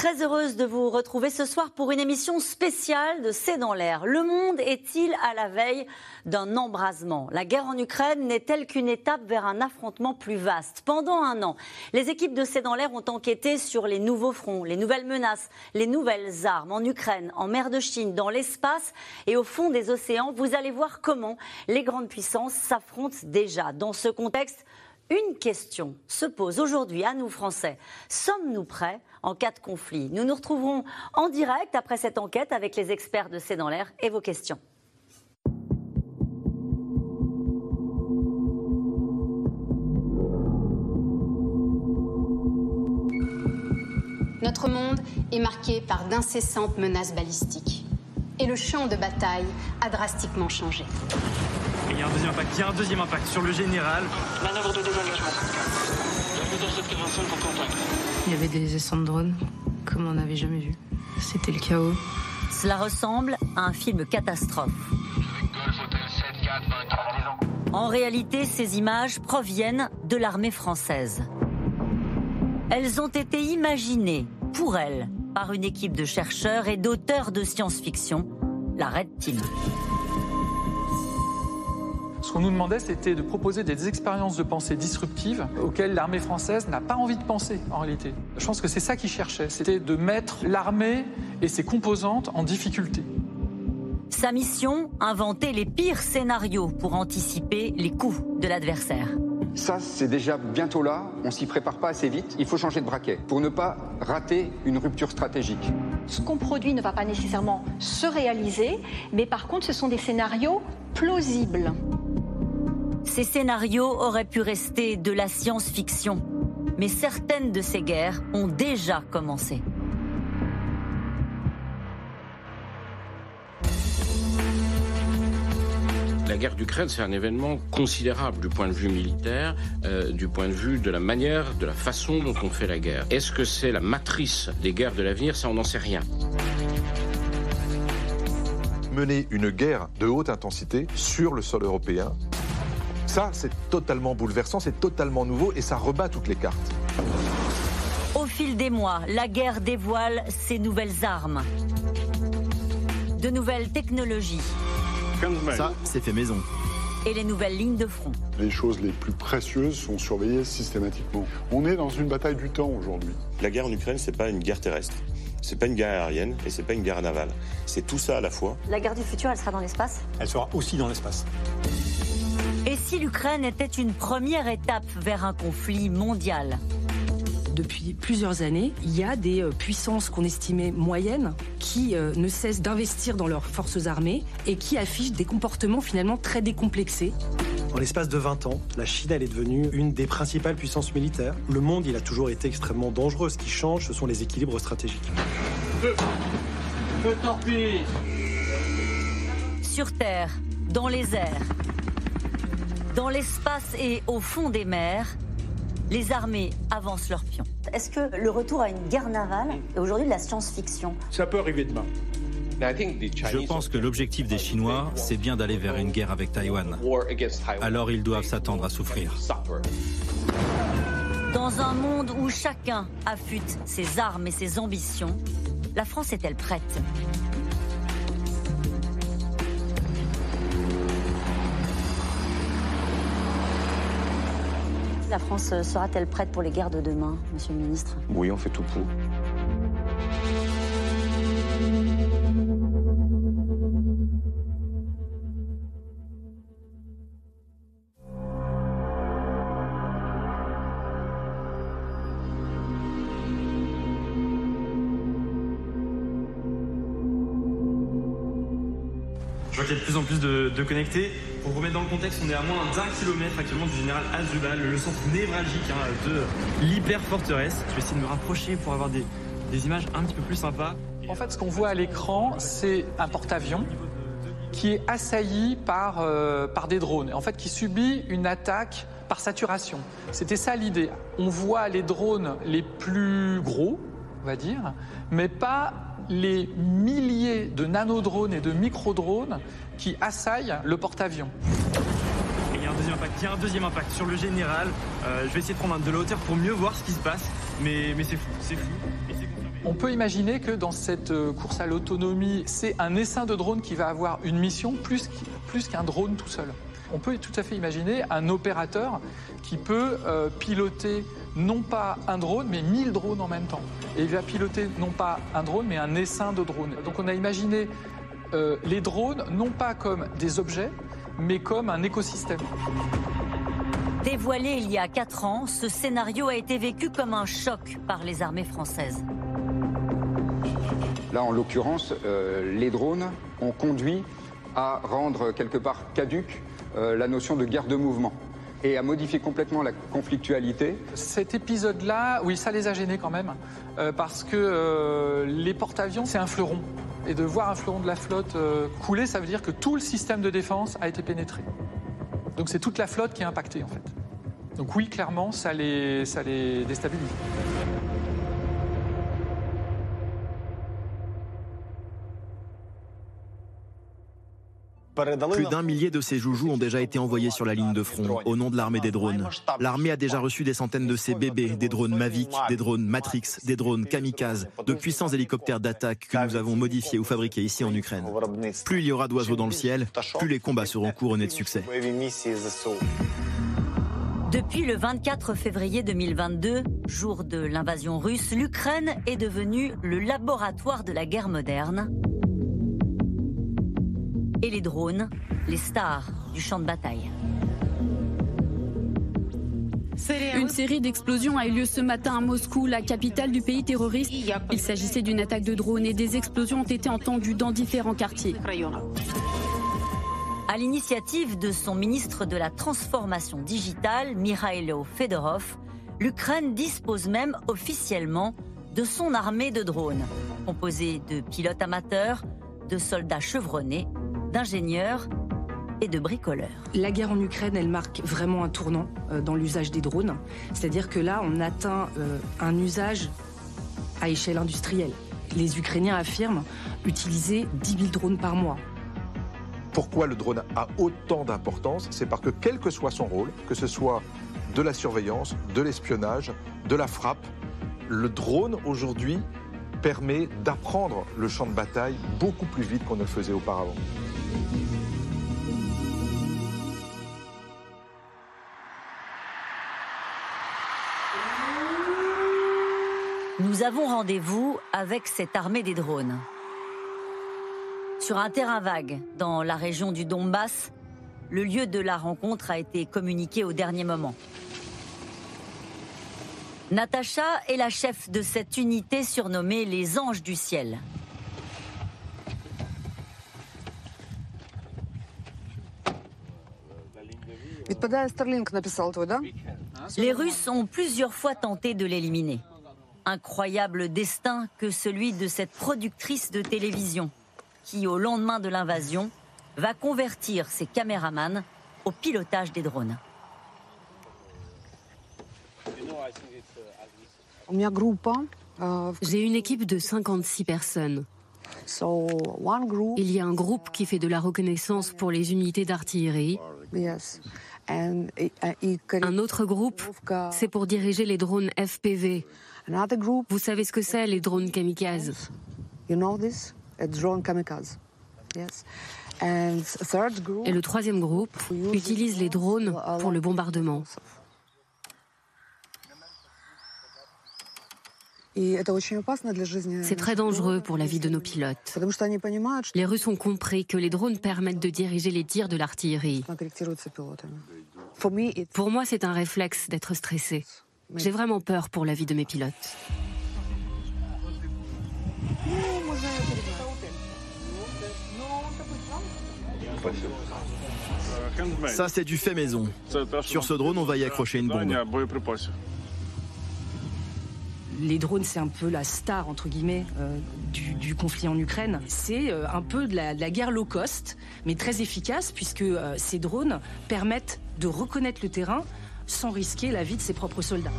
Très heureuse de vous retrouver ce soir pour une émission spéciale de C'est dans l'air. Le monde est-il à la veille d'un embrasement? La guerre en Ukraine n'est-elle qu'une étape vers un affrontement plus vaste? Pendant un an, les équipes de C'est dans l'air ont enquêté sur les nouveaux fronts, les nouvelles menaces, les nouvelles armes en Ukraine, en mer de Chine, dans l'espace et au fond des océans. Vous allez voir comment les grandes puissances s'affrontent déjà. Dans ce contexte, une question se pose aujourd'hui à nous Français. Sommes-nous prêts en cas de conflit? Nous nous retrouverons en direct après cette enquête avec les experts de C'est dans l'air et vos questions. Notre monde est marqué par d'incessantes menaces balistiques. Et le champ de bataille a drastiquement changé. Il y a un deuxième impact, il y a un deuxième impact sur le général. Manœuvre de désengagement. Il y avait des essais de drones comme on n'avait jamais vu. C'était le chaos. Cela ressemble à un film catastrophe. En réalité, ces images proviennent de l'armée française. Elles ont été imaginées pour elle par une équipe de chercheurs et d'auteurs de science-fiction, la Red Team. Ce qu'on nous demandait, c'était de proposer des expériences de pensée disruptives auxquelles l'armée française n'a pas envie de penser en réalité. Je pense que c'est ça qu'ils cherchaient, c'était de mettre l'armée et ses composantes en difficulté. Sa mission, inventer les pires scénarios pour anticiper les coups de l'adversaire. Ça, c'est déjà bientôt là, on s'y prépare pas assez vite, il faut changer de braquet pour ne pas rater une rupture stratégique. Ce qu'on produit ne va pas nécessairement se réaliser, mais par contre, ce sont des scénarios plausibles. Ces scénarios auraient pu rester de la science-fiction, mais certaines de ces guerres ont déjà commencé. La guerre d'Ukraine, c'est un événement considérable du point de vue militaire, euh, du point de vue de la manière, de la façon dont on fait la guerre. Est-ce que c'est la matrice des guerres de l'avenir? Ça, on n'en sait rien. Mener une guerre de haute intensité sur le sol européen, ça, c'est totalement bouleversant, c'est totalement nouveau et ça rebat toutes les cartes. Au fil des mois, la guerre dévoile ses nouvelles armes, de nouvelles technologies. Ça, c'est fait maison. Et les nouvelles lignes de front. Les choses les plus précieuses sont surveillées systématiquement. On est dans une bataille du temps aujourd'hui. La guerre en Ukraine, c'est pas une guerre terrestre. C'est pas une guerre aérienne et c'est pas une guerre navale. C'est tout ça à la fois. La guerre du futur, elle sera dans l'espace? Elle sera aussi dans l'espace. Si l'Ukraine était une première étape vers un conflit mondial depuis plusieurs années, il y a des euh, puissances qu'on estimait moyennes qui euh, ne cessent d'investir dans leurs forces armées et qui affichent des comportements finalement très décomplexés. En l'espace de 20 ans, la Chine elle est devenue une des principales puissances militaires. Le monde, il a toujours été extrêmement dangereux. Ce qui change, ce sont les équilibres stratégiques. Feu, Feu Sur Terre, dans les airs, dans l'espace et au fond des mers, les armées avancent leurs pions. Est-ce que le retour à une guerre navale est aujourd'hui de la science-fiction? Ça peut arriver demain. Je pense que l'objectif des Chinois, c'est bien d'aller vers une guerre avec Taïwan. Alors ils doivent s'attendre à souffrir. Dans un monde où chacun affûte ses armes et ses ambitions, la France est-elle prête? La France sera-t-elle prête pour les guerres de demain, Monsieur le Ministre? Oui, on fait tout pour. Je vois qu'il y a de plus en plus de, de connectés. Pour remettre dans le contexte, on est à moins d'un kilomètre actuellement du général Azula, le centre névralgique hein, de l'hyper-forteresse. Je vais essayer de me rapprocher pour avoir des, images un petit peu plus sympas. En fait, ce qu'on voit à l'écran, c'est un porte-avions qui est assailli par, euh, par des drones, en fait qui subit une attaque par saturation. C'était ça l'idée. On voit les drones les plus gros, on va dire, mais pas les milliers de nanodrones et de microdrones qui assaillent le porte-avions. deuxième impact. Il y a un deuxième impact sur le général. Euh, je vais essayer de prendre de la hauteur pour mieux voir ce qui se passe. Mais, mais c'est fou, c'est fou. On peut imaginer que dans cette euh, course à l'autonomie, c'est un essaim de drone qui va avoir une mission plus, plus qu'un drone tout seul. On peut tout à fait imaginer un opérateur qui peut euh, piloter non pas un drone, mais 1000 drones en même temps. Et il va piloter non pas un drone, mais un essaim de drones. Donc on a imaginé euh, les drones non pas comme des objets, mais comme un écosystème. Dévoilé il y a 4 ans, ce scénario a été vécu comme un choc par les armées françaises. Là, en l'occurrence, euh, les drones ont conduit à rendre quelque part caduque euh, la notion de guerre de mouvement et à modifier complètement la conflictualité. Cet épisode-là, oui, ça les a gênés quand même, euh, parce que les porte-avions, c'est un fleuron. Et de voir un fleuron de la flotte couler, ça veut dire que tout le système de défense a été pénétré. Donc c'est toute la flotte qui est impactée en fait. Donc oui, clairement, ça les, ça les déstabilise. Plus d'un millier de ces joujoux ont déjà été envoyés sur la ligne de front au nom de l'armée des drones. L'armée a déjà reçu des centaines de ces bébés, des drones Mavic, des drones Matrix, des drones Kamikaze, de puissants hélicoptères d'attaque que nous avons modifiés ou fabriqués ici en Ukraine. Plus il y aura d'oiseaux dans le ciel, plus les combats seront couronnés de succès. Depuis le 24 février 2022, jour de l'invasion russe, l'Ukraine est devenue le laboratoire de la guerre moderne et les drones, les stars du champ de bataille. Une série d'explosions a eu lieu ce matin à Moscou, la capitale du pays terroriste. Il s'agissait d'une attaque de drones et des explosions ont été entendues dans différents quartiers. À l'initiative de son ministre de la Transformation digitale, Mikhailo Fedorov, l'Ukraine dispose même officiellement de son armée de drones, composée de pilotes amateurs, de soldats chevronnés d'ingénieurs et de bricoleurs. La guerre en Ukraine, elle marque vraiment un tournant euh, dans l'usage des drones. C'est-à-dire que là, on atteint euh, un usage à échelle industrielle. Les Ukrainiens affirment utiliser 10 000 drones par mois. Pourquoi le drone a autant d'importance? C'est parce que quel que soit son rôle, que ce soit de la surveillance, de l'espionnage, de la frappe, le drone aujourd'hui permet d'apprendre le champ de bataille beaucoup plus vite qu'on ne le faisait auparavant. Nous avons rendez-vous avec cette armée des drones. Sur un terrain vague, dans la région du Donbass, le lieu de la rencontre a été communiqué au dernier moment. Natacha est la chef de cette unité surnommée les Anges du Ciel. Les Russes ont plusieurs fois tenté de l'éliminer. Incroyable destin que celui de cette productrice de télévision qui, au lendemain de l'invasion, va convertir ses caméramans au pilotage des drones. J'ai une équipe de 56 personnes. Il y a un groupe qui fait de la reconnaissance pour les unités d'artillerie. Un autre groupe, c'est pour diriger les drones FPV. Vous savez ce que c'est, les drones kamikazes? Et le troisième groupe utilise les drones pour le bombardement. C'est très dangereux pour la vie de nos pilotes. Les Russes ont compris que les drones permettent de diriger les tirs de l'artillerie. Pour moi, c'est un réflexe d'être stressé. J'ai vraiment peur pour la vie de mes pilotes. Ça, c'est du fait maison. Sur ce drone, on va y accrocher une bombe les drones, c'est un peu la star, entre guillemets, euh, du, conflit en Ukraine. C'est euh, un peu de la, guerre low cost, mais très efficace, puisque euh, ces drones permettent de reconnaître le terrain sans risquer la vie de ses propres soldats.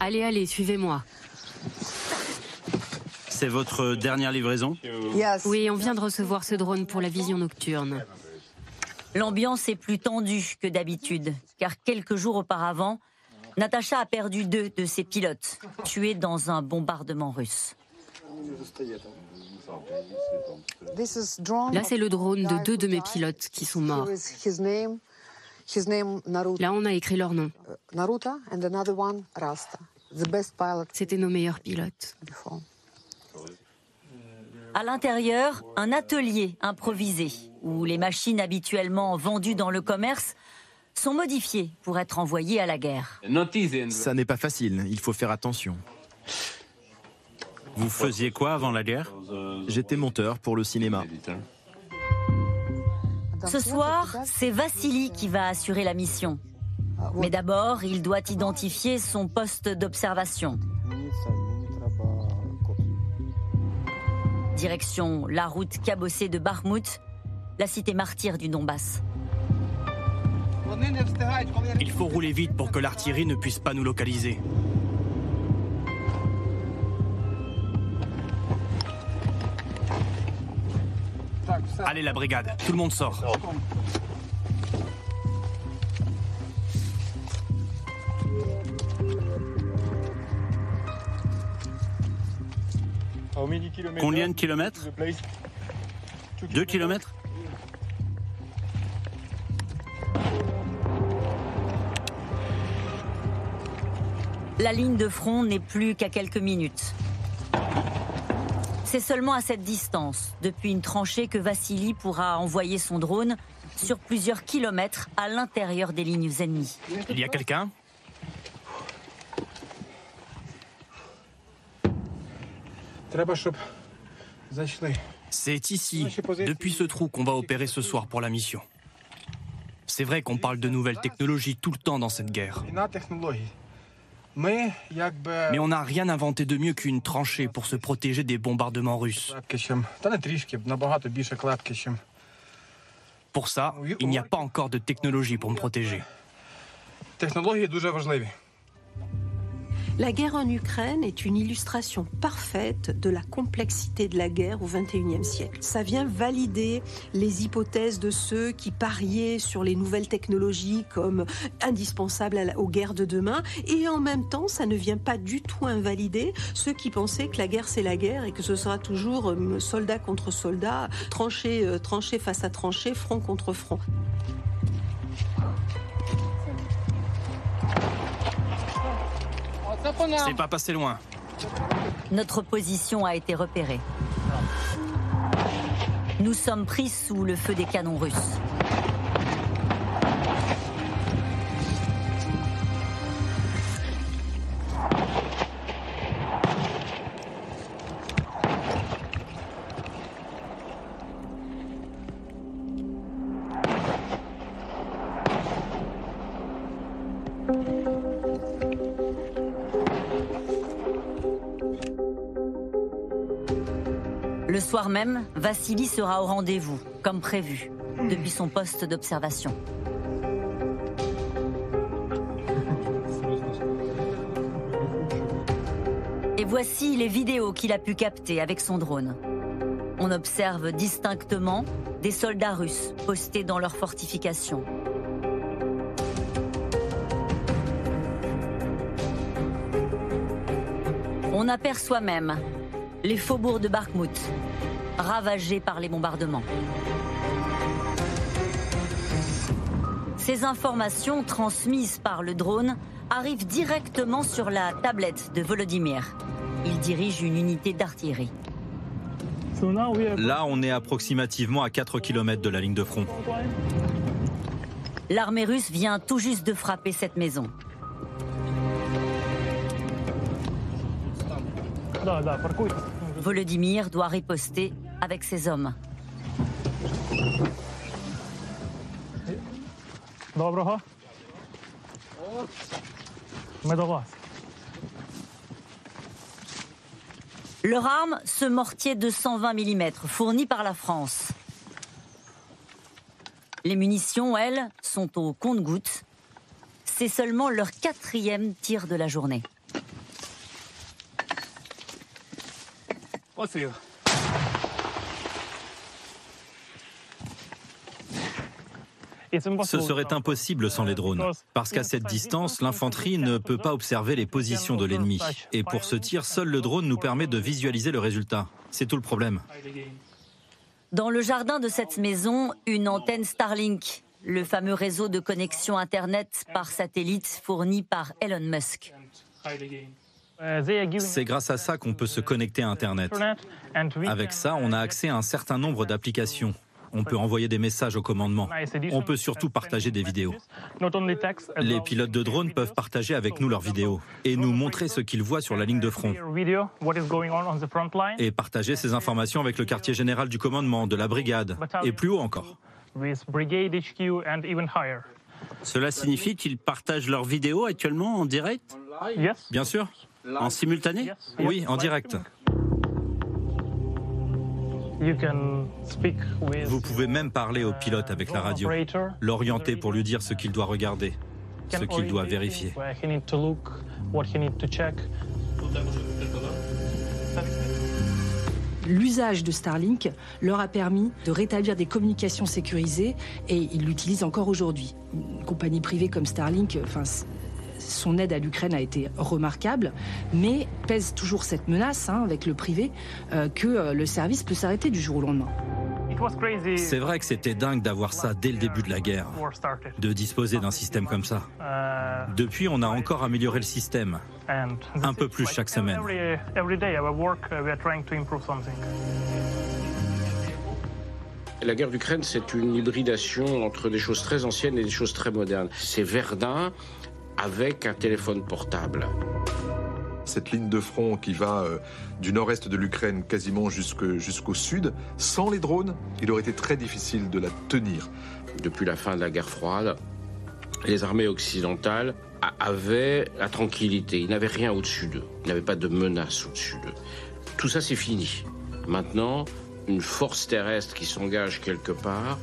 Allez, allez, suivez-moi. C'est votre dernière livraison? Oui, on vient de recevoir ce drone pour la vision nocturne. L'ambiance est plus tendue que d'habitude, car quelques jours auparavant, Natacha a perdu deux de ses pilotes, tués dans un bombardement russe. Là, c'est le drone de deux de mes pilotes qui sont morts. Là, on a écrit leur nom. C'était nos meilleurs pilotes. À l'intérieur, un atelier improvisé où les machines habituellement vendues dans le commerce sont modifiées pour être envoyées à la guerre. Ça n'est pas facile, il faut faire attention. Vous faisiez quoi avant la guerre? J'étais monteur pour le cinéma. Ce soir, c'est Vassili qui va assurer la mission. Mais d'abord, il doit identifier son poste d'observation. Direction la route cabossée de Bakhmut, la cité martyre du Donbass. Il faut rouler vite pour que l'artillerie ne puisse pas nous localiser. Allez la brigade, tout le monde sort. Combien de kilomètres Deux kilomètres La ligne de front n'est plus qu'à quelques minutes. C'est seulement à cette distance, depuis une tranchée, que Vassili pourra envoyer son drone sur plusieurs kilomètres à l'intérieur des lignes ennemies. Il y a quelqu'un? C'est ici, depuis ce trou, qu'on va opérer ce soir pour la mission. C'est vrai qu'on parle de nouvelles technologies tout le temps dans cette guerre. Mais on n'a rien inventé de mieux qu'une tranchée pour se protéger des bombardements russes. Pour ça, il n'y a pas encore de technologie pour me protéger. La guerre en Ukraine est une illustration parfaite de la complexité de la guerre au XXIe siècle. Ça vient valider les hypothèses de ceux qui pariaient sur les nouvelles technologies comme indispensables aux guerres de demain, et en même temps, ça ne vient pas du tout invalider ceux qui pensaient que la guerre c'est la guerre et que ce sera toujours euh, soldat contre soldat, tranchée, euh, tranchée face à tranchée, front contre front. C'est pas passé loin. Notre position a été repérée. Nous sommes pris sous le feu des canons russes. Même, Vassili sera au rendez-vous, comme prévu, depuis son poste d'observation. Et voici les vidéos qu'il a pu capter avec son drone. On observe distinctement des soldats russes postés dans leurs fortifications. On aperçoit même les faubourgs de Bakhmut, ravagés par les bombardements. Ces informations transmises par le drone arrivent directement sur la tablette de Volodymyr. Il dirige une unité d'artillerie. Là, on est approximativement à 4 km de la ligne de front. L'armée russe vient tout juste de frapper cette maison. Volodymyr doit riposter avec ses hommes. Leur arme, ce mortier de 120 mm fourni par la France. Les munitions, elles, sont au compte-gouttes. C'est seulement leur quatrième tir de la journée. Ce serait impossible sans les drones, parce qu'à cette distance, l'infanterie ne peut pas observer les positions de l'ennemi. Et pour ce tir, seul le drone nous permet de visualiser le résultat. C'est tout le problème. Dans le jardin de cette maison, une antenne Starlink, le fameux réseau de connexion Internet par satellite fourni par Elon Musk. C'est grâce à ça qu'on peut se connecter à Internet. Avec ça, on a accès à un certain nombre d'applications. On peut envoyer des messages au commandement. On peut surtout partager des vidéos. Les pilotes de drones peuvent partager avec nous leurs vidéos et nous montrer ce qu'ils voient sur la ligne de front. Et partager ces informations avec le quartier général du commandement, de la brigade, et plus haut encore. Cela signifie qu'ils partagent leurs vidéos actuellement en direct? Bien sûr. En simultané Oui, en direct. Vous pouvez même parler au pilote avec la radio, l'orienter pour lui dire ce qu'il doit regarder, ce qu'il doit vérifier. L'usage de Starlink leur a permis de rétablir des communications sécurisées et ils l'utilisent encore aujourd'hui. Une compagnie privée comme Starlink, enfin, son aide à l'Ukraine a été remarquable, mais pèse toujours cette menace hein, avec le privé euh, que euh, le service peut s'arrêter du jour au lendemain. C'est vrai que c'était dingue d'avoir ça dès le début de la guerre, de disposer d'un système comme ça. Depuis, on a encore amélioré le système, un peu plus chaque semaine. La guerre d'Ukraine, c'est une hybridation entre des choses très anciennes et des choses très modernes. C'est Verdun avec un téléphone portable. Cette ligne de front qui va euh, du nord-est de l'Ukraine quasiment jusqu'au sud, sans les drones, il aurait été très difficile de la tenir. Depuis la fin de la guerre froide, les armées occidentales avaient la tranquillité. Ils n'avaient rien au-dessus d'eux. Ils n'avaient pas de menace au-dessus d'eux. Tout ça, c'est fini. Maintenant, une force terrestre qui s'engage quelque part,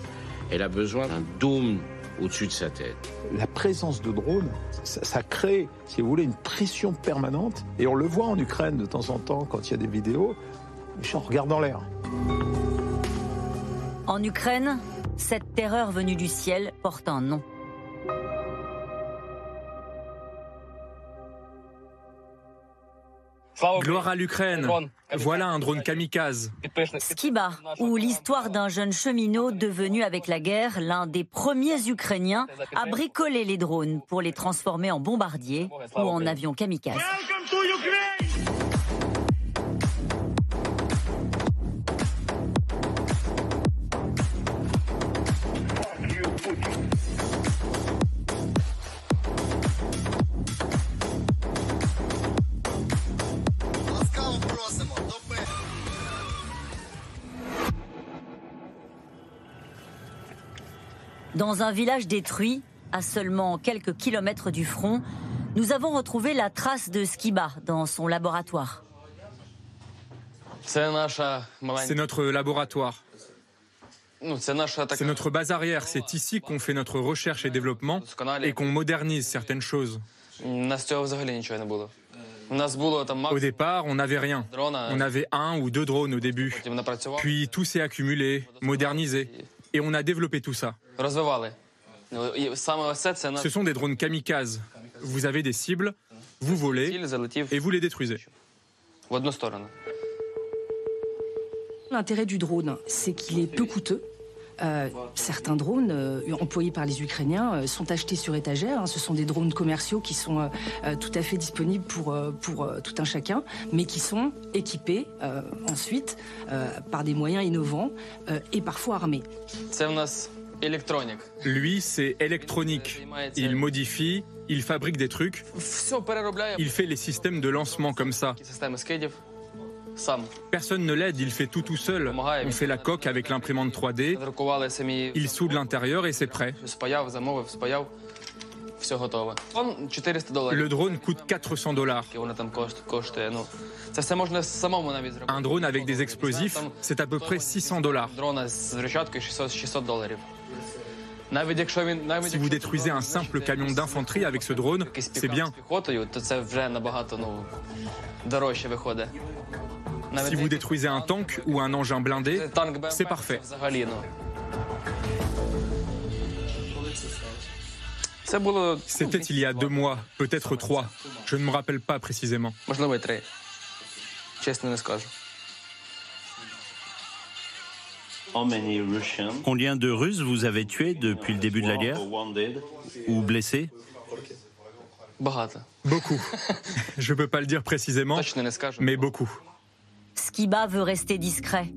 elle a besoin d'un dôme au-dessus de sa tête. La présence de drones, ça, crée, si vous voulez, une pression permanente. Et on le voit en Ukraine de temps en temps quand il y a des vidéos. Les gens regardent dans l'air. En Ukraine, cette terreur venue du ciel porte un nom. Gloire à l'Ukraine. Voilà un drone kamikaze. Skiba, ou l'histoire d'un jeune cheminot devenu avec la guerre l'un des premiers Ukrainiens à bricoler les drones pour les transformer en bombardiers ou en avions kamikazes. Dans un village détruit, à seulement quelques kilomètres du front, nous avons retrouvé la trace de Skiba dans son laboratoire. C'est notre laboratoire. C'est notre base arrière. C'est ici qu'on fait notre recherche et développement et qu'on modernise certaines choses. Au départ, on n'avait rien. On avait un ou deux drones au début. Puis tout s'est accumulé, modernisé. Et on a développé tout ça. Ce sont des drones kamikazes. Vous avez des cibles, vous volez et vous les détruisez. L'intérêt du drone, c'est qu'il est peu coûteux. Euh, certains drones euh, employés par les Ukrainiens euh, sont achetés sur étagère. Hein. Ce sont des drones commerciaux qui sont tout à fait disponibles pour, pour tout un chacun, mais qui sont équipés ensuite par des moyens innovants et parfois armés. Lui, c'est électronique. Il modifie, il fabrique des trucs. Il fait les systèmes de lancement comme ça. Personne ne l'aide, il fait tout tout seul. On fait la coque avec l'imprimante 3D. Il soude l'intérieur et c'est prêt. Le drone coûte 400 dollars. Un drone avec des explosifs, c'est à peu près 600 dollars. Si vous détruisez un simple camion d'infanterie avec ce drone, c'est bien. Si vous détruisez un tank ou un engin blindé, c'est parfait. C'était il y a deux mois, peut-être trois. Je ne me rappelle pas précisément. Combien de Russes vous avez tués depuis le début de la guerre Ou blessés Beaucoup. Je ne peux pas le dire précisément, mais beaucoup. Skiba veut rester discret,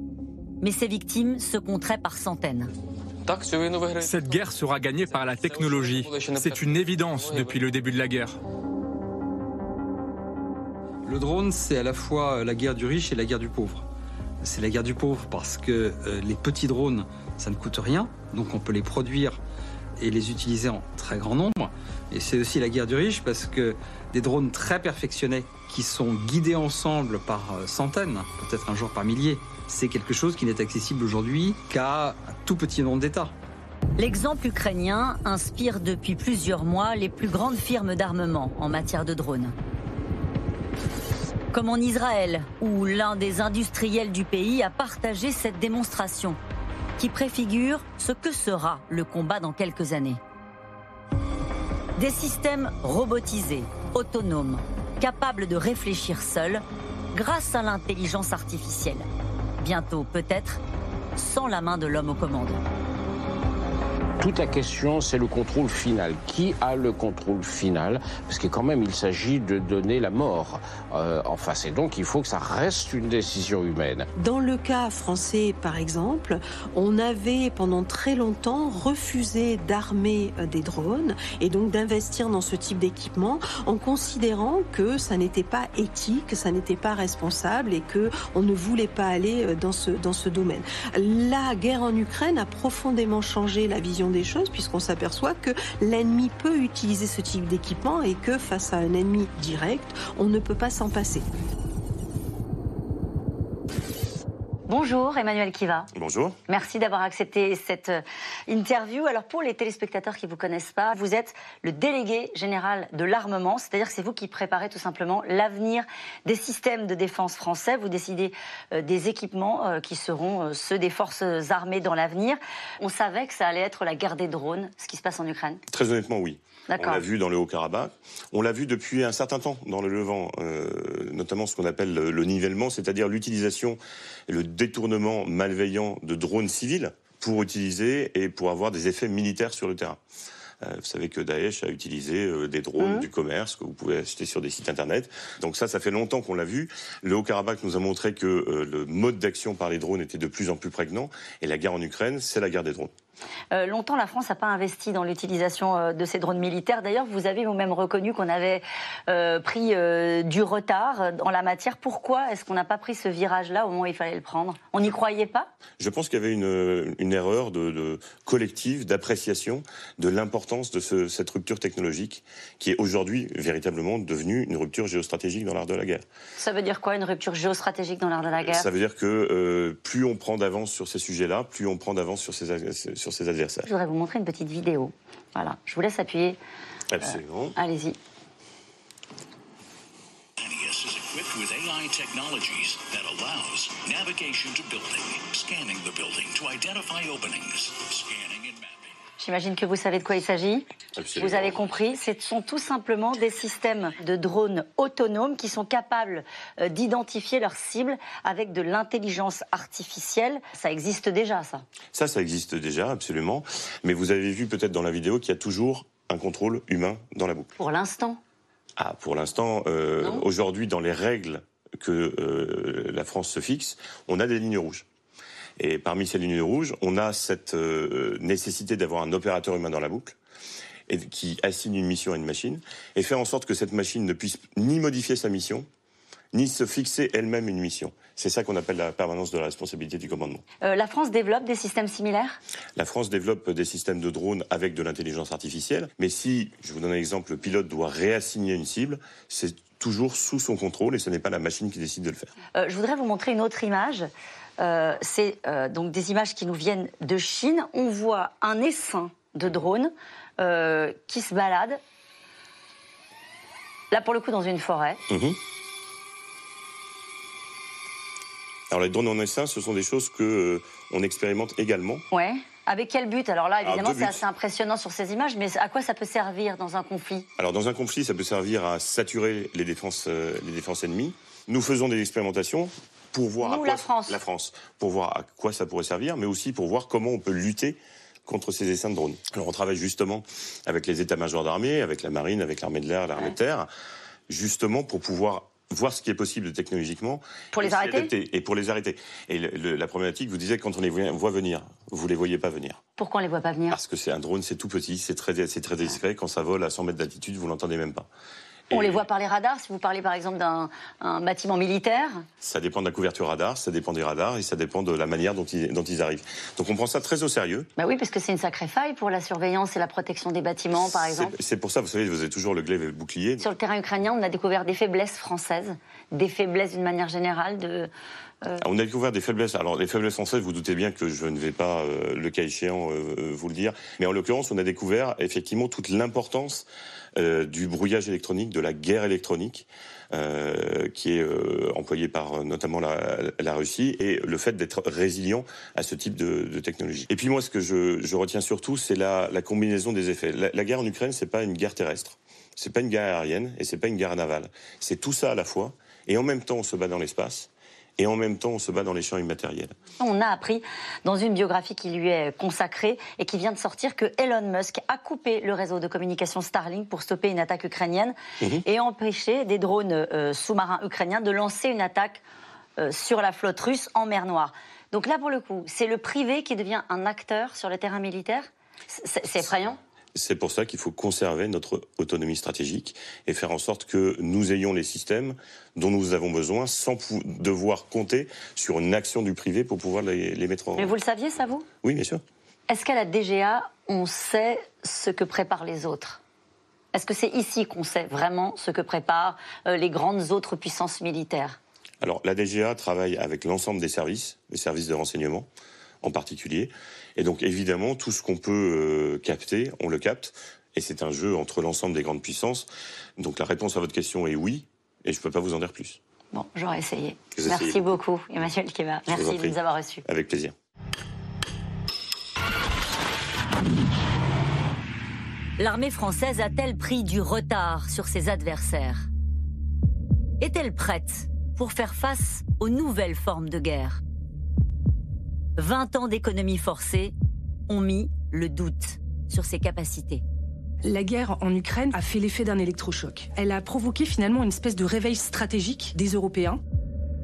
mais ses victimes se compteraient par centaines. Cette guerre sera gagnée par la technologie. C'est une évidence depuis le début de la guerre. Le drone, c'est à la fois la guerre du riche et la guerre du pauvre. C'est la guerre du pauvre parce que euh, les petits drones, ça ne coûte rien, donc on peut les produire et les utiliser en très grand nombre. Et c'est aussi la guerre du riche parce que des drones très perfectionnés qui sont guidés ensemble par euh, centaines, peut-être un jour par milliers, c'est quelque chose qui n'est accessible aujourd'hui qu'à un tout petit nombre d'États. L'exemple ukrainien inspire depuis plusieurs mois les plus grandes firmes d'armement en matière de drones. Comme en Israël, où l'un des industriels du pays a partagé cette démonstration, qui préfigure ce que sera le combat dans quelques années. Des systèmes robotisés, autonomes, capables de réfléchir seuls, grâce à l'intelligence artificielle. Bientôt, peut-être, sans la main de l'homme aux commandes. Toute la question, c'est le contrôle final. Qui a le contrôle final? Parce que quand même, il s'agit de donner la mort euh, en face. Et donc, il faut que ça reste une décision humaine. Dans le cas français, par exemple, on avait pendant très longtemps refusé d'armer euh, des drones et donc d'investir dans ce type d'équipement en considérant que ça n'était pas éthique, que ça n'était pas responsable et que on ne voulait pas aller euh, dans ce dans ce domaine. La guerre en Ukraine a profondément changé la vision des choses puisqu'on s'aperçoit que l'ennemi peut utiliser ce type d'équipement et que face à un ennemi direct, on ne peut pas s'en passer. Bonjour Emmanuel Kiva. Bonjour. Merci d'avoir accepté cette euh, interview. Alors pour les téléspectateurs qui ne vous connaissent pas, vous êtes le délégué général de l'armement, c'est-à-dire que c'est vous qui préparez tout simplement l'avenir des systèmes de défense français. Vous décidez euh, des équipements euh, qui seront ceux des forces armées dans l'avenir. On savait que ça allait être la guerre des drones, ce qui se passe en Ukraine. Très honnêtement, oui. On l'a vu dans le Haut-Karabakh. On l'a vu depuis un certain temps dans le Levant, notamment ce qu'on appelle le nivellement, c'est-à-dire l'utilisation et le détournement malveillant de drones civils pour utiliser et pour avoir des effets militaires sur le terrain. Euh, vous savez que Daesh a utilisé euh, des drones mmh. du commerce que vous pouvez acheter sur des sites internet. Donc ça, ça fait longtemps qu'on l'a vu. Le Haut-Karabakh nous a montré que euh, le mode d'action par les drones était de plus en plus prégnant. Et la guerre en Ukraine, c'est la guerre des drones. Euh, longtemps, la France n'a pas investi dans l'utilisation euh, de ces drones militaires. D'ailleurs, vous avez vous-même reconnu qu'on avait euh, pris du retard en la matière. Pourquoi est-ce qu'on n'a pas pris ce virage-là au moment où il fallait le prendre? On n'y croyait pas? Je pense qu'il y avait une, erreur de, collective d'appréciation de l'importance de cette rupture technologique qui est aujourd'hui véritablement devenue une rupture géostratégique dans l'art de la guerre. Ça veut dire quoi une rupture géostratégique dans l'art de la guerre? Ça veut dire que plus on prend d'avance sur ces sujets-là, plus on prend d'avance sur ces, sur ses adversaires. Je voudrais vous montrer une petite vidéo. Voilà, je vous laisse appuyer. Absolument. Euh, Allez-y. with AI technologies that allows navigation to building, scanning the building to identify openings, scanning and mapping. J'imagine que vous savez de quoi il s'agit. Vous avez compris, ce sont tout simplement des systèmes de drones autonomes qui sont capables euh, d'identifier leurs cibles avec de l'intelligence artificielle. Ça existe déjà, ça Ça, ça existe déjà, absolument. Mais vous avez vu peut-être dans la vidéo qu'il y a toujours un contrôle humain dans la boucle. Pour l'instant Ah, pour l'instant, euh, aujourd'hui, dans les règles que euh, la France se fixe, on a des lignes rouges. Et parmi ces lignes rouges, on a cette euh, nécessité d'avoir un opérateur humain dans la boucle et qui assigne une mission à une machine et faire en sorte que cette machine ne puisse ni modifier sa mission, ni se fixer elle-même une mission. C'est ça qu'on appelle la permanence de la responsabilité du commandement. Euh, la France développe des systèmes similaires? La France développe des systèmes de drones avec de l'intelligence artificielle, mais si, je vous donne un exemple, le pilote doit réassigner une cible, c'est toujours sous son contrôle et ce n'est pas la machine qui décide de le faire. Euh, je voudrais vous montrer une autre image. Euh, c'est euh, donc des images qui nous viennent de Chine. On voit un essaim de drones euh, qui se balade. Là, pour le coup, dans une forêt. Mhm. Alors les drones en essaim, ce sont des choses que on expérimente également. Ouais. Avec quel but? Alors là, évidemment, c'est assez impressionnant sur ces images, mais à quoi ça peut servir dans un conflit? Alors dans un conflit, ça peut servir à saturer les défenses, les défenses ennemies. Nous faisons des expérimentations pour voir à quoi, la France. la France, pour voir à quoi ça pourrait servir, mais aussi pour voir comment on peut lutter contre ces essaims de drones. Alors on travaille justement avec les états-majors d'armée, avec la marine, avec l'armée de l'air, l'armée de terre, justement pour pouvoir voir ce qui est possible technologiquement. Pour les arrêter Et pour les arrêter. Et la problématique, vous disiez, quand on les voit venir, vous les voyez pas venir. Pourquoi on les voit pas venir? Parce que c'est un drone, c'est tout petit, c'est très, très discret. Quand ça vole à 100 mètres d'altitude, vous l'entendez même pas. On les voit par les radars, si vous parlez par exemple d'un bâtiment militaire Ça dépend de la couverture radar, ça dépend des radars et ça dépend de la manière dont ils, dont ils arrivent. Donc on prend ça très au sérieux. Bah oui, parce que c'est une sacrée faille pour la surveillance et la protection des bâtiments, par exemple. C'est pour ça, vous savez, vous avez toujours le glaive et le bouclier. Sur le terrain ukrainien, on a découvert des faiblesses françaises, des faiblesses d'une manière générale de... Euh, on a découvert des faiblesses. Alors, les faiblesses françaises, vous doutez bien que je ne vais pas, euh, le cas échéant, euh, vous le dire. Mais en l'occurrence, on a découvert effectivement toute l'importance euh, du brouillage électronique, de la guerre électronique, euh, qui est euh, employée par notamment la, la, Russie, et le fait d'être résilient à ce type de, de, technologie. Et puis moi, ce que je, je retiens surtout, c'est la, la, combinaison des effets. La, la guerre en Ukraine, c'est pas une guerre terrestre, c'est pas une guerre aérienne, et c'est pas une guerre navale. C'est tout ça à la fois, et en même temps, on se bat dans l'espace et en même temps on se bat dans les champs immatériels. On a appris dans une biographie qui lui est consacrée et qui vient de sortir que Elon Musk a coupé le réseau de communication Starlink pour stopper une attaque ukrainienne mhm. et empêcher des drones euh, sous-marins ukrainiens de lancer une attaque euh, sur la flotte russe en mer Noire. Donc là, pour le coup, c'est le privé qui devient un acteur sur le terrain militaire? C'est effrayant c'est pour ça qu'il faut conserver notre autonomie stratégique et faire en sorte que nous ayons les systèmes dont nous avons besoin sans devoir compter sur une action du privé pour pouvoir les, mettre en... Mais vous le saviez, ça, vous? Oui, bien sûr. Est-ce qu'à la DGA, on sait ce que préparent les autres? Est-ce que c'est ici qu'on sait vraiment ce que préparent euh, les grandes autres puissances militaires? Alors, la DGA travaille avec l'ensemble des services, les services de renseignement en particulier. Et donc évidemment, tout ce qu'on peut euh, capter, on le capte. Et c'est un jeu entre l'ensemble des grandes puissances. Donc la réponse à votre question est oui, et je ne peux pas vous en dire plus. Bon, j'aurais essayé. Merci beaucoup, Emmanuel Keba. Merci de nous avoir reçus. Avec plaisir. L'armée française a-t-elle pris du retard sur ses adversaires? Est-elle prête pour faire face aux nouvelles formes de guerre? 20 ans d'économie forcée ont mis le doute sur ses capacités. La guerre en Ukraine a fait l'effet d'un électrochoc. Elle a provoqué finalement une espèce de réveil stratégique des Européens.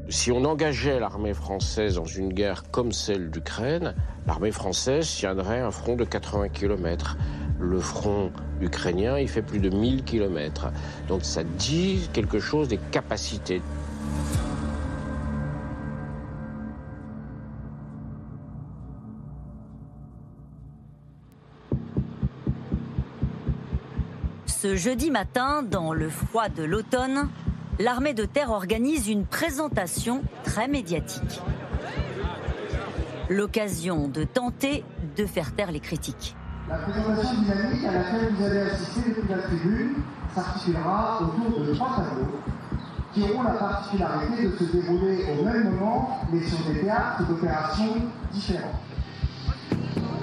Si on engageait l'armée française dans une guerre comme celle d'Ukraine, l'armée française tiendrait un front de 80 km. Le front ukrainien, il fait plus de 1000 km. Donc ça dit quelque chose des capacités. Ce jeudi matin, dans le froid de l'automne, l'armée de terre organise une présentation très médiatique. L'occasion de tenter de faire taire les critiques. La présentation dynamique à laquelle vous allez assister depuis la tribune s'articulera autour de trois tableaux qui auront la particularité de se dérouler au même moment mais sur des théâtres d'opérations différents.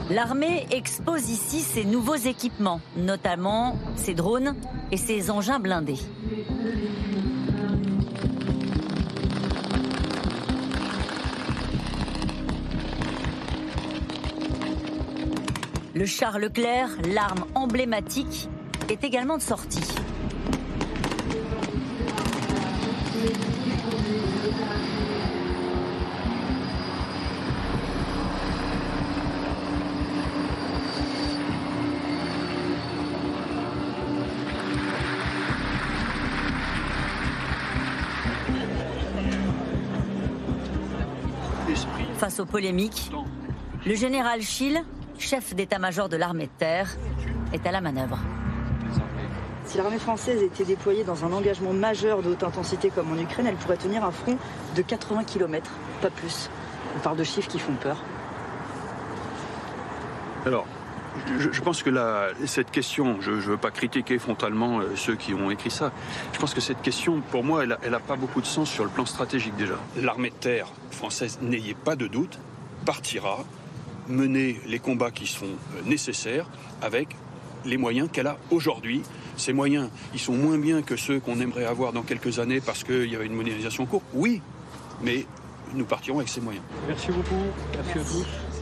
L'armée expose ici ses nouveaux équipements, notamment ses drones et ses engins blindés. Le char Leclerc, l'arme emblématique, est également de sortie. Face aux polémiques, le général Schill, chef d'état-major de l'armée de terre, est à la manœuvre. Si l'armée française était déployée dans un engagement majeur de haute intensité comme en Ukraine, elle pourrait tenir un front de 80 km, pas plus. On parle de chiffres qui font peur. Alors, je, pense que la, cette question, je ne veux pas critiquer frontalement euh, ceux qui ont écrit ça, je pense que cette question, pour moi, elle n'a pas beaucoup de sens sur le plan stratégique déjà. L'armée de terre française, n'ayez pas de doute, partira mener les combats qui sont euh, nécessaires avec les moyens qu'elle a aujourd'hui. Ces moyens, ils sont moins bien que ceux qu'on aimerait avoir dans quelques années parce qu'il y avait une modernisation courte. Oui, mais nous partirons avec ces moyens. Merci beaucoup. Merci, à tous.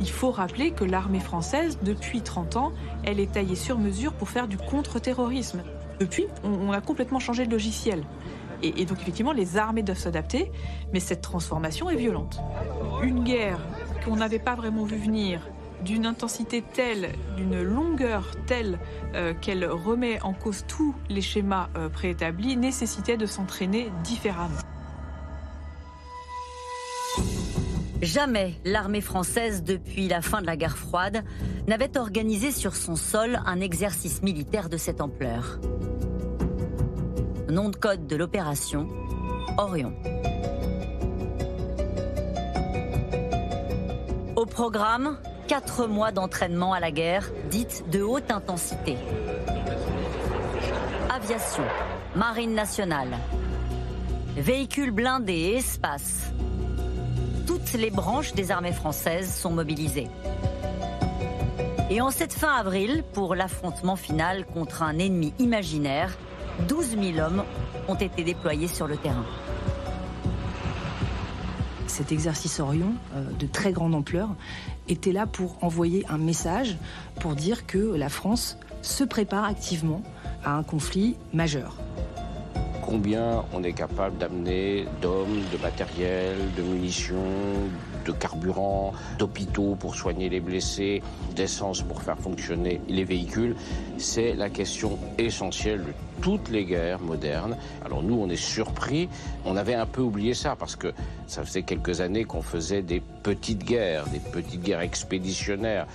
Il faut rappeler que l'armée française, depuis 30 ans, elle est taillée sur mesure pour faire du contre-terrorisme. Depuis, on a complètement changé de logiciel. Et, donc effectivement, les armées doivent s'adapter, mais cette transformation est violente. Une guerre qu'on n'avait pas vraiment vu venir, d'une intensité telle, d'une longueur telle euh, qu'elle remet en cause tous les schémas euh, préétablis, nécessitait de s'entraîner différemment. Jamais l'armée française, depuis la fin de la guerre froide, n'avait organisé sur son sol un exercice militaire de cette ampleur. Nom de code de l'opération, Orion. Au programme, quatre mois d'entraînement à la guerre, dite de haute intensité. Aviation, marine nationale, véhicules blindés et espace. Toutes les branches des armées françaises sont mobilisées. Et en cette fin avril, pour l'affrontement final contre un ennemi imaginaire, 12 000 hommes ont été déployés sur le terrain. Cet exercice Orion, euh, de très grande ampleur, était là pour envoyer un message, pour dire que la France se prépare activement à un conflit majeur combien on est capable d'amener d'hommes, de matériel, de munitions, de carburant, d'hôpitaux pour soigner les blessés, d'essence pour faire fonctionner les véhicules. C'est la question essentielle de toutes les guerres modernes. Alors nous, on est surpris. On avait un peu oublié ça parce que ça faisait quelques années qu'on faisait des petites guerres, des petites guerres expéditionnaires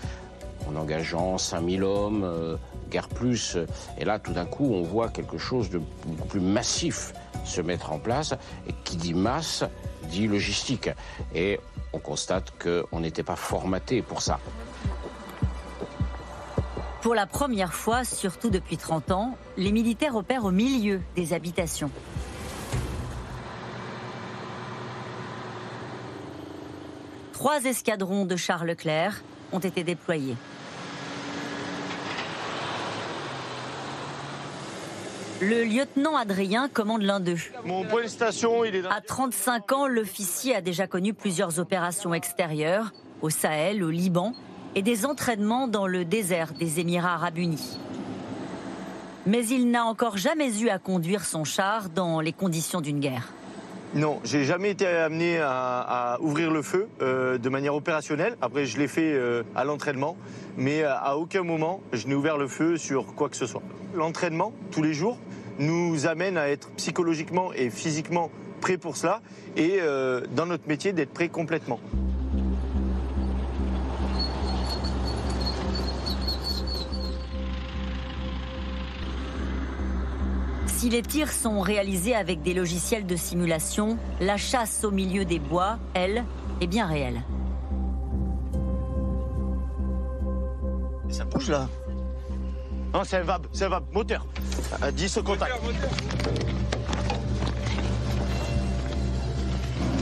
en engageant 5000 hommes, euh, guerre plus. Et là, tout d'un coup, on voit quelque chose de plus massif se mettre en place. Et qui dit masse, dit logistique. Et on constate qu'on n'était pas formaté pour ça. Pour la première fois, surtout depuis 30 ans, les militaires opèrent au milieu des habitations. Trois escadrons de chars Leclerc ont été déployés. Le lieutenant Adrien commande l'un d'eux. Mon point de station, il est À 35 ans, l'officier a déjà connu plusieurs opérations extérieures, au Sahel, au Liban, et des entraînements dans le désert des Émirats arabes unis. Mais il n'a encore jamais eu à conduire son char dans les conditions d'une guerre. Non, j'ai jamais été amené à, ouvrir le feu euh, de manière opérationnelle. Après, je l'ai fait euh, à l'entraînement, mais à aucun moment je n'ai ouvert le feu sur quoi que ce soit. L'entraînement, tous les jours, nous amène à être psychologiquement et physiquement prêts pour cela et euh, dans notre métier d'être prêts complètement. Si les tirs sont réalisés avec des logiciels de simulation, la chasse au milieu des bois, elle, est bien réelle. Ça bouge là non, c'est un VAB, c'est un VAB, moteur. À 10 au contact.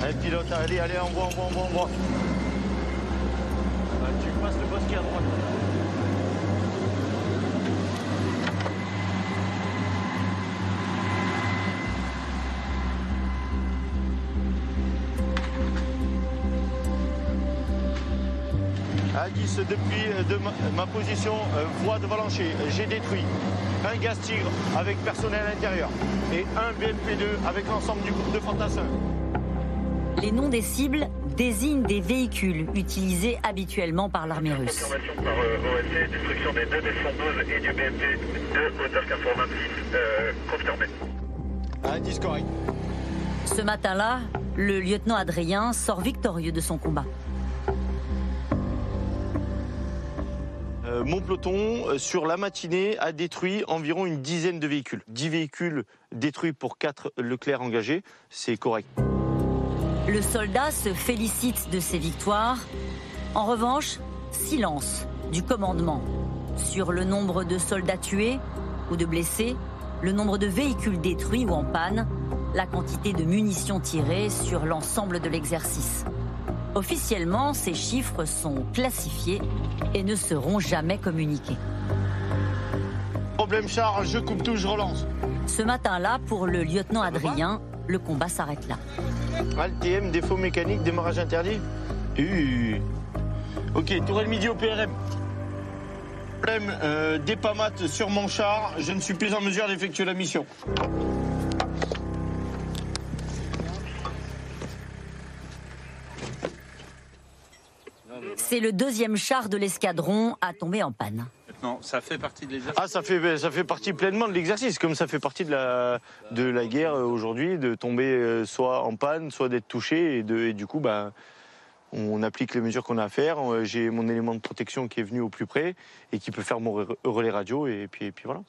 Allez, pilote, allez, allez, on voit, on voit, on voit, on voit. Ah, tu passes le bosquet à droite. À 10 depuis euh, de ma, position euh, voie de Valencher. J'ai détruit un gaz tigre avec personnel à l'intérieur et un BMP2 avec l'ensemble du groupe de fantassins. Les noms des cibles désignent des véhicules utilisés habituellement par l'armée russe. Information par euh, destruction des deux des 112 et du BMP2, hauteur 426, euh, confirmé. Indice correct. Ce matin-là, le lieutenant Adrien sort victorieux de son combat. Euh, mon peloton, euh, sur la matinée, a détruit environ une dizaine de véhicules. 10 véhicules détruits pour 4 Leclerc engagés, c'est correct. Le soldat se félicite de ses victoires. En revanche, silence du commandement sur le nombre de soldats tués ou de blessés, le nombre de véhicules détruits ou en panne, la quantité de munitions tirées sur l'ensemble de l'exercice. Officiellement, ces chiffres sont classifiés et ne seront jamais communiqués. Problème char, je coupe tout, je relance. Ce matin-là, pour le lieutenant Adrien, le combat s'arrête là. TM, défaut mécanique, démarrage interdit uh. Ok, tourelle midi au PRM. Problème, euh, sur mon char, je ne suis plus en mesure d'effectuer la mission. C'est le deuxième char de l'escadron à tomber en panne. Non, ça fait partie de l'exercice. Ah, ça fait, ça fait partie pleinement de l'exercice, comme ça fait partie de la, de la guerre aujourd'hui, de tomber euh, soit en panne, soit d'être touché, et, de, et du coup, bah, on applique les mesures qu'on a à faire. Euh, j'ai mon élément de protection qui est venu au plus près et qui peut faire mon relais radio, et puis, et puis voilà.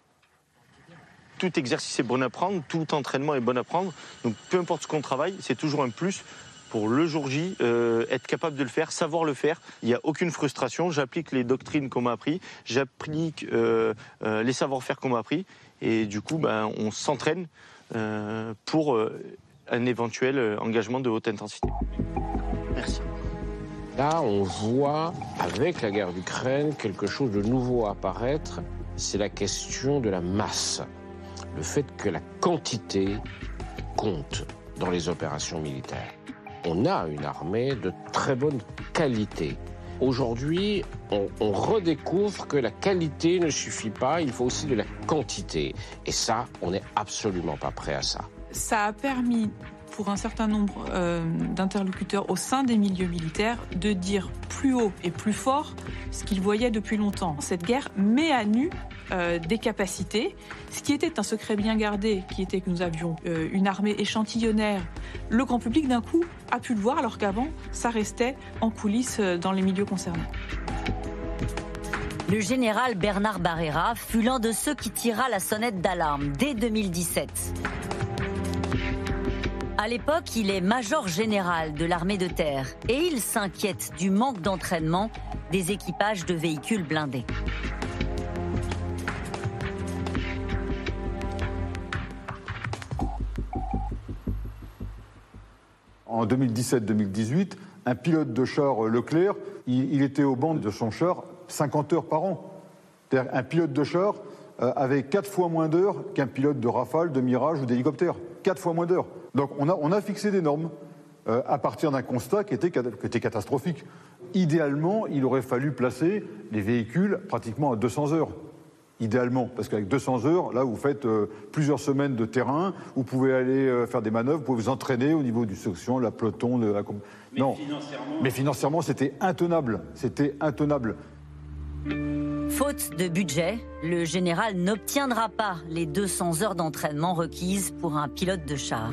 Tout exercice est bon à prendre, tout entraînement est bon à prendre. Donc peu importe ce qu'on travaille, c'est toujours un plus pour le jour J, euh, être capable de le faire, savoir le faire. Il n'y a aucune frustration. J'applique les doctrines qu'on m'a appris, j'applique euh, euh, les savoir-faire qu'on m'a appris, et du coup, ben, on s'entraîne pour un éventuel engagement de haute intensité. Merci. Là, on voit avec la guerre d'Ukraine quelque chose de nouveau apparaître. C'est la question de la masse. Le fait que la quantité compte dans les opérations militaires on a une armée de très bonne qualité. Aujourd'hui, on, redécouvre que la qualité ne suffit pas, il faut aussi de la quantité. Et ça, on n'est absolument pas prêt à ça. Ça a permis pour un certain nombre euh, d'interlocuteurs au sein des milieux militaires de dire plus haut et plus fort ce qu'ils voyaient depuis longtemps. Cette guerre met à nu euh, des capacités. Ce qui était un secret bien gardé, qui était que nous avions euh, une armée échantillonnaire, le grand public d'un coup a pu le voir alors qu'avant ça restait en coulisses euh, dans les milieux concernés. Le général Bernard Barrera fut l'un de ceux qui tira la sonnette d'alarme dès 2017. À l'époque, il est major général de l'armée de terre et il s'inquiète du manque d'entraînement des équipages de véhicules blindés. En 2017-2018, un pilote de char euh, Leclerc, il, était au banc de son char 50 heures par an. un pilote de char euh, avait 4 fois moins d'heures qu'un pilote de Rafale, de Mirage ou d'hélicoptère. 4 fois moins d'heures. Donc on a, fixé des normes euh, à partir d'un constat qui était catastrophique. Idéalement, il aurait fallu placer les véhicules pratiquement à 200 heures idéalement, parce qu'avec 200 heures, là, vous faites euh, plusieurs semaines de terrain, vous pouvez aller euh, faire des manœuvres, vous pouvez vous entraîner au niveau du section, la peloton, de la... Mais non. Financièrement... Mais financièrement, c'était intenable. C'était intenable. Faute de budget, le général n'obtiendra pas les 200 heures d'entraînement requises pour un pilote de char.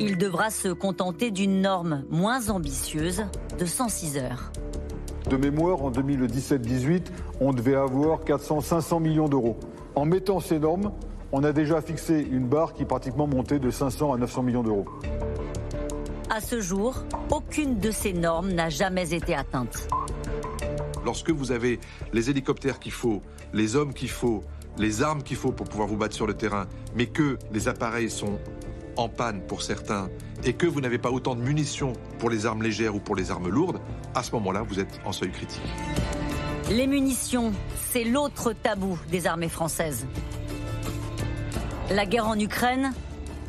Il devra se contenter d'une norme moins ambitieuse de 106 heures. De mémoire, en 2017-18, on devait avoir 400-500 millions d'euros. En mettant ces normes, on a déjà fixé une barre qui pratiquement montait de 500 à 900 millions d'euros. À ce jour, aucune de ces normes n'a jamais été atteinte. Lorsque vous avez les hélicoptères qu'il faut, les hommes qu'il faut, les armes qu'il faut pour pouvoir vous battre sur le terrain, mais que les appareils sont en panne pour certains et que vous n'avez pas autant de munitions pour les armes légères ou pour les armes lourdes, à ce moment-là, vous êtes en seuil critique. Les munitions, c'est l'autre tabou des armées françaises. La guerre en Ukraine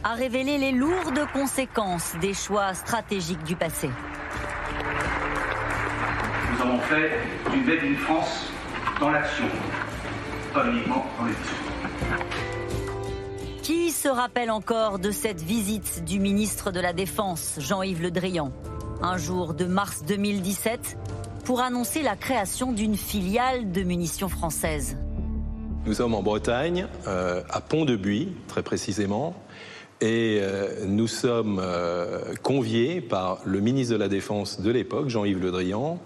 a révélé les lourdes conséquences des choix stratégiques du passé. Nous avons fait une baie d'une France dans l'action, pas uniquement dans les qui se rappelle encore de cette visite du ministre de la Défense, Jean-Yves Le Drian, un jour de mars 2017, pour annoncer la création d'une filiale de munitions françaises. Nous sommes en Bretagne, euh, à Pont-de-Buis, très précisément, et euh, nous sommes euh, conviés par le ministre de la Défense de l'époque, Jean-Yves Le Drian,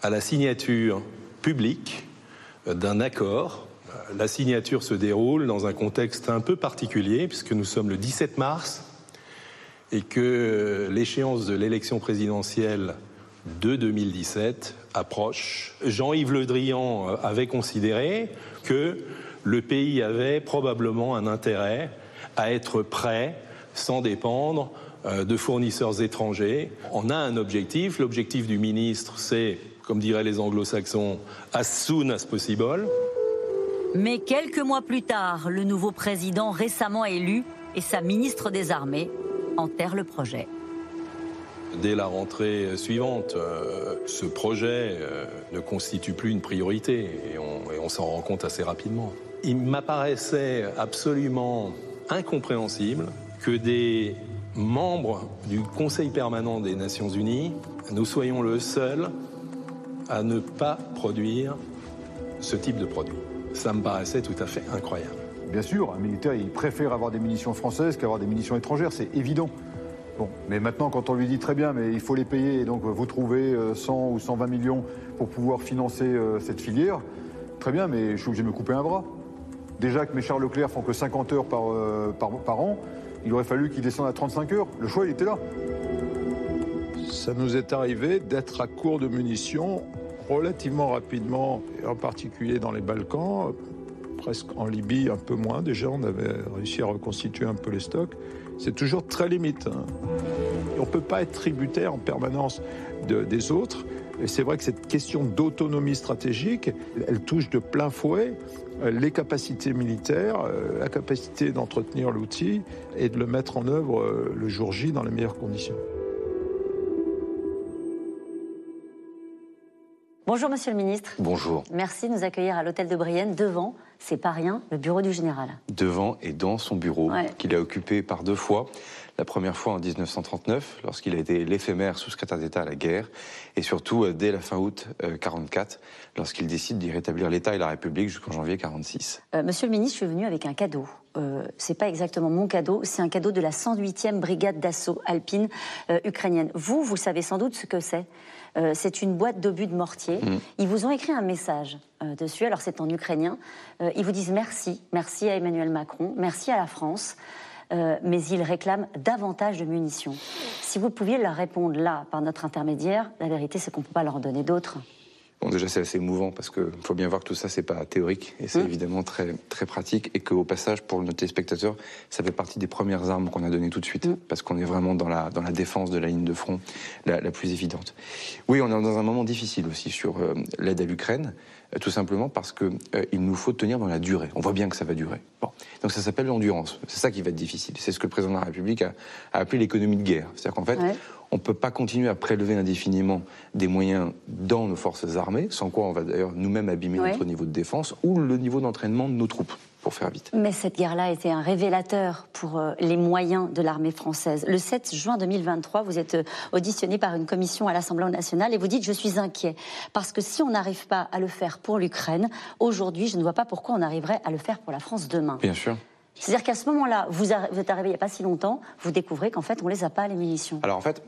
à la signature publique d'un accord la signature se déroule dans un contexte un peu particulier, puisque nous sommes le 17 mars et que l'échéance de l'élection présidentielle de 2017 approche. Jean-Yves Le Drian euh, avait considéré que le pays avait probablement un intérêt à être prêt sans dépendre euh, de fournisseurs étrangers. On a un objectif. L'objectif du ministre, c'est, comme diraient les anglo-saxons, as soon as possible. Mais quelques mois plus tard, le nouveau président récemment élu et sa ministre des Armées enterrent le projet. Dès la rentrée suivante, euh, ce projet euh, ne constitue plus une priorité et on s'en rend compte assez rapidement. Il m'apparaissait absolument incompréhensible que des membres du Conseil permanent des Nations Unies, nous soyons le seul à ne pas produire ce type de produit. Ça me paraissait tout à fait incroyable. Bien sûr, un militaire, il préfère avoir des munitions françaises qu'avoir des munitions étrangères, c'est évident. Bon, mais maintenant, quand on lui dit très bien, mais il faut les payer, et donc vous trouvez 100 euh, ou 120 millions pour pouvoir financer euh, cette filière, très bien, mais je suis obligé de me couper un bras. Déjà que mes chars Leclerc font que 50 heures par, euh, par, par an, il aurait fallu qu'ils descendent à 35 heures. Le choix, il était là. Ça nous est arrivé d'être à court de munitions relativement rapidement, en particulier dans les Balkans, presque en Libye un peu moins déjà, on avait réussi à reconstituer un peu les stocks. C'est toujours très limite. Hein. On ne peut pas être tributaire en permanence des autres. Et c'est vrai que cette question d'autonomie stratégique, elle touche de plein fouet euh, les capacités militaires, euh, la capacité d'entretenir l'outil et de le mettre en œuvre euh, le jour J dans les meilleures conditions. Bonjour Monsieur le Ministre. Bonjour. Merci de nous accueillir à l'hôtel de Brienne devant, c'est pas rien, le bureau du général. Devant et dans son bureau, qu'il a occupé par deux fois. La première fois en 1939, lorsqu'il a été l'éphémère sous-secrétaire d'État à la guerre, et surtout euh, dès la fin août 1944, euh, lorsqu'il décide d'y rétablir l'État et la République jusqu'en janvier 1946. Euh, monsieur le ministre, je suis venu avec un cadeau. Euh, c'est pas exactement mon cadeau, c'est un cadeau de la 108e brigade d'assaut alpine ukrainienne. Vous, vous savez sans doute ce que c'est. C'est une boîte d'obus de mortier. Mm. Ils vous ont écrit un message dessus, alors c'est en ukrainien. ils vous disent merci, merci à Emmanuel Macron, merci à la France. Euh, mais ils réclament davantage de munitions. Si vous pouviez leur répondre là, par notre intermédiaire, la vérité, c'est qu'on ne peut pas leur en donner d'autres. Bon, déjà, c'est assez émouvant parce qu'il faut bien voir que tout ça, c'est pas théorique et c'est mmh. évidemment très, très pratique et qu'au passage, pour nos téléspectateurs, ça fait partie des premières armes qu'on a données tout de suite mmh. parce qu'on est vraiment dans la, dans la défense de la ligne de front la, plus évidente. Oui, on est dans un moment difficile aussi sur euh, l'aide à l'Ukraine. Euh, tout simplement parce qu'il euh, nous faut tenir dans la durée. On voit bien que ça va durer. Bon. Donc ça s'appelle l'endurance. C'est ça qui va être difficile. C'est ce que le président de la République a, appelé l'économie de guerre. C'est-à-dire qu'en fait, on ne peut pas continuer à prélever indéfiniment des moyens dans nos forces armées, sans quoi on va d'ailleurs nous-mêmes abîmer notre niveau de défense ou le niveau d'entraînement de nos troupes pour faire vite. Mais cette guerre-là était un révélateur pour euh, les moyens de l'armée française. Le 7 juin 2023, vous êtes euh, auditionné par une commission à l'Assemblée nationale et vous dites Je suis inquiet. Parce que si on n'arrive pas à le faire pour l'Ukraine, aujourd'hui, je ne vois pas pourquoi on arriverait à le faire pour la France demain. Bien sûr. C'est-à-dire qu'à ce moment-là, vous, êtes arrivé il n'y a pas si longtemps, vous découvrez qu'en fait, on ne les a pas, les munitions. Alors en fait,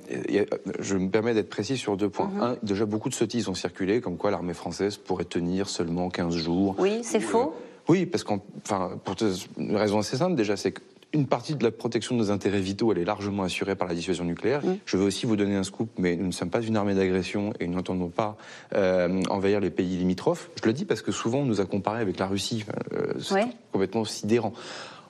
je me permets d'être précis sur deux points. Mhm. Un, déjà, beaucoup de sottises ont circulé, comme quoi l'armée française pourrait tenir seulement 15 jours. Oui, c'est faux. Oui, parce qu'en, enfin, pour une raison assez simple déjà, c'est qu'une partie de la protection de nos intérêts vitaux, elle est largement assurée par la dissuasion nucléaire. Mm. Je veux aussi vous donner un scoop, mais nous ne sommes pas une armée d'agression et nous n'entendons pas euh, envahir les pays limitrophes. Je le dis parce que souvent on nous a comparé avec la Russie. Euh, c'est complètement sidérant.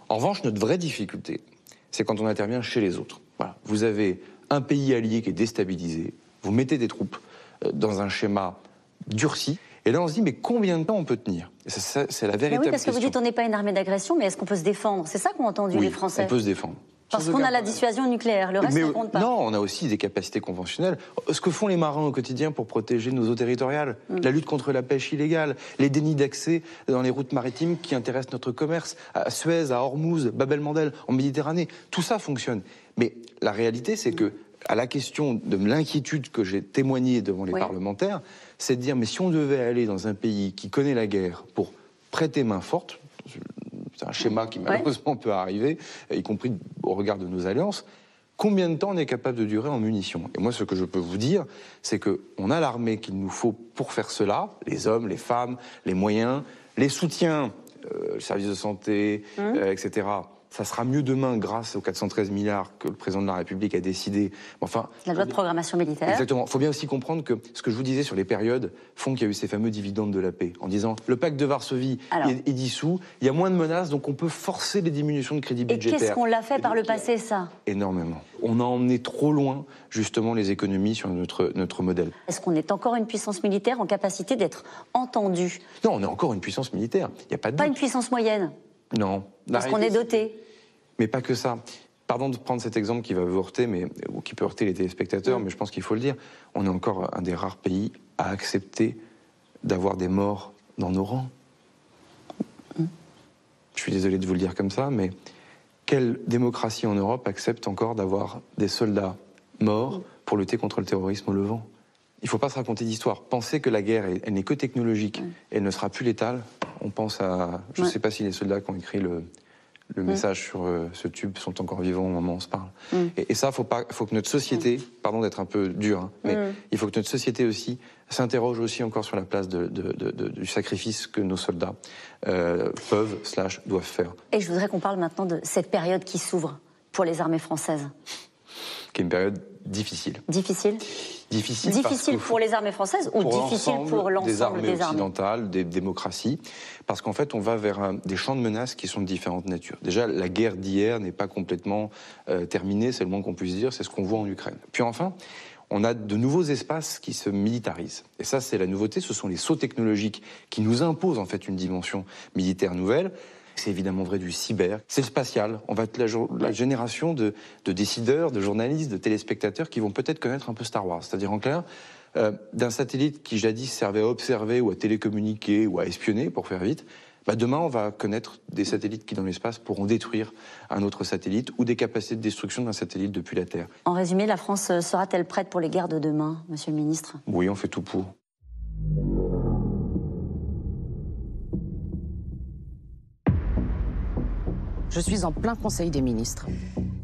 En revanche, notre vraie difficulté, c'est quand on intervient chez les autres. Voilà. Vous avez un pays allié qui est déstabilisé, vous mettez des troupes euh, dans un schéma durci, et là, on se dit, mais combien de temps on peut tenir? C'est la véritable question. Oui, parce que vous dites, on n'est pas une armée d'agression, mais est-ce qu'on peut se défendre? C'est ça qu'ont entendu les Français. On peut se défendre. Parce qu'on a la dissuasion nucléaire, le reste ne compte pas. Non, on a aussi des capacités conventionnelles. Ce que font les marins au quotidien pour protéger nos eaux territoriales, mm. la lutte contre la pêche illégale, les dénis d'accès dans les routes maritimes qui intéressent notre commerce, à Suez, à Hormuz, Babel-Mandel, en Méditerranée, tout ça fonctionne. Mais la réalité, c'est que à la question de l'inquiétude que j'ai témoignée devant les parlementaires, c'est de dire, mais si on devait aller dans un pays qui connaît la guerre pour prêter main forte, c'est un schéma qui malheureusement peut arriver, y compris au regard de nos alliances, combien de temps on est capable de durer en munitions? Et moi, ce que je peux vous dire, c'est qu'on a l'armée qu'il nous faut pour faire cela, les hommes, les femmes, les moyens, les soutiens, euh, le service de santé, mmh. euh, etc., Ça sera mieux demain grâce aux 413 milliards que le président de la République a décidé. Enfin, la loi de programmation militaire. Exactement. Il faut bien aussi comprendre que ce que je vous disais sur les périodes font qu'il y a eu ces fameux dividendes de la paix. En disant le pacte de Varsovie est, dissous, il y a moins de menaces, donc on peut forcer les diminutions de crédit budgétaire. Et qu'est-ce qu'on l'a fait par le passé, ça? Énormément. On a emmené trop loin, justement, les économies sur notre, notre modèle. Est-ce qu'on est encore une puissance militaire en capacité d'être entendu Non, on est encore une puissance militaire. Il y a pas de Pas une puissance moyenne non. Parce qu'on est doté. Mais pas que ça. Pardon de prendre cet exemple qui va vous heurter, mais, ou qui peut heurter les téléspectateurs, mm. mais je pense qu'il faut le dire. On est encore un des rares pays à accepter d'avoir des morts dans nos rangs. Mm. Je suis désolé de vous le dire comme ça, mais quelle démocratie en Europe accepte encore d'avoir des soldats morts mm. pour lutter contre le terrorisme au Levant? Il ne faut pas se raconter d'histoire. Penser que la guerre, elle, n'est que technologique, elle ne sera plus létale, on pense à. Je ne sais pas si les soldats qui ont écrit le, le mm. message sur euh, ce tube sont encore vivants au moment où on se parle. Mm. Et, ça, faut pas, faut que notre société, mm. pardon d'être un peu dur, hein, mais il faut que notre société aussi s'interroge aussi encore sur la place de, du sacrifice que nos soldats euh, peuvent slash doivent faire. Et je voudrais qu'on parle maintenant de cette période qui s'ouvre pour les armées françaises. Qui est une période difficile. Difficile Difficile, difficile pour les armées françaises ou difficile pour l'ensemble des armées des occidentales, des démocraties, parce qu'en fait, on va vers des champs de menaces qui sont de différentes natures. Déjà, la guerre d'hier n'est pas complètement euh, terminée, c'est le moins qu'on puisse dire, c'est ce qu'on voit en Ukraine. Puis enfin, on a de nouveaux espaces qui se militarisent. Et ça, c'est la nouveauté, ce sont les sauts technologiques qui nous imposent en fait une dimension militaire nouvelle. C'est évidemment vrai du cyber, c'est le spatial. On va être la, génération de, décideurs, de journalistes, de téléspectateurs qui vont peut-être connaître un peu Star Wars. C'est-à-dire en clair, euh, d'un satellite qui jadis servait à observer ou à télécommuniquer ou à espionner, pour faire vite, bah demain, on va connaître des satellites qui, dans l'espace, pourront détruire un autre satellite ou des capacités de destruction d'un satellite depuis la Terre. En résumé, la France sera-t-elle prête pour les guerres de demain, Monsieur le Ministre? Oui, on fait tout pour. Je suis en plein Conseil des ministres.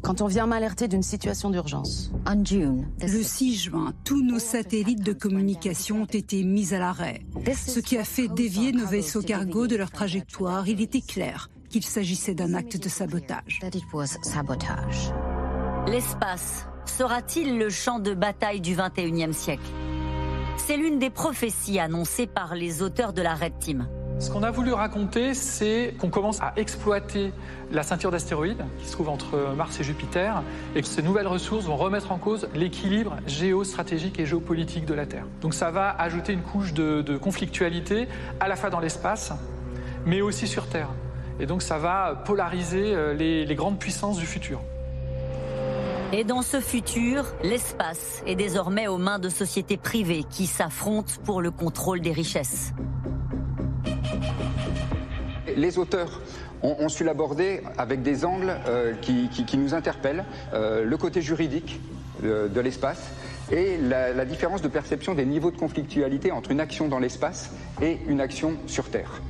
Quand on vient m'alerter d'une situation d'urgence. Le 6 juin, tous nos satellites de communication ont été mis à l'arrêt, ce qui a fait dévier nos vaisseaux cargo de leur trajectoire. Il était clair qu'il s'agissait d'un acte de sabotage. L'espace sera-t-il le champ de bataille du 21e siècle? C'est l'une des prophéties annoncées par les auteurs de la Red Team. Ce qu'on a voulu raconter, c'est qu'on commence à exploiter la ceinture d'astéroïdes qui se trouve entre Mars et Jupiter et que ces nouvelles ressources vont remettre en cause l'équilibre géostratégique et géopolitique de la Terre. Donc ça va ajouter une couche de, conflictualité à la fois dans l'espace, mais aussi sur Terre. Et donc ça va polariser euh, les, les grandes puissances du futur. Et dans ce futur, l'espace est désormais aux mains de sociétés privées qui s'affrontent pour le contrôle des richesses les auteurs ont, su l'aborder avec des angles euh, qui, nous interpellent, euh, le côté juridique de, l'espace et la, différence de perception des niveaux de conflictualité entre une action dans l'espace et une action sur Terre.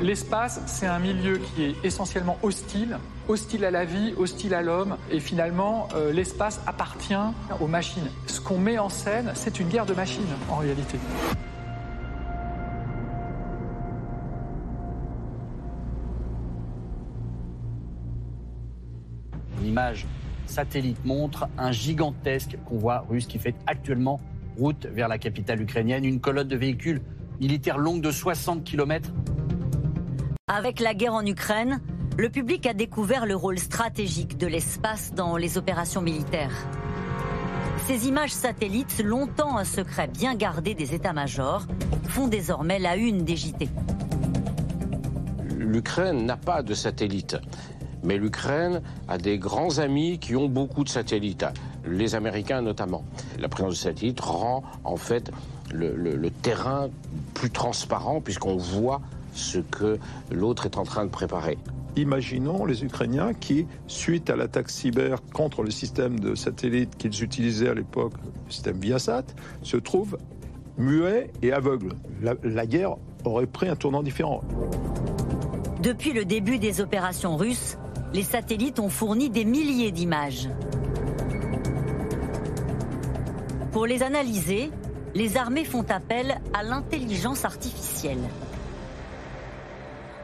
L'espace, c'est un milieu qui est essentiellement hostile, hostile à la vie, hostile à l'homme, et finalement, euh, l'espace appartient aux machines. Ce qu'on met en scène, c'est une guerre de machines, en réalité. Image satellite montre un gigantesque convoi russe qui fait actuellement route vers la capitale ukrainienne, une colonne de véhicules militaires longue de 60 km. Avec la guerre en Ukraine, le public a découvert le rôle stratégique de l'espace dans les opérations militaires. Ces images satellites, longtemps un secret bien gardé des états-majors, font désormais la une des JT. L'Ukraine n'a pas de satellite. Mais l'Ukraine a des grands amis qui ont beaucoup de satellites, les Américains notamment. La présence de satellites rend en fait le, terrain plus transparent puisqu'on voit ce que l'autre est en train de préparer. Imaginons les Ukrainiens qui, suite à l'attaque cyber contre le système de satellites qu'ils utilisaient à l'époque, le système Viasat, se trouvent muets et aveugles. la guerre aurait pris un tournant différent. Depuis le début des opérations russes, les satellites ont fourni des milliers d'images. Pour les analyser, les armées font appel à l'intelligence artificielle.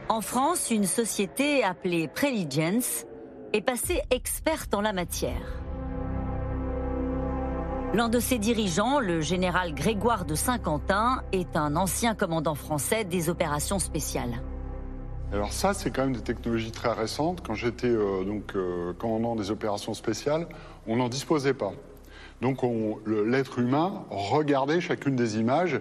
En France, une société appelée Preligence est passée experte en la matière. L'un de ses dirigeants, le général Grégoire de Saint-Quentin, est un ancien commandant français des opérations spéciales. Alors ça, c'est quand même des technologies très récentes. Quand j'étais euh, donc euh, commandant des opérations spéciales, on n'en disposait pas. Donc l'être humain regardait chacune des images,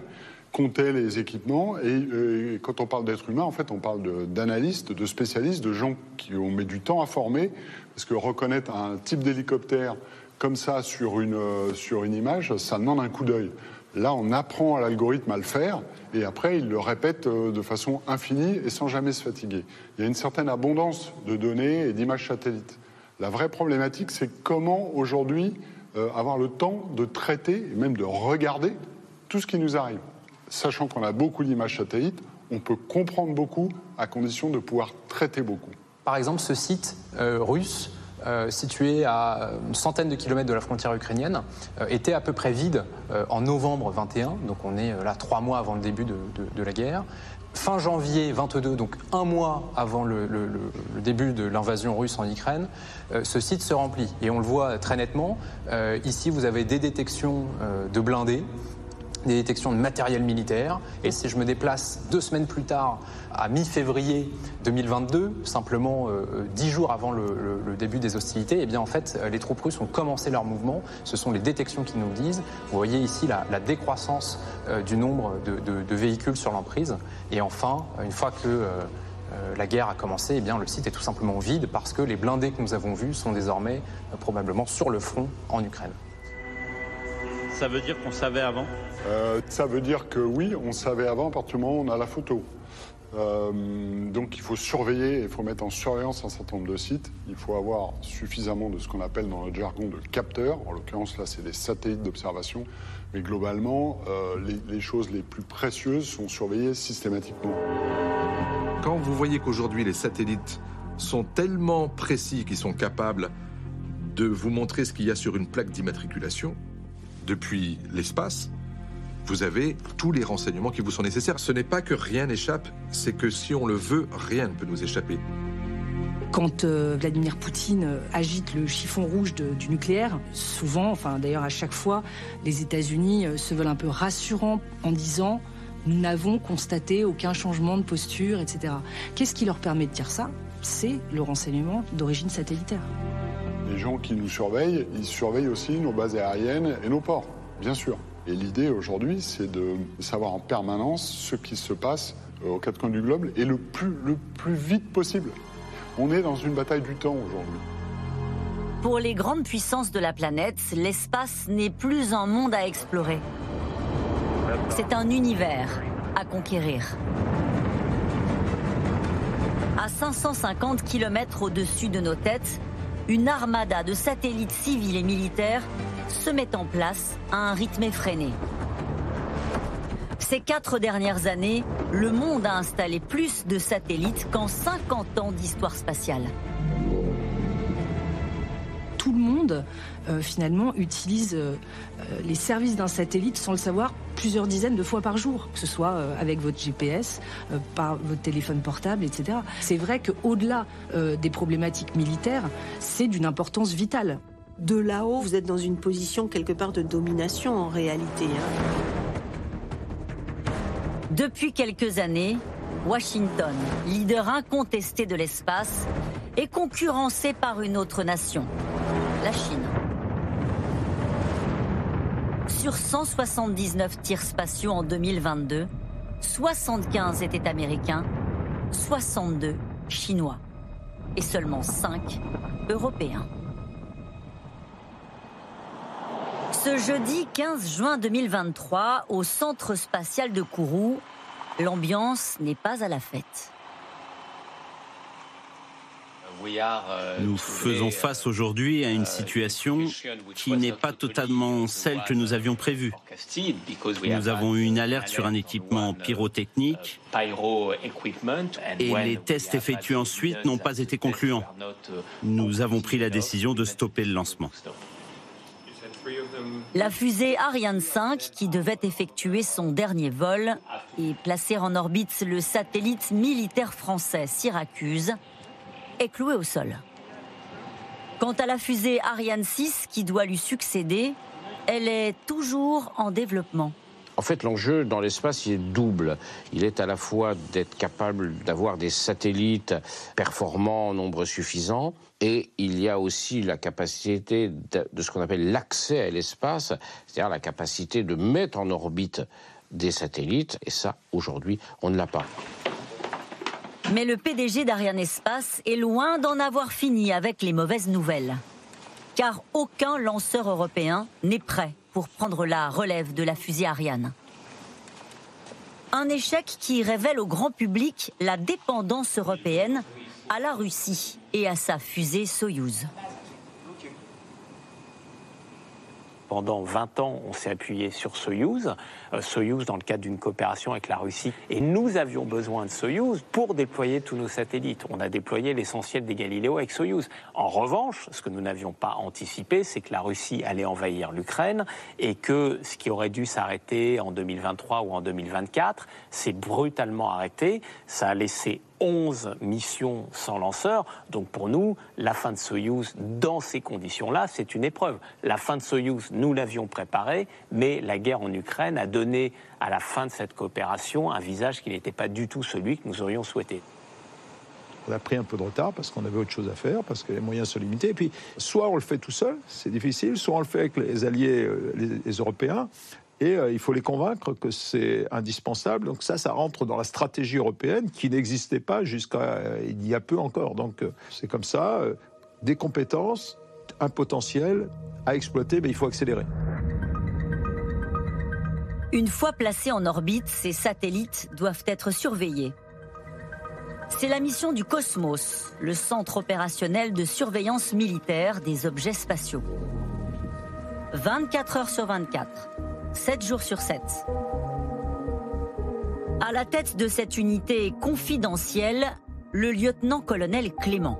comptait les équipements, et, quand on parle d'être humain, en fait, on parle d'analystes, de, spécialistes, de gens qui ont mis du temps à former, parce que reconnaître un type d'hélicoptère comme ça sur une, euh, sur une image, ça demande un coup d'œil. Là, on apprend à l'algorithme à le faire et après, il le répète euh, de façon infinie et sans jamais se fatiguer. Il y a une certaine abondance de données et d'images satellites. La vraie problématique, c'est comment aujourd'hui euh, avoir le temps de traiter et même de regarder tout ce qui nous arrive. Sachant qu'on a beaucoup d'images satellites, on peut comprendre beaucoup à condition de pouvoir traiter beaucoup. Par exemple, ce site russe euh, situé à une centaine de kilomètres de la frontière ukrainienne, euh, était à peu près vide euh, en novembre 21, donc on est là trois mois avant le début de, la guerre. Fin janvier 22, donc un mois avant le, début de l'invasion russe en Ukraine, ce site se remplit. Et on le voit très nettement. ici, vous avez des détections de blindés, des détections de matériel militaire. Et si je me déplace deux semaines plus tard, à mi-février 2022, simplement euh, dix jours avant le, début des hostilités, eh bien en fait, les troupes russes ont commencé leur mouvement. Ce sont les détections qui nous le disent. Vous voyez ici la, décroissance euh, du nombre de, véhicules sur l'emprise. Et enfin, une fois que euh, la guerre a commencé, eh bien, le site est tout simplement vide parce que les blindés que nous avons vus sont désormais probablement sur le front en Ukraine. Ça veut dire qu'on savait avant? Euh, Ça veut dire que oui, on savait avant à partir du moment où on a la photo. Euh, donc il faut surveiller, il faut mettre en surveillance un certain nombre de sites. Il faut avoir suffisamment de ce qu'on appelle dans notre jargon de capteurs. En l'occurrence, là, c'est des satellites d'observation. Mais globalement, euh, les, les, choses les plus précieuses sont surveillées systématiquement. Quand vous voyez qu'aujourd'hui les satellites sont tellement précis qu'ils sont capables de vous montrer ce qu'il y a sur une plaque d'immatriculation, depuis l'espace, vous avez tous les renseignements qui vous sont nécessaires. Ce n'est pas que rien n'échappe, c'est que si on le veut, rien ne peut nous échapper. Quand euh, Vladimir Poutine euh, agite le chiffon rouge du nucléaire, souvent, enfin d'ailleurs à chaque fois, les États-Unis euh, se veulent un peu rassurants en disant nous n'avons constaté aucun changement de posture, etc. Qu'est-ce qui leur permet de dire ça? C'est le renseignement d'origine satellitaire les gens qui nous surveillent, ils surveillent aussi nos bases aériennes et nos ports, bien sûr. Et l'idée aujourd'hui, c'est de savoir en permanence ce qui se passe euh, aux quatre coins du globe et le plus, le plus vite possible. On est dans une bataille du temps aujourd'hui. Pour les grandes puissances de la planète, l'espace n'est plus un monde à explorer. C'est un univers à conquérir. À 550 km au-dessus de nos têtes, une armada de satellites civils et militaires se met en place à un rythme effréné. Ces quatre dernières années, le monde a installé plus de satellites qu'en 50 ans d'histoire spatiale tout le monde, euh, finalement, utilise euh, euh, les services d'un satellite sans le savoir plusieurs dizaines de fois par jour, que ce soit avec votre GPS, par votre téléphone portable, etc. C'est vrai qu'au-delà des problématiques militaires, c'est d'une importance vitale. De là-haut, vous êtes dans une position quelque part de domination en réalité. Hein. Depuis quelques années, Washington, leader incontesté de l'espace, est concurrencé par une autre nation, Sur 179 tirs spatiaux en 2022, 75 étaient américains, 62 chinois et seulement 5 européens. Ce jeudi 15 juin 2023, au centre spatial de Kourou, l'ambiance n'est pas à la fête. Nous faisons face aujourd'hui à une situation qui n'est pas totalement celle que nous avions prévue. Nous avons eu une alerte sur un équipement pyrotechnique et les tests effectués ensuite n'ont pas été concluants. Nous avons pris la décision de stopper le lancement. La fusée Ariane 5, qui devait effectuer son dernier vol et placer en orbite le satellite militaire français Syracuse, est clouée au sol. Quant à la fusée Ariane 6 qui doit lui succéder, elle est toujours en développement. En fait, l'enjeu dans l'espace, est double. Il est à la fois d'être capable d'avoir des satellites performants en nombre suffisant, et il y a aussi la capacité de, de ce qu'on appelle l'accès à l'espace, c'est-à-dire la capacité de mettre en orbite des satellites, et ça, aujourd'hui, on ne l'a pas. Mais le PDG d'Ariane Espace est loin d'en avoir fini avec les mauvaises nouvelles. Car aucun lanceur européen n'est prêt pour prendre la relève de la fusée Ariane. Un échec qui révèle au grand public la dépendance européenne à la Russie et à sa fusée Soyouz. Pendant 20 ans, on s'est appuyé sur Soyouz, euh, Soyouz dans le cadre d'une coopération avec la Russie. Et nous avions besoin de Soyouz pour déployer tous nos satellites. On a déployé l'essentiel des Galiléo avec Soyouz. En revanche, ce que nous n'avions pas anticipé, c'est que la Russie allait envahir l'Ukraine et que ce qui aurait dû s'arrêter en 2023 ou en 2024 s'est brutalement arrêté. Ça a laissé 11 missions sans lanceur. Donc pour nous, la fin de Soyouz dans ces conditions-là, c'est une épreuve. La fin de Soyouz, nous l'avions préparée, mais la guerre en Ukraine a donné à la fin de cette coopération un visage qui n'était pas du tout celui que nous aurions souhaité. On a pris un peu de retard parce qu'on avait autre chose à faire, parce que les moyens sont limités. Et puis, soit on le fait tout seul, c'est difficile, soit on le fait avec les alliés, euh, les Européens. Et euh, il faut les convaincre que c'est indispensable. Donc ça, ça rentre dans la stratégie européenne qui n'existait pas jusqu'à euh, il y a peu encore. Donc euh, c'est comme ça, des compétences, un potentiel à exploiter, mais il faut accélérer. Une fois placés en orbite, ces satellites doivent être surveillés. C'est la mission du Cosmos, le centre opérationnel de surveillance militaire des objets spatiaux. 24 heures sur 24, 7 jours sur 7. À la tête de cette unité confidentielle, le lieutenant-colonel Clément.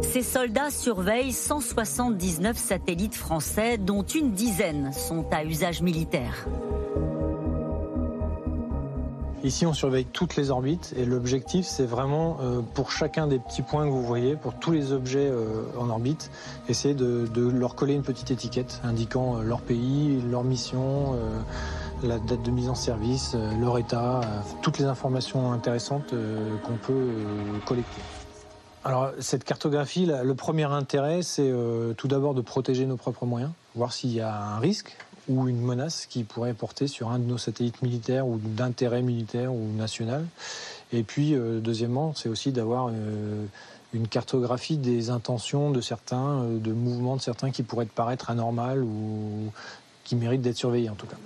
Ces soldats surveillent 179 satellites français, dont une dizaine sont à usage militaire. Ici, on surveille toutes les orbites et l'objectif, c'est vraiment euh, pour chacun des petits points que vous voyez, pour tous les objets euh, en orbite, essayer de, leur coller une petite étiquette indiquant euh, leur pays, leur mission, la date de mise en service, leur état, toutes les informations intéressantes qu'on peut collecter. Alors cette cartographie, le premier intérêt, c'est tout d'abord de protéger nos propres moyens, voir s'il y a un risque ou une menace qui pourrait porter sur un de nos satellites militaires ou d'intérêt militaire ou national. Et puis, euh, deuxièmement, c'est aussi d'avoir euh, une cartographie des intentions de certains, euh, de mouvements de certains qui pourraient paraître anormales ou qui méritent d'être surveillés en tout cas.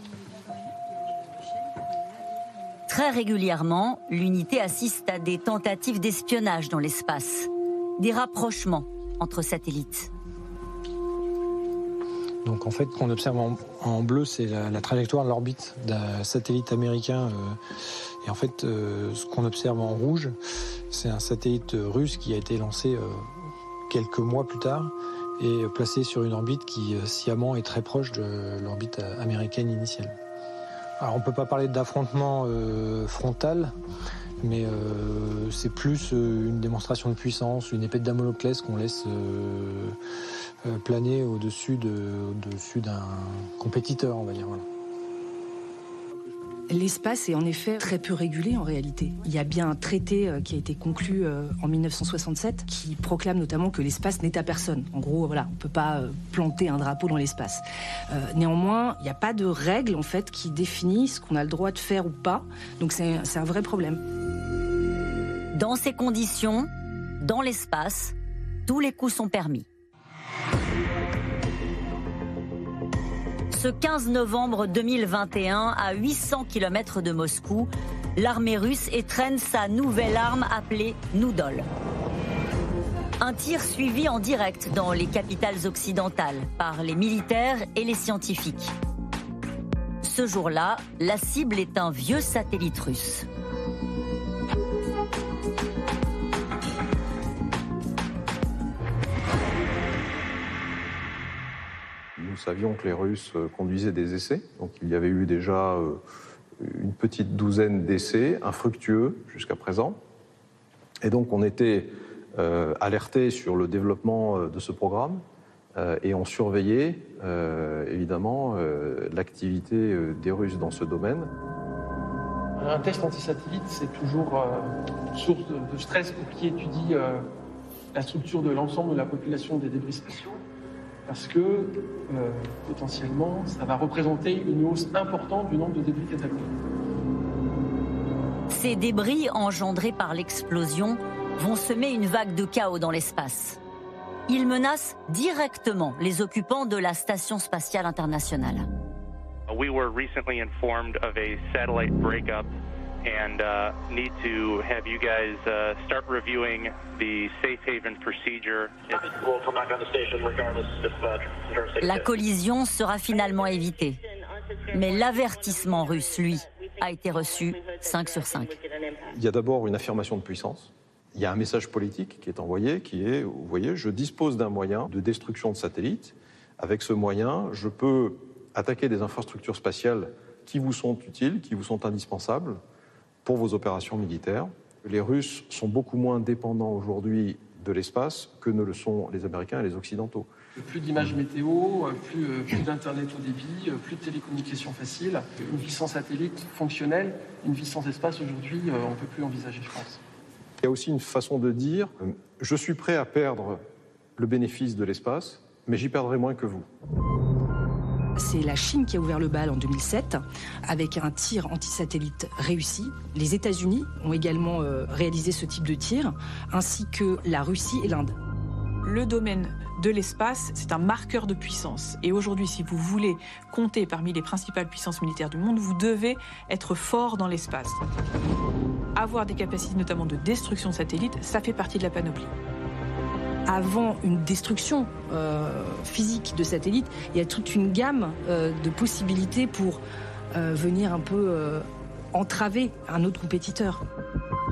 Très régulièrement, l'unité assiste à des tentatives d'espionnage dans l'espace, des rapprochements entre satellites. Donc en fait, ce qu'on observe en, bleu, c'est la, trajectoire de l'orbite d'un satellite américain. Euh, et en fait, euh, ce qu'on observe en rouge, c'est un satellite russe qui a été lancé euh, quelques mois plus tard et placé sur une orbite qui sciemment est très proche de l'orbite américaine initiale. Alors on peut pas parler d'affrontement frontal, mais c'est plus une démonstration de puissance, une épée de qu'on laisse planer au-dessus de, au d'un compétiteur, on va dire. Voilà. L'espace est en effet très peu régulé en réalité. Il y a bien un traité qui a été conclu en 1967 qui proclame notamment que l'espace n'est à personne. En gros, voilà, on peut pas planter un drapeau dans l'espace. Euh, néanmoins, il n'y a pas de règles en fait qui définissent ce qu'on a le droit de faire ou pas. Donc c'est un vrai problème. Dans ces conditions, dans l'espace, tous les coups sont permis. Ce 15 novembre 2021, à 800 km de Moscou, l'armée russe étreine sa nouvelle arme appelée Noudol. Un tir suivi en direct dans les capitales occidentales par les militaires et les scientifiques. Ce jour-là, la cible est un vieux satellite russe. Savions que les Russes conduisaient des essais. Donc il y avait eu déjà une petite douzaine d'essais, infructueux jusqu'à présent. Et donc on était euh, alertés sur le développement de ce programme et on surveillait évidemment l'activité des Russes dans ce domaine. Un test anti-satellite, c'est toujours source de, stress pour qui étudie la structure de l'ensemble de la population des débris spatiaux, parce que euh, potentiellement, ça va représenter une hausse importante du nombre de débris catalogués. Ces débris engendrés par l'explosion vont semer une vague de chaos dans l'espace. Ils menacent directement les occupants de la Station spatiale internationale. We were recently informed of a satellite breakup and uh, need to have you guys uh, start reviewing the safe haven procedure. La collision sera finalement évitée. Mais l'avertissement russe, lui, a été reçu 5 sur 5. Il y a d'abord une affirmation de puissance. Il y a un message politique qui est envoyé, qui est, vous voyez, je dispose d'un moyen de destruction de satellites. Avec ce moyen, je peux attaquer des infrastructures spatiales qui vous sont utiles, qui vous sont indispensables, pour vos opérations militaires. Les Russes sont beaucoup moins dépendants aujourd'hui de l'espace que ne le sont les Américains et les Occidentaux. Plus d'images météo, plus, euh, plus d'Internet au débit, euh, plus de télécommunications faciles, une vie sans satellite fonctionnelle, une vie sans espace aujourd'hui, euh, on ne peut plus envisager, je pense. Il y a aussi une façon de dire, je suis prêt à perdre le bénéfice de l'espace, mais j'y perdrai moins que vous. C'est la Chine qui a ouvert le bal en 2007 avec un tir anti-satellite réussi. Les États-Unis ont également euh, réalisé ce type de tir, ainsi que la Russie et l'Inde. Le domaine de l'espace, c'est un marqueur de puissance. Et aujourd'hui, si vous voulez compter parmi les principales puissances militaires du monde, vous devez être fort dans l'espace. Avoir des capacités notamment de destruction de satellites, ça fait partie de la panoplie avant une destruction euh, physique de satellites, il y a toute une gamme euh, de possibilités pour euh, venir un peu entraver un autre compétiteur.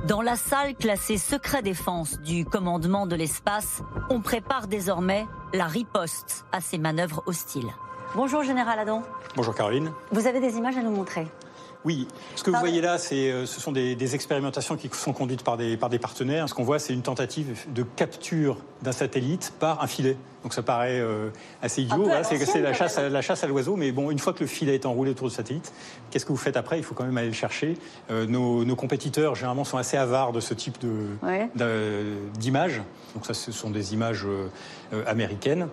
Dans la salle classée secret défense du commandement de l'espace, on prépare désormais la riposte à ces manœuvres hostiles. Bonjour Général Adam. Bonjour Caroline. Vous avez des images à nous montrer? Oui, ce que vous voyez là, euh, ce sont des, expérimentations qui sont conduites par des, par des partenaires. Ce qu'on voit, c'est une tentative de capture d'un satellite par un filet. Donc ça paraît euh, assez idiot. c'est la chasse, à, la chasse à l'oiseau. Mais bon, une fois que le filet est enroulé autour du satellite, qu'est-ce que vous faites après? Il faut quand même aller le chercher. Euh, nos, compétiteurs, généralement, sont assez avares de ce type d'images. Donc ça, ce sont des images américaines.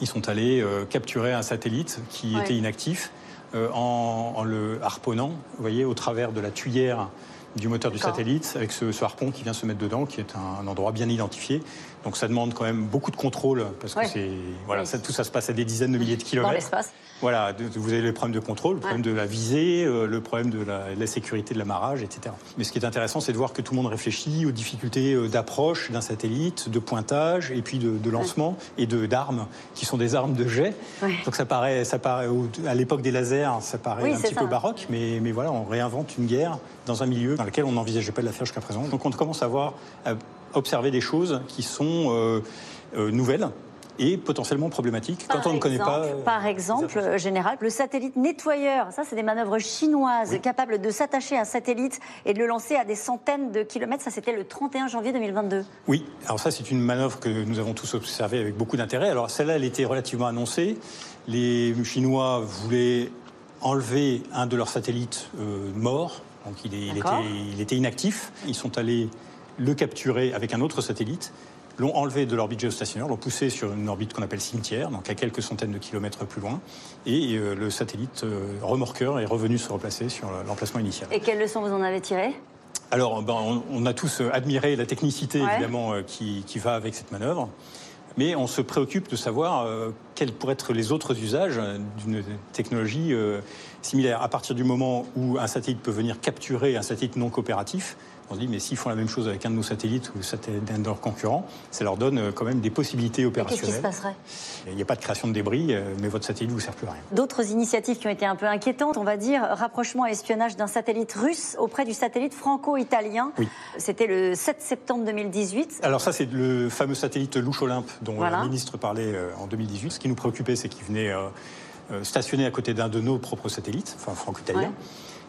Ils sont allés capturer un satellite qui était inactif. Euh, en, le harponnant, vous voyez, au travers de la tuyère du moteur du satellite, avec ce, harpon qui vient se mettre dedans, qui est un, endroit bien identifié. Donc ça demande quand même beaucoup de contrôle, parce que c'est voilà, tout ça se passe à des dizaines de milliers de kilomètres. Dans l'espace. Voilà, vous avez les problèmes de contrôle, le problème de la visée, euh, le problème de la, sécurité de l'amarrage, etc. Mais ce qui est intéressant, c'est de voir que tout le monde réfléchit aux difficultés euh, d'approche d'un satellite, de pointage, et puis de, lancement, et de d'armes, qui sont des armes de jet. Donc ça paraît, ça paraît à l'époque des lasers, ça paraît un petit peu baroque, mais, mais voilà, on réinvente une guerre dans un milieu dans lequel on n'envisageait pas de la faire jusqu'à présent. Donc on commence à voir, à observer des choses qui sont euh, nouvelles et potentiellement problématique quand on ne connaît pas. Euh, par exemple, euh, général, le satellite nettoyeur, ça c'est des manœuvres chinoises capables de s'attacher à un satellite et de le lancer à des centaines de kilomètres. Ça c'était le 31 janvier 2022. Oui, alors ça c'est une manœuvre que nous avons tous observée avec beaucoup d'intérêt. Alors celle-là, elle était relativement annoncée. Les Chinois voulaient enlever un de leurs satellites euh, morts, donc il, il, était, il était inactif. Ils sont allés le capturer avec un autre satellite l'ont enlevé de l'orbite géostationnaire, l'ont poussé sur une orbite qu'on appelle cimetière, donc à quelques centaines de kilomètres plus loin, et euh, le satellite euh, remorqueur est revenu se replacer sur l'emplacement initial. Et quelles leçons vous en avez tirées? Alors, ben, on, a tous euh, admiré la technicité, évidemment, qui, va avec cette manœuvre. Mais on se préoccupe de savoir quels pourraient être les autres usages d'une technologie similaire. À partir du moment où un satellite peut venir capturer un satellite non coopératif, On se dit, mais s'ils font la même chose avec un de nos satellites ou d'un de leurs concurrents, ça leur donne quand même des possibilités opérationnelles. Qu'est-ce qui se passerait Il n'y a pas de création de débris, mais votre satellite ne vous sert plus à rien. D'autres initiatives qui ont été un peu inquiétantes, on va dire, rapprochement et espionnage d'un satellite russe auprès du satellite franco-italien. Oui. C'était le 7 septembre 2018. Alors ça, c'est le fameux satellite Louche Olympe dont le ministre parlait en 2018. Ce qui nous préoccupait, c'est qu'il venait stationner à côté d'un de nos propres satellites, enfin franco-italien.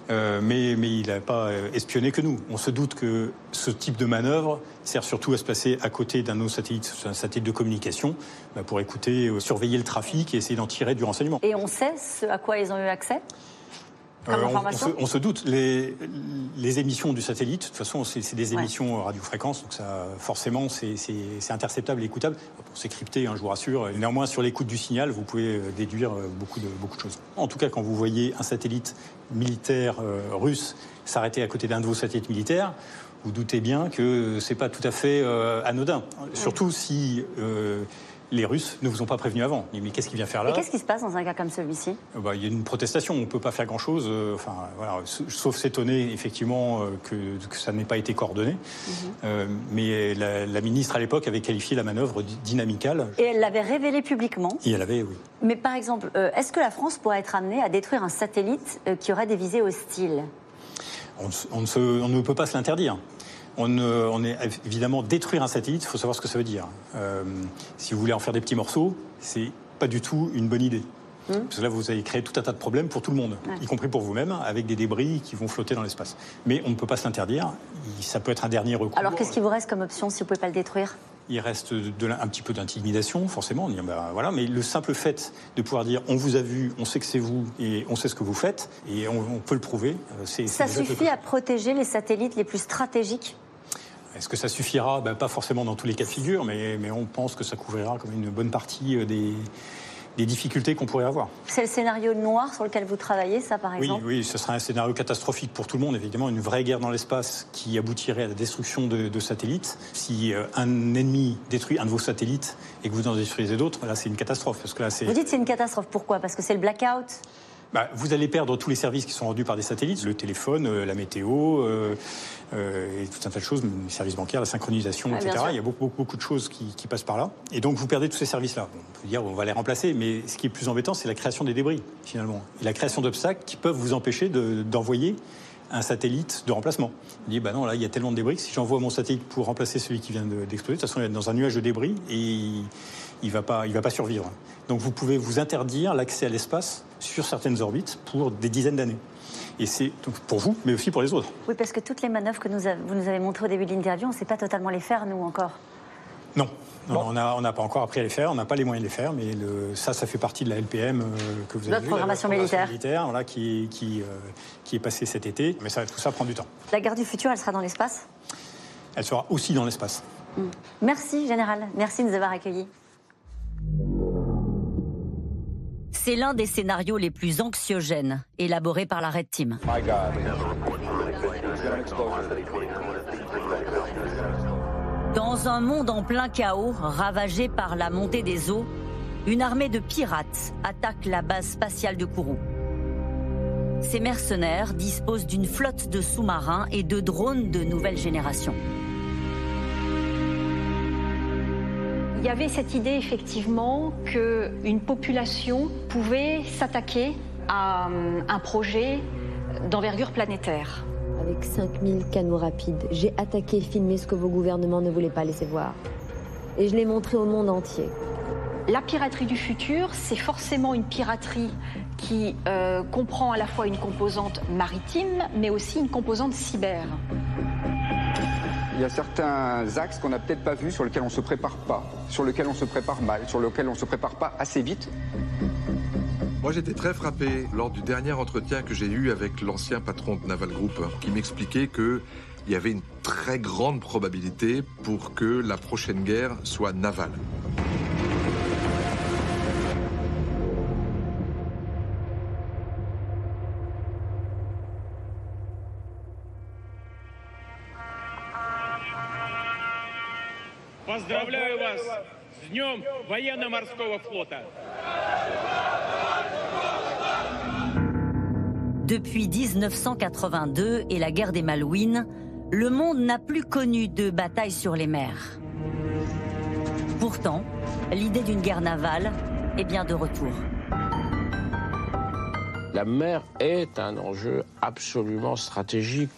Euh, mais, il n'a pas euh, espionné que nous. On se doute que ce type de manœuvre sert surtout à se placer à côté d'un autre satellite, un satellite de communication, bah, pour écouter, euh, surveiller le trafic et essayer d'en tirer du renseignement. Et on sait ce à quoi ils ont eu accès? Euh, on, se, doute. Les, les, émissions du satellite, de toute façon, c'est des émissions radiofréquences, donc ça, forcément, c'est interceptable et écoutable. c'est crypté, hein, je vous rassure. Néanmoins, sur l'écoute du signal, vous pouvez euh, déduire euh, beaucoup de, beaucoup de choses. En tout cas, quand vous voyez un satellite militaire russe s'arrêter à côté d'un de vos satellites militaires, vous doutez bien que c'est pas tout à fait anodin. Surtout si les Russes ne vous ont pas prévenu avant. Mais qu'est-ce qu'il vient faire là Et qu'est-ce qui se passe dans un cas comme celui-ci? Euh, bah, Il y a une protestation, on ne peut pas faire grand-chose, euh, enfin, voilà, sauf s'étonner effectivement euh, que, ça n'ait pas été coordonné. Mhm. mais la, ministre à l'époque avait qualifié la manœuvre dynamicale. Et elle l'avait révélé publiquement Et elle avait, oui. Mais par exemple, est-ce que la France pourrait être amenée à détruire un satellite qui aurait des visées hostiles? On, on ne peut pas se l'interdire. On, est évidemment détruire un satellite, il faut savoir ce que ça veut dire. Euh, si vous voulez en faire des petits morceaux, c'est pas du tout une bonne idée. Hum. Parce que là, vous allez créer tout un tas de problèmes pour tout le monde, y compris pour vous-même, avec des débris qui vont flotter dans l'espace. Mais on ne peut pas se l'interdire. Ça peut être un dernier recours. Alors, qu'est-ce qui vous reste comme option si vous ne pouvez pas le détruire? Il reste un petit peu d'intimidation, forcément. Bah, voilà, mais le simple fait de pouvoir dire on vous a vu, on sait que c'est vous et on sait ce que vous faites et on, peut le prouver. Euh, Ça suffit à protéger les satellites les plus stratégiques? Est-ce que ça suffira? Ben, Pas forcément dans tous les cas de figure, mais, mais, on pense que ça couvrira comme une bonne partie euh, des, des difficultés qu'on pourrait avoir. C'est le scénario noir sur lequel vous travaillez, ça par exemple? Oui, oui, ce serait un scénario catastrophique pour tout le monde, évidemment, une vraie guerre dans l'espace qui aboutirait à la destruction de, satellites. Si euh, un ennemi détruit un de vos satellites et que vous en détruisez d'autres, là c'est une catastrophe. Parce que là, vous dites c'est une catastrophe, pourquoi? Parce que c'est le blackout? Bah, vous allez perdre tous les services qui sont rendus par des satellites, le téléphone, euh, la météo, euh, euh, et tout un tas de choses, les services bancaires, la synchronisation, etc. Il y a beaucoup, beaucoup, de choses qui, passent par là. Et donc vous perdez tous ces services-là. On peut dire on va les remplacer, mais ce qui est plus embêtant, c'est la création des débris, finalement. Et la création d'obstacles qui peuvent vous empêcher d'envoyer un satellite de remplacement. On dit, bah non, là, il y a tellement de débris que si j'envoie mon satellite pour remplacer celui qui vient d'exploser, de, toute façon, il va être dans un nuage de débris et il ne va, pas, il va pas survivre. Donc vous pouvez vous interdire l'accès à l'espace sur certaines orbites pour des dizaines d'années. Et c'est pour vous, mais aussi pour les autres. Oui, parce que toutes les manœuvres que nous vous nous avez montrées au début de l'interview, on ne sait pas totalement les faire, nous, encore. Non, on n'a pas encore appris à les faire, on n'a pas les moyens de les faire, mais ça, ça fait partie de la LPM euh, que vous avez Notre programmation militaire. militaire voilà, qui, qui, euh, qui, est passée cet été, mais ça, tout ça prend du temps. La guerre du futur, elle sera dans l'espace? Elle sera aussi dans l'espace. Hmm. Merci, Général. Merci de nous avoir accueillis. C'est l'un des scénarios les plus anxiogènes élaborés par la Red Team. Dans un monde en plein chaos, ravagé par la montée des eaux, une armée de pirates attaque la base spatiale de Kourou. Ces mercenaires disposent d'une flotte de sous-marins et de drones de nouvelle génération. Y avait cette idée effectivement qu'une population pouvait s'attaquer à euh, un projet d'envergure planétaire. Avec 5000 canaux rapides, j'ai attaqué et filmé ce que vos gouvernements ne voulaient pas laisser voir. Et je l'ai montré au monde entier. La piraterie du futur, c'est forcément une piraterie qui euh, comprend à la fois une composante maritime, mais aussi une composante cyber. Il y a certains axes qu'on n'a peut-être pas vus, sur lesquels on ne se prépare pas, sur lesquels on se prépare mal, sur lesquels on ne se prépare pas assez vite. Moi, j'étais très frappé lors du dernier entretien que j'ai eu avec l'ancien patron de Naval Group, qui m'expliquait qu'il y avait une très grande probabilité pour que la prochaine guerre soit navale. Поздравляю вас с Днем военно-морского флота! Depuis 1982 et la guerre des Malouines, le monde n'a plus connu de bataille sur les mers. Pourtant, l'idée d'une guerre navale est bien de retour. La mer est un enjeu absolument stratégique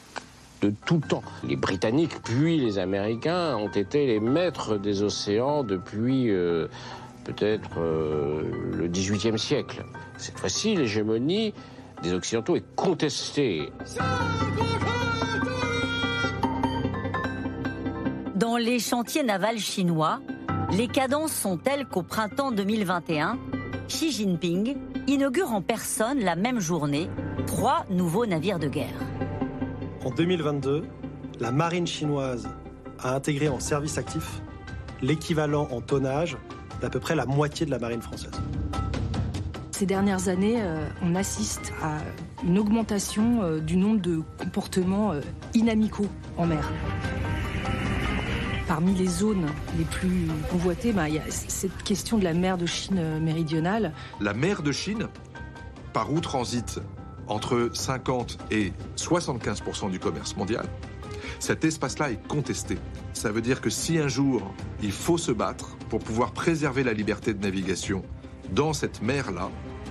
de tout temps. Les Britanniques, puis les Américains, ont été les maîtres des océans depuis euh, peut-être euh, le XVIIIe siècle. Cette fois-ci, l'hégémonie des Occidentaux est contestée. Dans les chantiers navals chinois, les cadences sont telles qu'au printemps 2021, Xi Jinping inaugure en personne la même journée trois nouveaux navires de guerre. En 2022, la marine chinoise a intégré en service actif l'équivalent en tonnage d'à peu près la moitié de la marine française. Ces dernières années, euh, on assiste à une augmentation euh, du nombre de comportements euh, inamicaux en mer. Parmi les zones les plus convoitées, bah, il y a cette question de la mer de Chine méridionale. La mer de Chine, par où transite entre 50 et 75% du commerce mondial, cet espace-là est contesté. Ça veut dire que si un jour il faut se battre pour pouvoir préserver la liberté de navigation dans cette mer-là,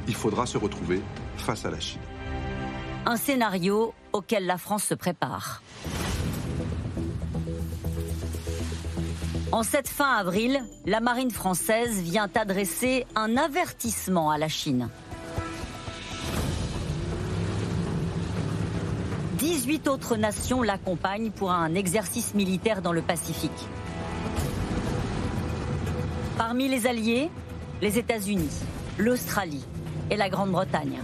il faudra se retrouver face à la Chine. Un scénario auquel la France se prépare. En cette fin avril, la marine française vient adresser un avertissement à la Chine. 18 autres nations l'accompagnent pour un exercice militaire dans le Pacifique. Parmi les alliés, les États-Unis, l'Australie et la Grande-Bretagne.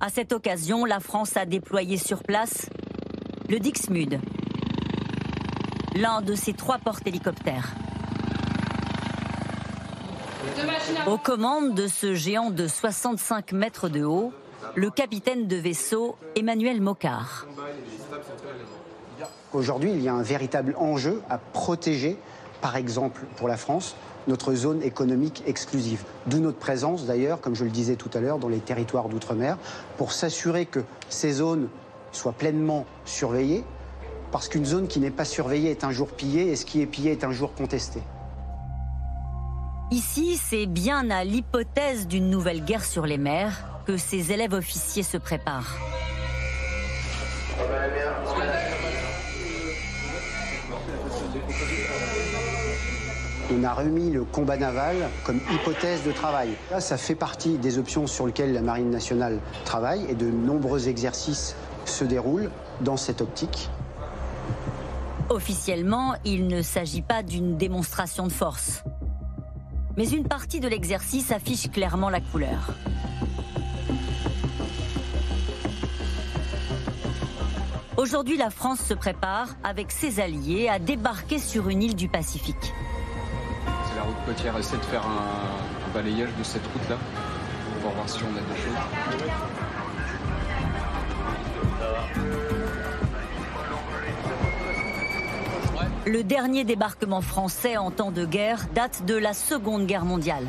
À cette occasion, la France a déployé sur place le Dixmude, l'un de ses trois porte-hélicoptères. Aux commandes de ce géant de 65 mètres de haut, le capitaine de vaisseau Emmanuel Mocard. Aujourd'hui, il y a un véritable enjeu à protéger, par exemple pour la France, notre zone économique exclusive. D'où notre présence d'ailleurs, comme je le disais tout à l'heure, dans les territoires d'outre-mer, pour s'assurer que ces zones soient pleinement surveillées, parce qu'une zone qui n'est pas surveillée est un jour pillée, et ce qui est pillé est un jour contesté. Ici, c'est bien à l'hypothèse d'une nouvelle guerre sur les mers que ces élèves officiers se préparent. On a remis le combat naval comme hypothèse de travail. Là, ça fait partie des options sur lesquelles la Marine nationale travaille et de nombreux exercices se déroulent dans cette optique. Officiellement, il ne s'agit pas d'une démonstration de force. Mais une partie de l'exercice affiche clairement la couleur. Aujourd'hui, la France se prépare, avec ses alliés, à débarquer sur une île du Pacifique la route côtière essaie de faire un, balayage de cette route-là pour voir si on a des choses. Le dernier débarquement français en temps de guerre date de la Seconde Guerre mondiale.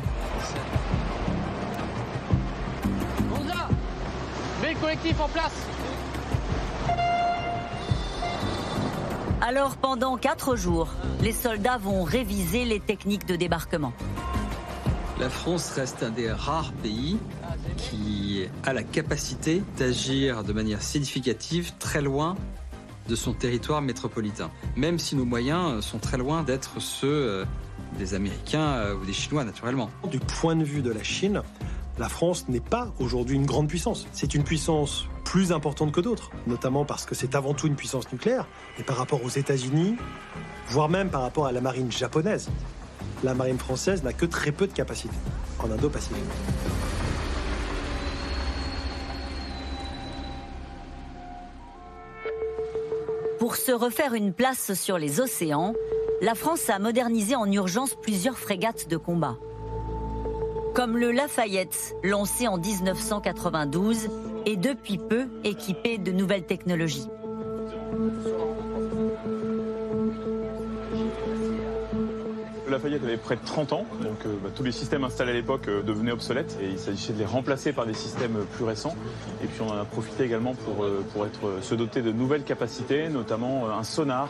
Gonza Mets le collectif en place Alors pendant quatre jours, les soldats vont réviser les techniques de débarquement. La France reste un des rares pays qui a la capacité d'agir de manière significative très loin de son territoire métropolitain, même si nos moyens sont très loin d'être ceux euh, des Américains euh, ou des Chinois naturellement. Du point de vue de la Chine, la France n'est pas aujourd'hui une grande puissance. C'est une puissance plus importante que d'autres, notamment parce que c'est avant tout une puissance nucléaire, et par rapport aux États-Unis, voire même par rapport à la marine japonaise. La marine française n'a que très peu de capacité en Indo-Pacifique. Pour se refaire une place sur les océans, la France a modernisé en urgence plusieurs frégates de combat comme le Lafayette, lancé en 1992 et depuis peu équipé de nouvelles technologies. Lafayette avait près de 30 ans, donc euh, bah, tous les systèmes installés à l'époque euh, devenaient obsolètes et il s'agissait de les remplacer par des systèmes plus récents. Et puis on en a profité également pour, euh, pour être, se doter de nouvelles capacités, notamment un sonar,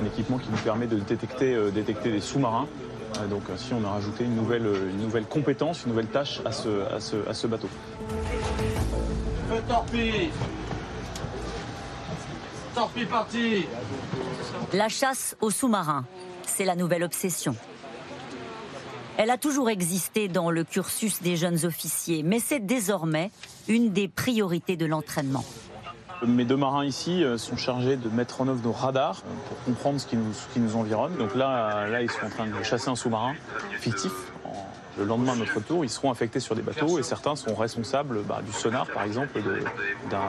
un équipement qui nous permet de détecter, détecter des sous-marins. donc ainsi on a rajouté une nouvelle, une nouvelle compétence, une nouvelle tâche à ce, à ce, à ce bateau. parti La chasse aux sous-marins, c'est la nouvelle obsession. Elle a toujours existé dans le cursus des jeunes officiers, mais c'est désormais une des priorités de l'entraînement. Mes deux marins ici euh, sont chargés de mettre en œuvre nos radars pour comprendre ce qui nous, environne. Donc là, là, ils sont en train de chasser un sous-marin fictif. Le lendemain de notre tour, ils seront affectés sur des bateaux et certains sont responsables bah, du sonar, par exemple,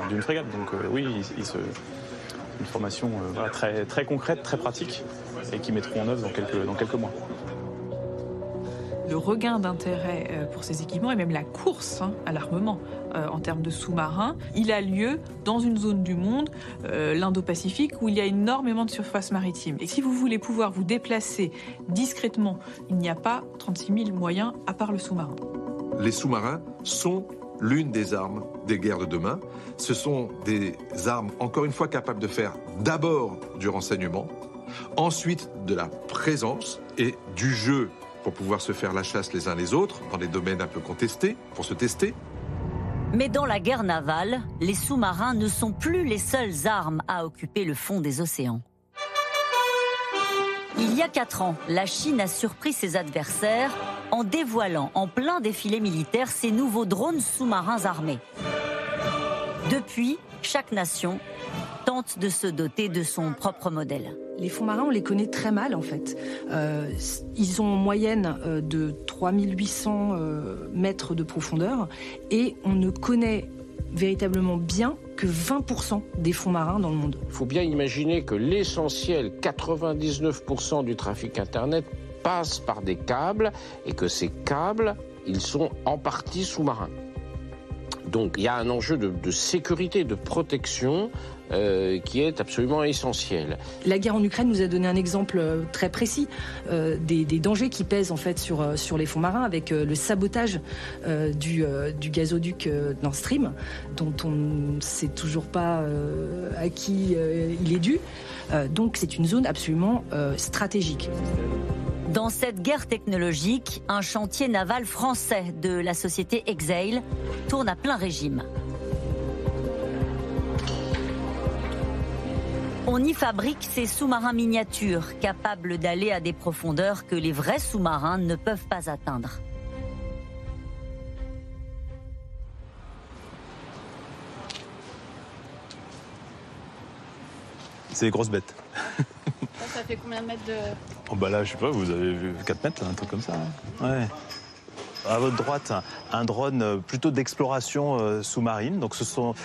d'une frégate. Donc euh, oui, une formation euh, très concrète, très pratique et qui mettront en œuvre dans quelques, dans quelques mois le regain d'intérêt euh, pour ces équipements et même la course hein, à l'armement euh, en termes de sous-marins, il a lieu dans une zone du monde, l'Indo-Pacifique, où il y a énormément de surface maritime. Et si vous voulez pouvoir vous déplacer discrètement, il n'y a pas 36 000 moyens à part le sous-marin. Les sous-marins sont l'une des armes des guerres de demain. Ce sont des armes, encore une fois, capables de faire d'abord du renseignement, ensuite de la présence et du jeu pour pouvoir se faire la chasse les uns les autres dans des domaines un peu contestés, pour se tester. Mais dans la guerre navale, les sous-marins ne sont plus les seules armes à occuper le fond des océans. Il y a quatre ans, la Chine a surpris ses adversaires en dévoilant en plein défilé militaire ses nouveaux drones sous-marins armés. Depuis, chaque nation tente de se doter de son propre modèle. Les fonds marins, on les connaît très mal en fait. Euh, ils ont en moyenne euh, de 3800 euh, mètres de profondeur et on ne connaît véritablement bien que 20% des fonds marins dans le monde. Il faut bien imaginer que l'essentiel, 99% du trafic Internet passe par des câbles et que ces câbles, ils sont en partie sous-marins. Donc il y a un enjeu de, sécurité, de protection euh, qui est absolument essentiel. La guerre en Ukraine nous a donné un exemple euh, très précis euh, des, dangers qui pèsent en fait sur, sur les fonds marins avec le sabotage du, du, gazoduc Nord Stream dont on ne sait toujours pas à qui il est dû. donc c'est une zone absolument stratégique. Dans cette guerre technologique, un chantier naval français de la société Exail tourne à plein régime. On y fabrique ces sous-marins miniatures capables d'aller à des profondeurs que les vrais sous-marins ne peuvent pas atteindre. C'est des grosses bêtes. Ça, fait combien de mètres de... Oh bah là, je sais pas, vous avez vu 4 mètres, un truc comme ça. Hein. Ouais. À votre droite, un drone plutôt d'exploration euh, sous-marine. Donc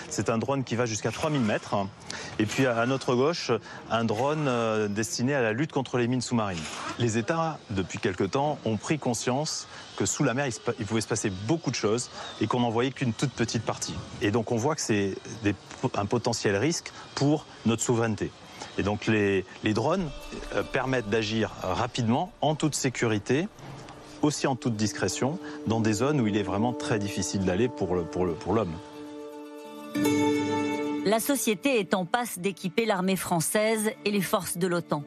c'est un drone qui va jusqu'à 3000 mètres. Et puis à notre gauche, un drone euh, destiné à la lutte contre les mines sous-marines. Les États, depuis quelque temps, ont pris conscience que sous la mer, il pouvait se passer beaucoup de choses et qu'on n'en voyait qu'une toute petite partie. Et donc on voit que c'est un potentiel risque pour notre souveraineté. Et donc les, drones euh, permettent d'agir rapidement, en toute sécurité, aussi en toute discrétion, dans des zones où il est vraiment très difficile d'aller pour l'homme. La société est en passe d'équiper l'armée française et les forces de l'OTAN.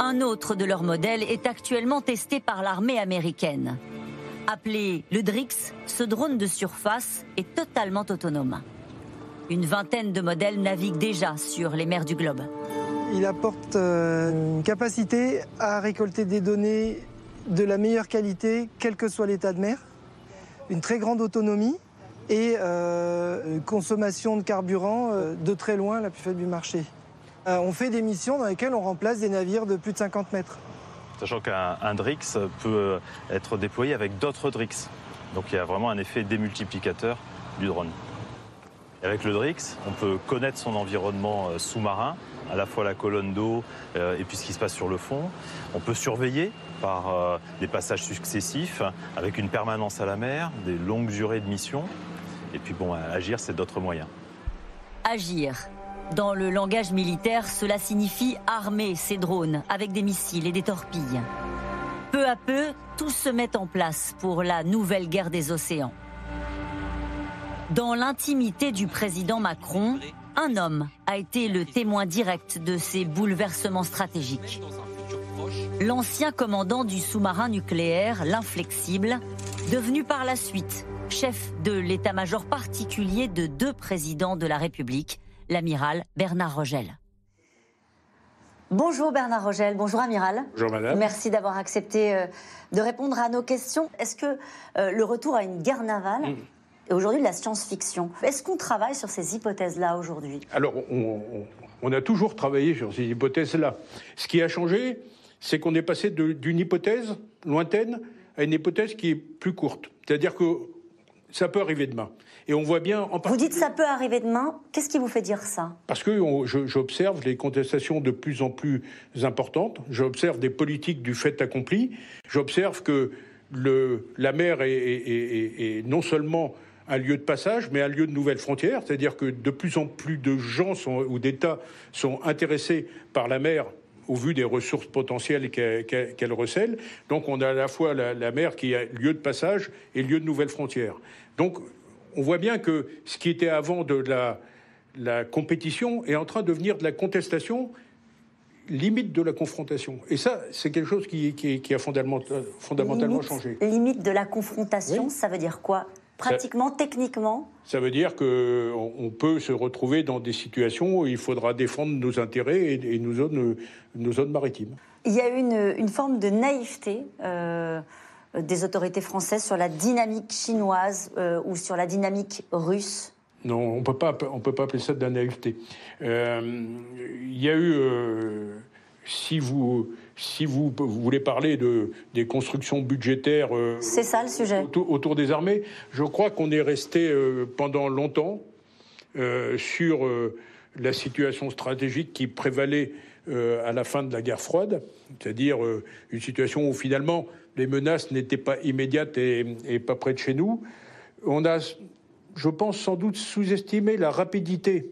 Un autre de leurs modèles est actuellement testé par l'armée américaine. Appelé le DRIX, ce drone de surface est totalement autonome. Une vingtaine de modèles naviguent déjà sur les mers du globe. Il apporte euh, une capacité à récolter des données de la meilleure qualité, quel que soit l'état de mer, une très grande autonomie et euh, une consommation de carburant euh, de très loin la plus faible du marché. on fait des missions dans lesquelles on remplace des navires de plus de 50 mètres. Sachant qu'un DRIX peut être déployé avec d'autres DRIX. Donc il y a vraiment un effet démultiplicateur du drone. Avec le DRIX, on peut connaître son environnement sous-marin, à la fois la colonne d'eau euh, et puis ce qui se passe sur le fond. On peut surveiller par euh, des passages successifs avec une permanence à la mer, des longues durées de mission. Et puis bon, agir, c'est d'autres moyens. Agir. Dans le langage militaire, cela signifie armer ces drones avec des missiles et des torpilles. Peu à peu, tout se met en place pour la nouvelle guerre des océans. Dans l'intimité du président Macron, un homme a été le témoin direct de ces bouleversements stratégiques. L'ancien commandant du sous-marin nucléaire, l'inflexible, devenu par la suite chef de l'état-major particulier de deux présidents de la République, l'amiral Bernard Rogel. Bonjour Bernard Rogel, bonjour amiral. Bonjour madame. Merci d'avoir accepté euh, de répondre à nos questions. Est-ce que euh, le retour à une guerre navale Mm. Est aujourd'hui de la science-fiction Est-ce qu'on travaille sur ces hypothèses-là aujourd'hui? Alors, on, on- on a toujours travaillé sur ces hypothèses-là. Ce qui a changé, c'est qu'on est passé d'une hypothèse lointaine à une hypothèse qui est plus courte. C'est-à-dire que ça peut arriver demain. Et on voit bien en Vous dites ça peut arriver demain. Qu'est-ce qui vous fait dire ça? Parce que j'observe les contestations de plus en plus importantes, j'observe des politiques du fait accompli, j'observe que le, la mer est, est- est- est non seulement un lieu de passage, mais un lieu de nouvelles frontières, c'est-à-dire que de plus en plus de gens sont- ou d'États sont intéressés par la mer au vu des ressources potentielles qu'elle recèle. Donc on a à la fois la, la mer qui est lieu de passage et lieu de nouvelles frontières. Donc on voit bien que ce qui était avant de la, la compétition est en train de devenir de la contestation, limite de la confrontation. Et ça, c'est quelque chose qui, qui- qui a fondamentalement, fondamentalement limite, changé. limite de la confrontation, ça veut dire quoi? Pratiquement, techniquement Ça veut dire qu'on on peut se retrouver dans des situations où il faudra défendre nos intérêts et, et nos, zones, nos zones maritimes. Il y a eu une, une forme de naïveté euh, des autorités françaises sur la dynamique chinoise euh, ou sur la dynamique russe. Non, on on peut pas appeler ça de la naïveté. Euh, Il y a eu, si vous, si vous, vous voulez parler de des constructions budgétaires, euh, C'est ça le sujet. autour, autour des armées, je crois qu'on est resté euh, pendant longtemps euh, sur la situation stratégique qui prévalait à la fin de la guerre froide, c'est-à-dire une situation où finalement les menaces n'étaient pas immédiates et, et pas près de chez nous. On a, je pense, sans doute sous-estimé la rapidité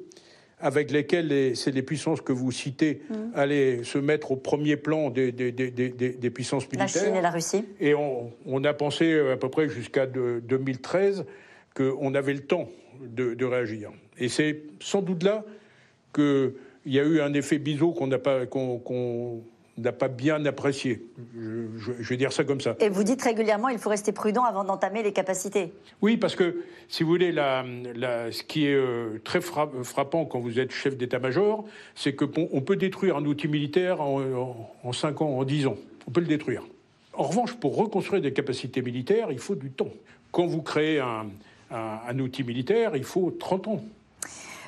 avec lesquelles les, c'est les puissances que vous citez Mm. allaient se mettre au premier plan des, des- des- des- des- des puissances La militaires. Chine et la Russie. Et on, on a pensé à peu près jusqu'à de- 2013 qu'on avait le temps de, de réagir. Et c'est sans doute là qu'il y a eu un effet biseau qu'on n'a pas, qu'on- qu'on n'a pas bien apprécié. Je, je- je vais dire ça comme ça. Et vous dites régulièrement il faut rester prudent avant d'entamer les capacités. Oui, parce que, si vous voulez, la, la- ce qui est euh, très fra- frappant quand vous êtes chef d'état-major, c'est qu'on on peut détruire un outil militaire en, en, en 5 ans, en 10 ans. On peut le détruire. En revanche, pour reconstruire des capacités militaires, il faut du temps. Quand vous créez un, un- un outil militaire, il faut 30 ans.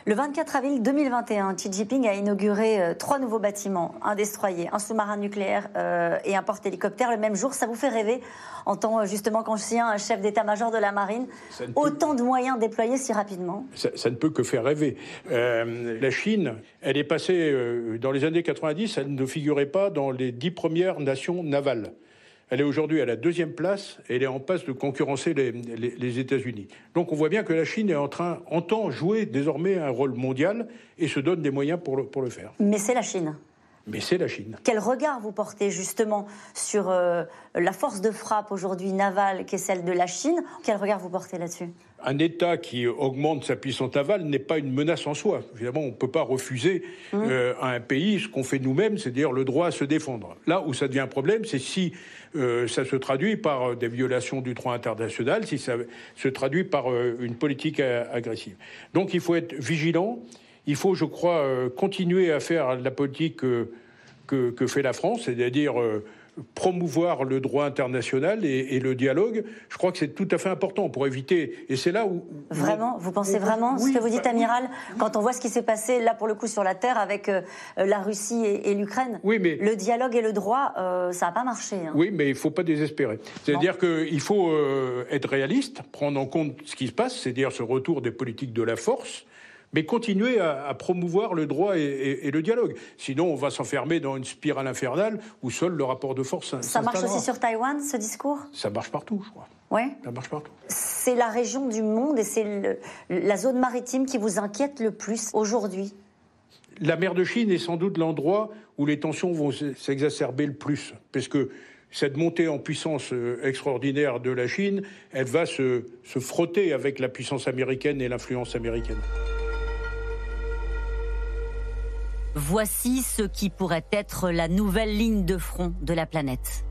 Le 24 avril 2021, Xi Jinping a inauguré euh, trois nouveaux bâtiments, un destroyer, un sous-marin nucléaire euh, et un porte-hélicoptère le même jour. Ça vous fait rêver en tant euh, justement qu'ancien chef d'état-major de la marine peut- Autant de moyens déployés si rapidement? Ça, ça ne peut que faire rêver. Euh, la Chine, elle est passée, euh, dans les années 90, elle ne figurait pas dans les dix premières nations navales. Elle est aujourd'hui à la deuxième place et elle est en passe de concurrencer les, les- les États-Unis. Donc on voit bien que la Chine est en train, entend jouer désormais un rôle mondial et se donne des moyens pour le, pour le faire. Mais c'est la Chine. Mais c'est la Chine. Quel regard vous portez justement sur euh, la force de frappe aujourd'hui navale qui est celle de la Chine? Quel regard vous portez là-dessus? Un État qui augmente sa puissance navale n'est pas une menace en soi. Évidemment, on ne peut pas refuser euh, à un pays ce qu'on fait nous-mêmes, c'est-à-dire le droit à se défendre. Là où ça devient un problème, c'est si euh, ça se traduit par euh, des violations du droit international, si ça se traduit par euh, une politique euh, agressive. Donc il faut être vigilant. Il faut, je crois, continuer à faire la politique que, fait la France, c'est-à-dire promouvoir le droit international et, et le dialogue. Je crois que c'est tout à fait important pour éviter. Et c'est là où. Vraiment? Vous pensez vraiment ce que vous dites, amiral Quand on voit ce qui s'est passé là pour le coup sur la terre avec euh, la Russie et, et l'Ukraine, Oui, mais- le dialogue et le droit, euh, ça n'a pas marché. hein. Oui, mais il ne faut pas désespérer. C'est-à-dire qu'il faut euh, être réaliste, prendre en compte ce qui se passe, c'est-à-dire ce retour des politiques de la force, mais continuer à, à promouvoir le droit et, et- et le dialogue. Sinon, on va s'enfermer dans une spirale infernale où seul le rapport de force Ça marche aussi sur Taïwan, ce discours? Ça marche partout, je crois. Ouais. Ça marche partout. C'est la région du monde et c'est la zone maritime qui vous inquiète le plus aujourd'hui? La mer de Chine est sans doute l'endroit où les tensions vont s'exacerber le plus, parce que cette montée en puissance euh, extraordinaire de la Chine, elle va se, se frotter avec la puissance américaine et l'influence américaine. Voici ce qui pourrait être la nouvelle ligne de front de la planète.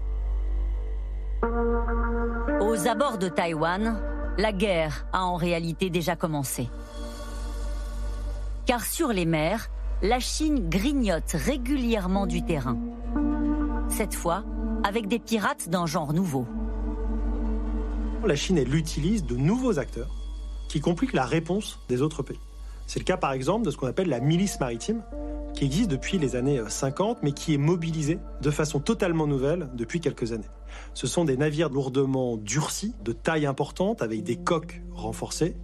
Aux abords de Taïwan, la guerre a en réalité déjà commencé. Car sur les mers, la Chine grignote régulièrement du terrain. Cette fois, avec des pirates d'un genre nouveau. La Chine, elle utilise de nouveaux acteurs qui compliquent la réponse des autres pays. C'est le cas par exemple de ce qu'on appelle la milice maritime, qui existe depuis les années 50, mais qui est mobilisée de façon totalement nouvelle depuis quelques années. Ce sont des navires lourdement durcis, de taille importante, avec des coques renforcées,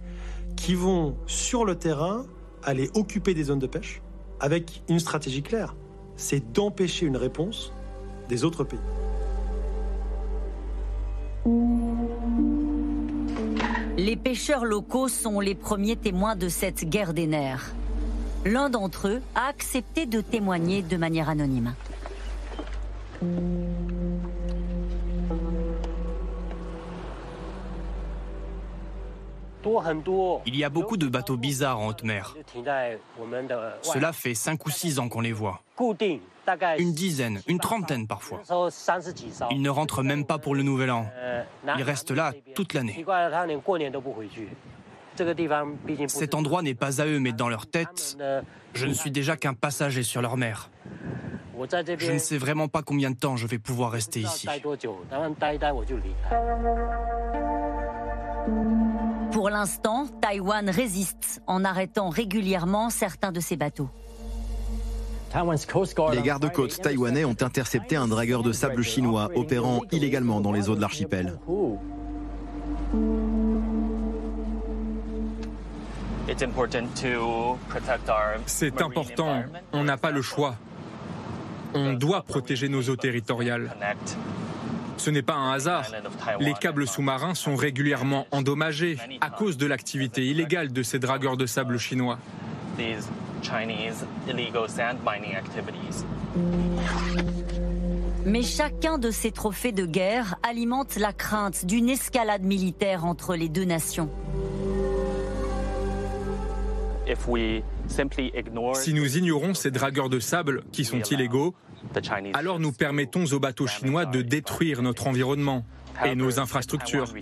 qui vont sur le terrain aller occuper des zones de pêche, avec une stratégie claire, c'est d'empêcher une réponse des autres pays. Les pêcheurs locaux sont les premiers témoins de cette guerre des nerfs. L'un d'entre eux a accepté de témoigner de manière anonyme. Il y a beaucoup de bateaux bizarres en haute mer. Cela fait 5 ou 6 ans qu'on les voit. Une dizaine, une trentaine parfois. Ils ne rentrent même pas pour le nouvel an. Ils restent là toute l'année. Cet endroit n'est pas à eux, mais dans leur tête, je ne suis déjà qu'un passager sur leur mer. Je ne sais vraiment pas combien de temps je vais pouvoir rester ici. Pour l'instant, Taïwan résiste en arrêtant régulièrement certains de ses bateaux. Les gardes-côtes taïwanais ont intercepté un dragueur de sable chinois opérant illégalement dans les eaux de l'archipel. C'est important, on n'a pas le choix. On doit protéger nos eaux territoriales. Ce n'est pas un hasard. Les câbles sous-marins sont régulièrement endommagés à cause de l'activité illégale de ces dragueurs de sable chinois. Mais chacun de ces trophées de guerre alimente la crainte d'une escalade militaire entre les deux nations. Si nous ignorons ces dragueurs de sable qui sont illégaux, alors nous permettons aux bateaux chinois de détruire notre environnement et nos infrastructures.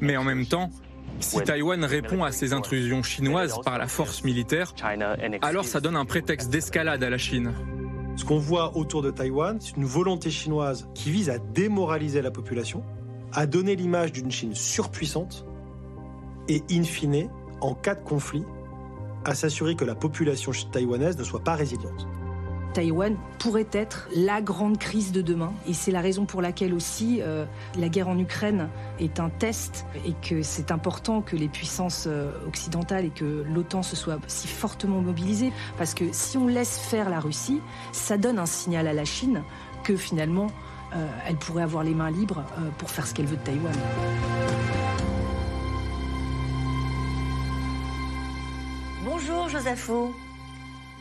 Mais en même temps, si Taïwan répond à ces intrusions chinoises par la force militaire, alors ça donne un prétexte d'escalade à la Chine. Ce qu'on voit autour de Taïwan, c'est une volonté chinoise qui vise à démoraliser la population, à donner l'image d'une Chine surpuissante et, in fine, en cas de conflit, à s'assurer que la population taïwanaise ne soit pas résiliente. Taïwan pourrait être la grande crise de demain. Et c'est la raison pour laquelle aussi euh, la guerre en Ukraine est un test et que c'est important que les puissances euh, occidentales et que l'OTAN se soit si fortement mobilisée. Parce que si on laisse faire la Russie, ça donne un signal à la Chine que finalement, euh, elle pourrait avoir les mains libres pour faire ce qu'elle veut de Taïwan. Bonjour Joseph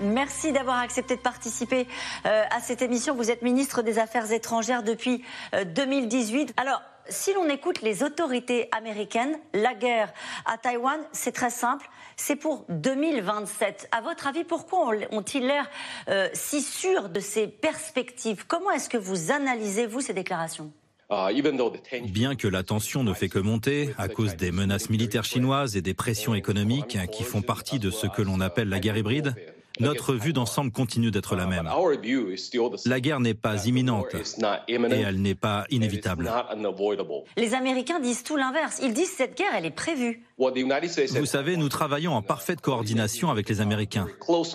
Merci d'avoir accepté de participer euh, à cette émission. Vous êtes ministre des Affaires étrangères depuis 2018. Euh, Alors, si l'on écoute les autorités américaines, la guerre à Taïwan, c'est très simple, c'est pour 2027. À votre avis, pourquoi ont-ils l'air euh, si sûrs de ces perspectives? Comment est-ce que vous analysez, vous, ces déclarations? Bien que la tension ne fait que monter à cause des menaces militaires chinoises et des pressions économiques qui font partie de ce que l'on appelle la guerre hybride, notre vue d'ensemble continue d'être la même. La guerre n'est pas imminente et elle n'est pas inévitable. Les Américains disent tout l'inverse. Ils disent cette guerre, elle est prévue. Vous savez, nous travaillons en parfaite coordination avec les Américains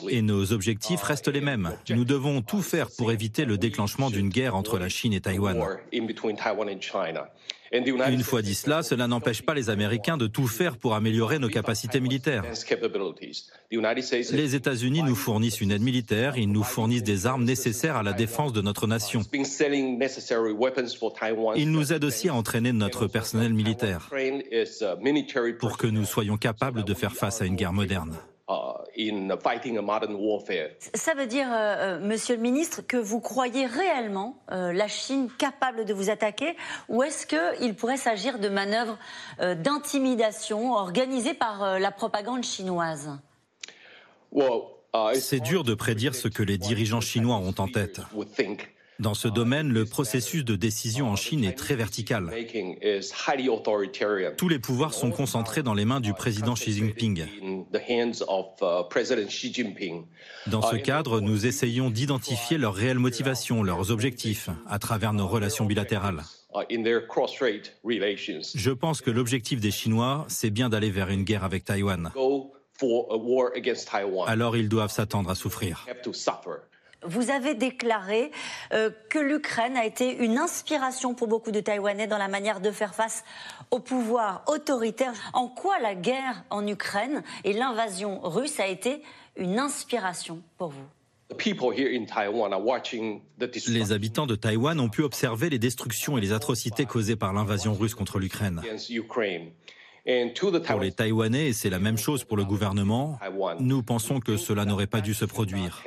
et nos objectifs restent les mêmes. Nous devons tout faire pour éviter le déclenchement d'une guerre entre la Chine et Taïwan. Une fois dit cela, cela n'empêche pas les Américains de tout faire pour améliorer nos capacités militaires. Les États-Unis nous fournissent une aide militaire, ils nous fournissent des armes nécessaires à la défense de notre nation. Ils nous aident aussi à entraîner notre personnel militaire pour que nous soyons capables de faire face à une guerre moderne. Ça veut dire, euh, euh, Monsieur le Ministre, que vous croyez réellement euh, la Chine capable de vous attaquer, ou est-ce qu'il pourrait s'agir de manœuvres d'intimidation organisées par la propagande chinoise? C'est dur de prédire ce que les dirigeants chinois ont en tête. Dans ce domaine, le processus de décision en Chine est très vertical. Tous les pouvoirs sont concentrés dans les mains du président Xi Jinping. Dans ce cadre, nous essayons d'identifier leurs réelles motivations, leurs objectifs, à travers nos relations bilatérales. Je pense que l'objectif des Chinois, c'est bien d'aller vers une guerre avec Taïwan. Alors ils doivent s'attendre à souffrir. Vous avez déclaré euh, que l'Ukraine a été une inspiration pour beaucoup de Taïwanais dans la manière de faire face au pouvoir autoritaire. En quoi la guerre en Ukraine et l'invasion russe a été une inspiration pour vous? Les habitants de Taïwan ont pu observer les destructions et les atrocités causées par l'invasion russe contre l'Ukraine. Pour les Taïwanais, et c'est la même chose pour le gouvernement, nous pensons que cela n'aurait pas dû se produire.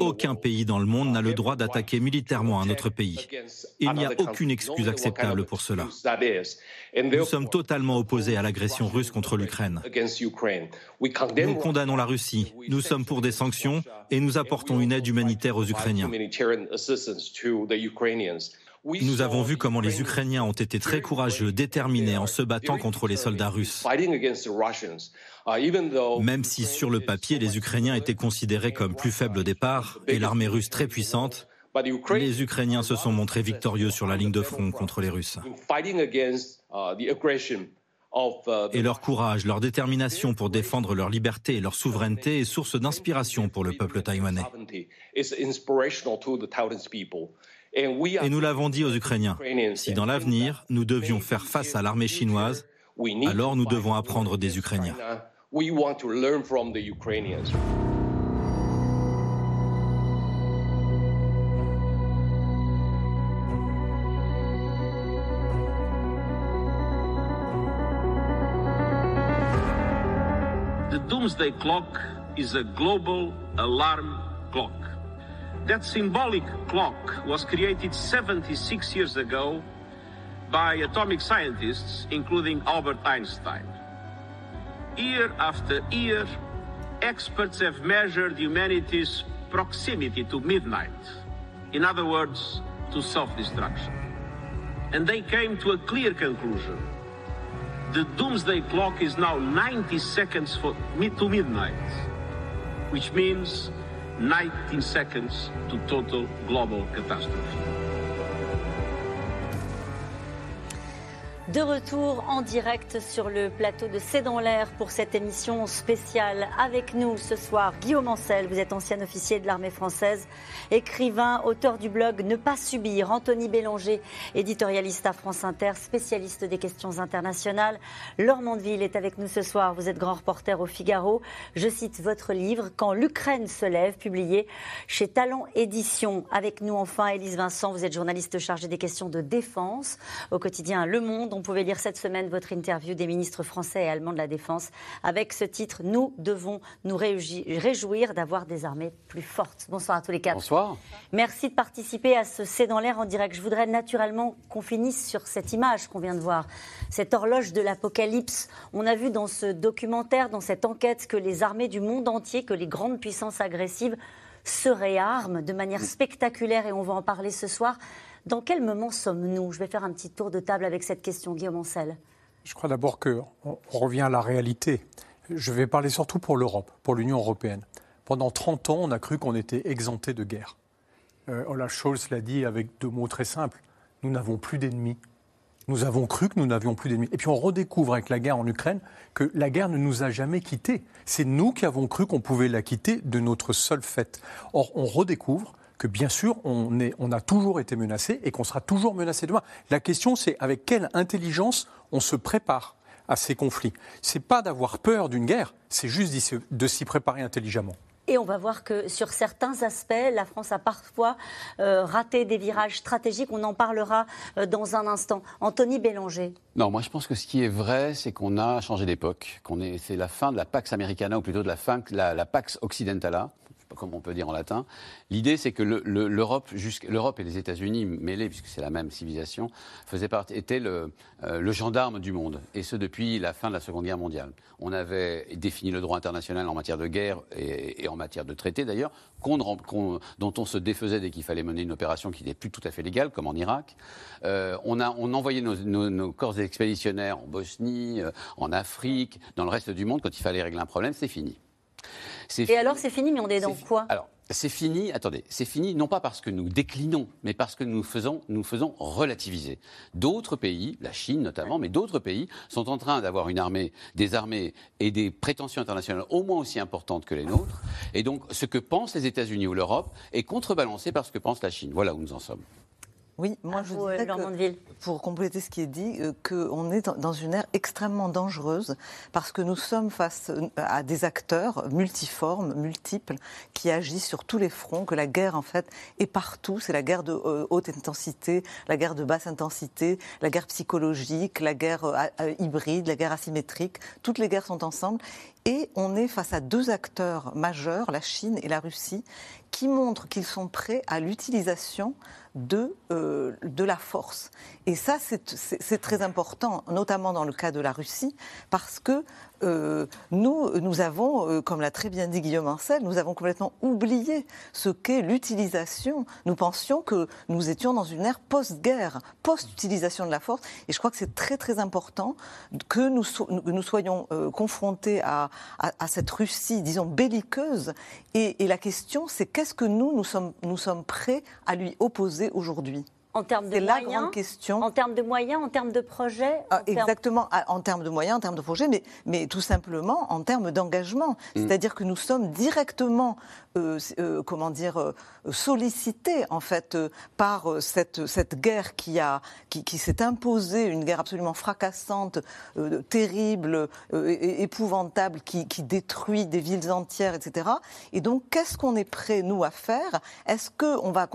Aucun pays dans le monde n'a le droit d'attaquer militairement un autre pays. Il n'y a aucune excuse acceptable pour cela. Nous sommes totalement opposés à l'agression russe contre l'Ukraine. Nous condamnons la Russie, nous sommes pour des sanctions et nous apportons une aide humanitaire aux Ukrainiens. Nous avons vu comment les Ukrainiens ont été très courageux, déterminés en se battant contre les soldats russes. Même si sur le papier les Ukrainiens étaient considérés comme plus faibles au départ et l'armée russe très puissante, les Ukrainiens se sont montrés victorieux sur la ligne de front contre les Russes. Et leur courage, leur détermination pour défendre leur liberté et leur souveraineté est source d'inspiration pour le peuple taïwanais. Et nous l'avons dit aux Ukrainiens, si dans l'avenir nous devions faire face à l'armée chinoise, alors nous devons apprendre des Ukrainiens. The doomsday clock is a global alarm clock. That symbolic clock was created 76 years ago by atomic scientists, including Albert Einstein. Year after year, experts have measured humanity's proximity to midnight. In other words, to self destruction. And they came to a clear conclusion. The doomsday clock is now 90 seconds for, to midnight, which means 19 seconds to total global catastrophe. De retour en direct sur le plateau de C'est dans l'air pour cette émission spéciale. Avec nous ce soir, Guillaume Ancel, vous êtes ancien officier de l'armée française, écrivain, auteur du blog Ne pas subir, Anthony Bélanger, éditorialiste à France Inter, spécialiste des questions internationales. Laure Mandeville est avec nous ce soir, vous êtes grand reporter au Figaro. Je cite votre livre Quand l'Ukraine se lève, publié chez Talent Édition. Avec nous enfin, Élise Vincent, vous êtes journaliste chargée des questions de défense au quotidien Le Monde on pouvait lire cette semaine votre interview des ministres français et allemands de la Défense avec ce titre Nous devons nous réjouir d'avoir des armées plus fortes. Bonsoir à tous les quatre. Bonsoir. Merci de participer à ce C'est dans l'air en direct. Je voudrais naturellement qu'on finisse sur cette image qu'on vient de voir, cette horloge de l'apocalypse. On a vu dans ce documentaire, dans cette enquête, que les armées du monde entier, que les grandes puissances agressives se réarment de manière spectaculaire et on va en parler ce soir. Dans quel moment sommes-nous? Je vais faire un petit tour de table avec cette question, Guillaume Ancel. Je crois d'abord qu'on revient à la réalité. Je vais parler surtout pour l'Europe, pour l'Union européenne. Pendant 30 ans, on a cru qu'on était exempté de guerre. Euh, Olaf Scholz l'a dit avec deux mots très simples. Nous n'avons plus d'ennemis. Nous avons cru que nous n'avions plus d'ennemis. Et puis on redécouvre avec la guerre en Ukraine que la guerre ne nous a jamais quittés. C'est nous qui avons cru qu'on pouvait la quitter de notre seul fait. Or, on redécouvre que bien sûr, on, est, on a toujours été menacé et qu'on sera toujours menacé demain. La question, c'est avec quelle intelligence on se prépare à ces conflits. C'est pas d'avoir peur d'une guerre, c'est juste de s'y préparer intelligemment. Et on va voir que sur certains aspects, la France a parfois euh, raté des virages stratégiques. On en parlera euh, dans un instant. Anthony Bélanger. Non, moi je pense que ce qui est vrai, c'est qu'on a changé d'époque. Qu'on est, c'est la fin de la Pax Americana, ou plutôt de la fin la, la Pax Occidentala comme on peut dire en latin. L'idée, c'est que l'Europe, et les États-Unis mêlés, puisque c'est la même civilisation, faisaient partie, étaient le, euh, le, gendarme du monde, et ce depuis la fin de la Seconde Guerre mondiale. On avait défini le droit international en matière de guerre et, en matière de traité d'ailleurs, dont on se défaisait dès qu'il fallait mener une opération qui n'était plus tout à fait légale, comme en Irak. Euh, on, a, on envoyait nos, nos, corps expéditionnaires en Bosnie, euh, en Afrique, dans le reste du monde quand il fallait régler un problème, c'est fini. Et alors c'est fini, mais on est dans quoi Alors, c'est fini, attendez, c'est fini non pas parce que nous déclinons, mais parce que nous faisons, nous faisons relativiser. D'autres pays, la Chine notamment, mais d'autres pays, sont en train d'avoir une armée, des armées et des prétentions internationales au moins aussi importantes que les nôtres. Et donc, ce que pensent les États-Unis ou l'Europe est contrebalancé par ce que pense la Chine. Voilà où nous en sommes. Oui, moi je dirais que, pour compléter ce qui est dit, euh, qu'on est dans une ère extrêmement dangereuse parce que nous sommes face euh, à des acteurs multiformes, multiples, qui agissent sur tous les fronts, que la guerre en fait est partout. C'est la guerre de euh, haute intensité, la guerre de basse intensité, la guerre psychologique, la guerre hybride, la guerre asymétrique. Toutes les guerres sont ensemble. Et on est face à deux acteurs majeurs, la Chine et la Russie, qui montrent qu'ils sont prêts à l'utilisation de, euh, la force. Et ça, c'est très important, notamment dans le cas de la Russie, parce que euh, nous, nous avons, euh, comme l'a très bien dit Guillaume Ancel, nous avons complètement oublié ce qu'est l'utilisation. Nous pensions que nous étions dans une ère post-guerre, post-utilisation de la force. Et je crois que c'est très très important que nous, soyons euh, confrontés à, à, cette Russie, disons, belliqueuse. Et, et la question, c'est qu'est-ce que nous, nous sommes, nous sommes prêts à lui opposer aujourd'hui? En termes de moyens, la grande question. En termes de moyens, en termes de projets ah, Exactement, ah, en termes de moyens, en termes de projets, mais, mais tout simplement en termes d'engagement. Mm. C'est-à-dire que nous sommes directement euh, euh, comment dire, euh, sollicité en fait par cette, cette guerre qui, a, qui, qui s'est imposée, une guerre absolument fracassante, terrible, épouvantable, qui, qui, détruit des villes entières, etc. Et donc, qu'est-ce qu'on est prêt, nous, à faire? Est-ce qu'on va,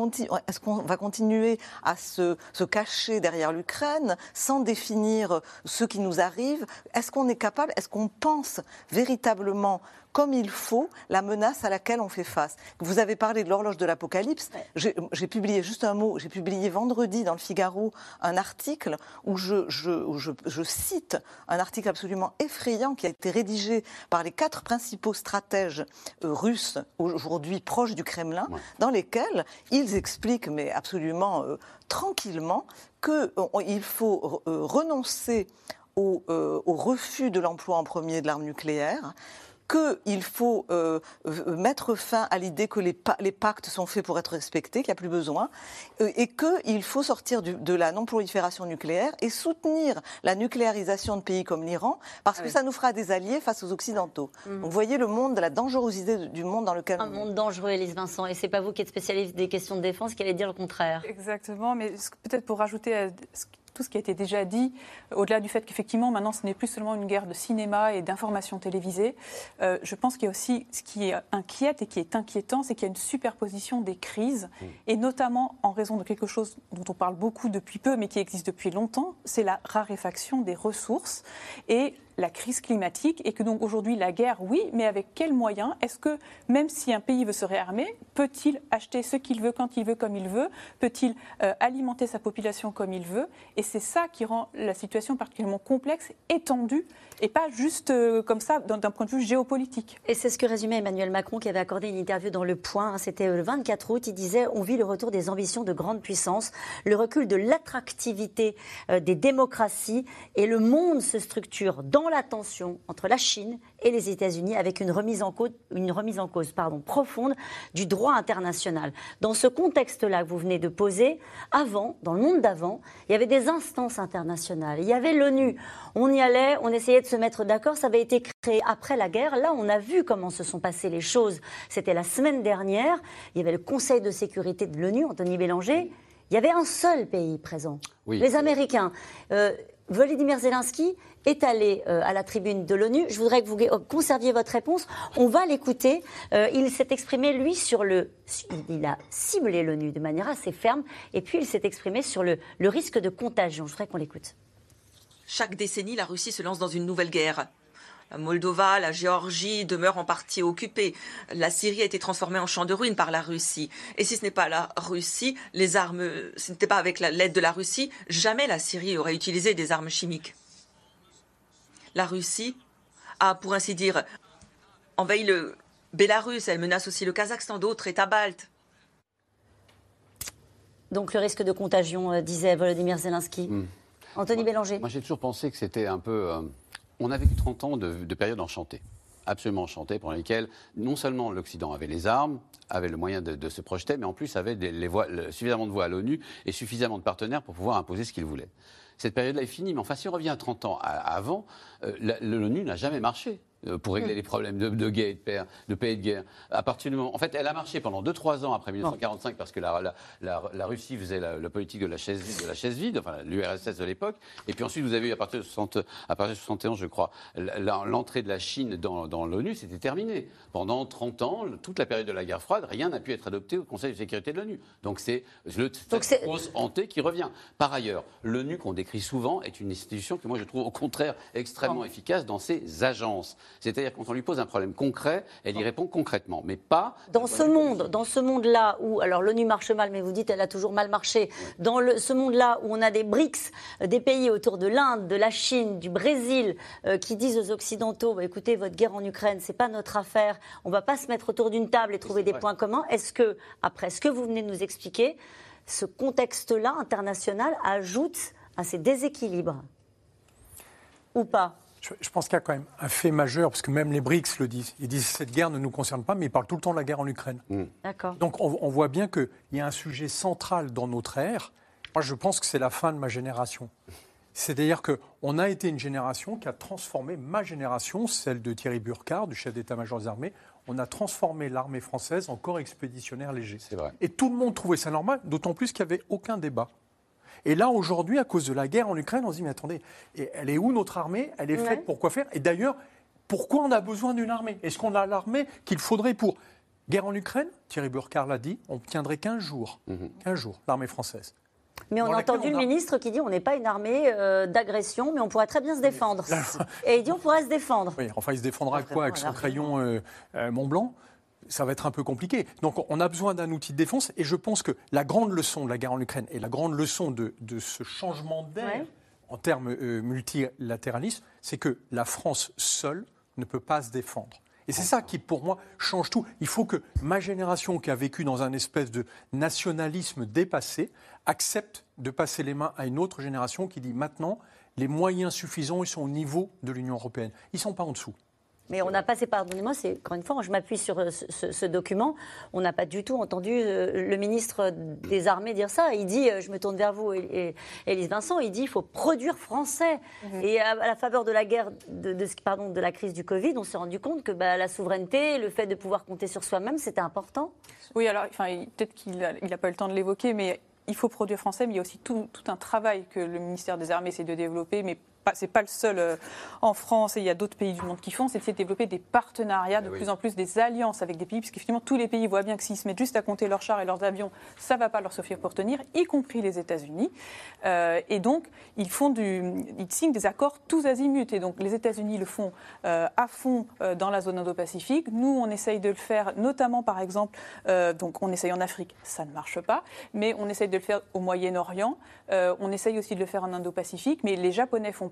est qu'on va continuer à se, se cacher derrière l'Ukraine sans définir ce qui nous arrive. Est-ce qu'on est capable, est-ce qu'on pense véritablement comme il faut la menace à laquelle on fait face. Vous avez parlé de l'horloge de l'apocalypse. J'ai publié juste un mot. J'ai publié vendredi dans le Figaro un article où je, je, cite un article absolument effrayant qui a été rédigé par les quatre principaux stratèges euh, russes aujourd'hui proches du Kremlin, dans lesquels ils expliquent, mais absolument euh, tranquillement, qu'il faut euh, renoncer au, au, refus de l'emploi en premier de l'arme nucléaire, qu'il faut euh, mettre fin à l'idée que les, pactes sont faits pour être respectés, qu'il n'y a plus besoin, euh, et qu'il faut sortir de la non-prolifération nucléaire et soutenir la nucléarisation de pays comme l'Iran, parce ah que ça nous fera des alliés face aux Occidentaux. Mmh. vous voyez le monde, la dangerosité du monde dans lequel Un monde dangereux, Elise Vincent, et c'est pas vous qui êtes spécialiste des questions de défense qui allez dire le contraire. Exactement, mais peut-être pour rajouter à ce tout ce qui a été déjà dit, au-delà du fait qu'effectivement, maintenant, ce n'est plus seulement une guerre de cinéma et d'information télévisée, euh, je pense qu'il y a aussi ce qui inquiète et qui est inquiétant, c'est qu'il y a une superposition des crises, mmh. et notamment en raison de quelque chose dont on parle beaucoup depuis peu, mais qui existe depuis longtemps, c'est la raréfaction des ressources. Et la crise climatique et que donc aujourd'hui la guerre, oui, mais avec quels moyens Est-ce que même si un pays veut se réarmer, peut-il acheter ce qu'il veut quand il veut comme il veut Peut-il euh, alimenter sa population comme il veut? Et c'est ça qui rend la situation particulièrement complexe, étendue et pas juste euh, comme ça d'un point de vue géopolitique. Et c'est ce que résumait Emmanuel Macron qui avait accordé une interview dans Le Point, hein, c'était euh, le 24 août, il disait on vit le retour des ambitions de grande puissance, le recul de l'attractivité des démocraties et le monde se structure dans la tension entre la Chine et les États-Unis avec une remise en cause, une remise en cause pardon, profonde du droit international. Dans ce contexte-là que vous venez de poser, avant, dans le monde d'avant, il y avait des instances internationales, il y avait l'ONU. On y allait, on essayait de se mettre d'accord, ça avait été créé après la guerre. Là, on a vu comment se sont passées les choses. C'était la semaine dernière, il y avait le Conseil de sécurité de l'ONU, Anthony Bélanger. Il y avait un seul pays présent, les Américains. Euh, Volodymyr Zelensky est allé euh, à la tribune de l'ONU. Je voudrais que vous conserviez votre réponse. On va l'écouter. Euh, il s'est exprimé, lui, sur le. Il a ciblé l'ONU de manière assez ferme. Et puis, il s'est exprimé sur le risque de contagion. Je voudrais qu'on l'écoute. Chaque décennie, la Russie se lance dans une nouvelle guerre. Moldova, la Géorgie demeurent en partie occupées. La Syrie a été transformée en champ de ruines par la Russie. Et si ce n'est pas la Russie, les armes, ce n'était pas avec l'aide de la Russie, jamais la Syrie aurait utilisé des armes chimiques. La Russie a, pour ainsi dire, envahi le Bélarus. Elle menace aussi le Kazakhstan, d'autres États baltes. Donc le risque de contagion, euh, disait Volodymyr Zelensky. Hmm. Anthony Bélanger. Moi, j'ai toujours pensé que c'était un peu. Euh, on a vécu 30 ans de, période enchantée absolument enchantée, pendant lesquelles non seulement l'Occident avait les armes, avait le moyen de, se projeter, mais en plus avait suffisamment de voix à l'ONU et suffisamment de partenaires pour pouvoir imposer ce qu'il voulait. Cette période-là est finie, mais enfin, si on revient à 30 ans avant, euh, l'ONU n'a jamais marché. Euh, pour régler mm. les problèmes de, de guerre et de paix, de paix et de guerre. À partir du moment, en fait, elle a marché pendant 2-3 ans après 1945 parce que la, la, Russie faisait la, politique de la chaise vide, de la chaise vide, enfin l'URSS de l'époque. Et puis ensuite, vous avez eu à partir de 60, à partir de 71, je crois, l'entrée de la Chine dans, dans l'ONU, c'était terminé. Pendant 30 ans, toute la période de la guerre froide, rien n'a pu être adopté au Conseil de sécurité de l'ONU. Donc c'est le grosse hanté qui revient. Par ailleurs, l'ONU qu'on décrit souvent est une institution que moi je trouve au contraire extrêmement efficace dans ses agences. C'est-à-dire quand on lui pose un problème concret, elle y répond concrètement, mais pas dans ce monde, dans ce monde-là où alors l'ONU marche mal, mais vous dites elle a toujours mal marché. Dans le, ce monde-là où on a des BRICS, euh, des pays autour de l'Inde, de la Chine, du Brésil, euh, qui disent aux Occidentaux bah, écoutez, votre guerre en Ukraine, c'est pas notre affaire. On va pas se mettre autour d'une table et trouver des points communs. Est-ce que après ce que vous venez de nous expliquer, ce contexte-là international ajoute à ces déséquilibres? Ou pas? Je, pense qu'il y a quand même un fait majeur, parce que même les BRICS le disent. Ils disent que cette guerre ne nous concerne pas, mais ils parlent tout le temps de la guerre en Ukraine. Mm. Donc on, voit bien qu'il y a un sujet central dans notre ère. Moi, je pense que c'est la fin de ma génération. C'est-à-dire qu'on a été une génération qui a transformé ma génération, celle de Thierry Burkhardt, du chef d'état-major des armées, on a transformé l'armée française en corps expéditionnaire léger. C'est vrai. Et tout le monde trouvait ça normal, d'autant plus qu'il n'y avait aucun débat. Et là, aujourd'hui, à cause de la guerre en Ukraine, on se dit, mais attendez, elle est où notre armée? Elle est faite pour quoi faire? Et d'ailleurs, pourquoi on a besoin d'une armée? Est-ce qu'on a l'armée qu'il faudrait pour? Guerre en Ukraine, Thierry Burkhardt l'a dit, on tiendrait 15 jours. 15 mhm. jours, l'armée française. Mais on a entendu le ministre qui dit on n'est pas une armée euh, d'agression, mais on pourrait très bien se défendre. Et il dit on pourrait se défendre. Oui, enfin il se défendra quoi? Avec son crayon euh, euh, Mont Blanc? Ça va être un peu compliqué. Donc on a besoin d'un outil de défense et je pense que la grande leçon de la guerre en Ukraine et la grande leçon de, ce changement d'air en termes euh, multilatéralistes, c'est que la France seule ne peut pas se défendre. Et c'est ça qui, pour moi, change tout. Il faut que ma génération, qui a vécu dans un espèce de nationalisme dépassé, accepte de passer les mains à une autre génération qui dit maintenant, les moyens suffisants, ils sont au niveau de l'Union européenne. Ils ne sont pas en dessous. Mais on n'a pas, pardonnez-moi, c'est encore une fois, je m'appuie sur euh, ce, document, on n'a pas du tout entendu euh, le ministre des Armées dire ça. Il dit, euh, je me tourne vers vous, Élise Vincent, il dit, il faut produire français. Mhm. Et à, la faveur de la guerre, de, pardon, de la crise du Covid, on s'est rendu compte que bah, la souveraineté, le fait de pouvoir compter sur soi-même, c'était important. Oui, alors, enfin, peut-être qu'il n'a pas eu le temps de l'évoquer, mais il faut produire français, mais il y a aussi tout, tout, un travail que le ministère des Armées essaie de développer, mais c'est pas le seul euh, en France et il y a d'autres pays du monde qui font, c'est de développer des partenariats, de eh plus en plus des alliances avec des pays, parce qu'effectivement tous les pays voient bien que s'ils se mettent juste à compter leurs chars et leurs avions, ça va pas leur suffire pour tenir, y compris les États-Unis. Euh, et donc ils font du, ils signent des accords tous azimuts. Et donc les États-Unis le font euh, à fond dans la zone Indo-Pacifique. Nous, on essaye de le faire, notamment par exemple, donc on essaye en Afrique, ça ne marche pas, mais on essaye de le faire au Moyen-Orient. on essaye aussi de le faire en Indo-Pacifique, mais les Japonais font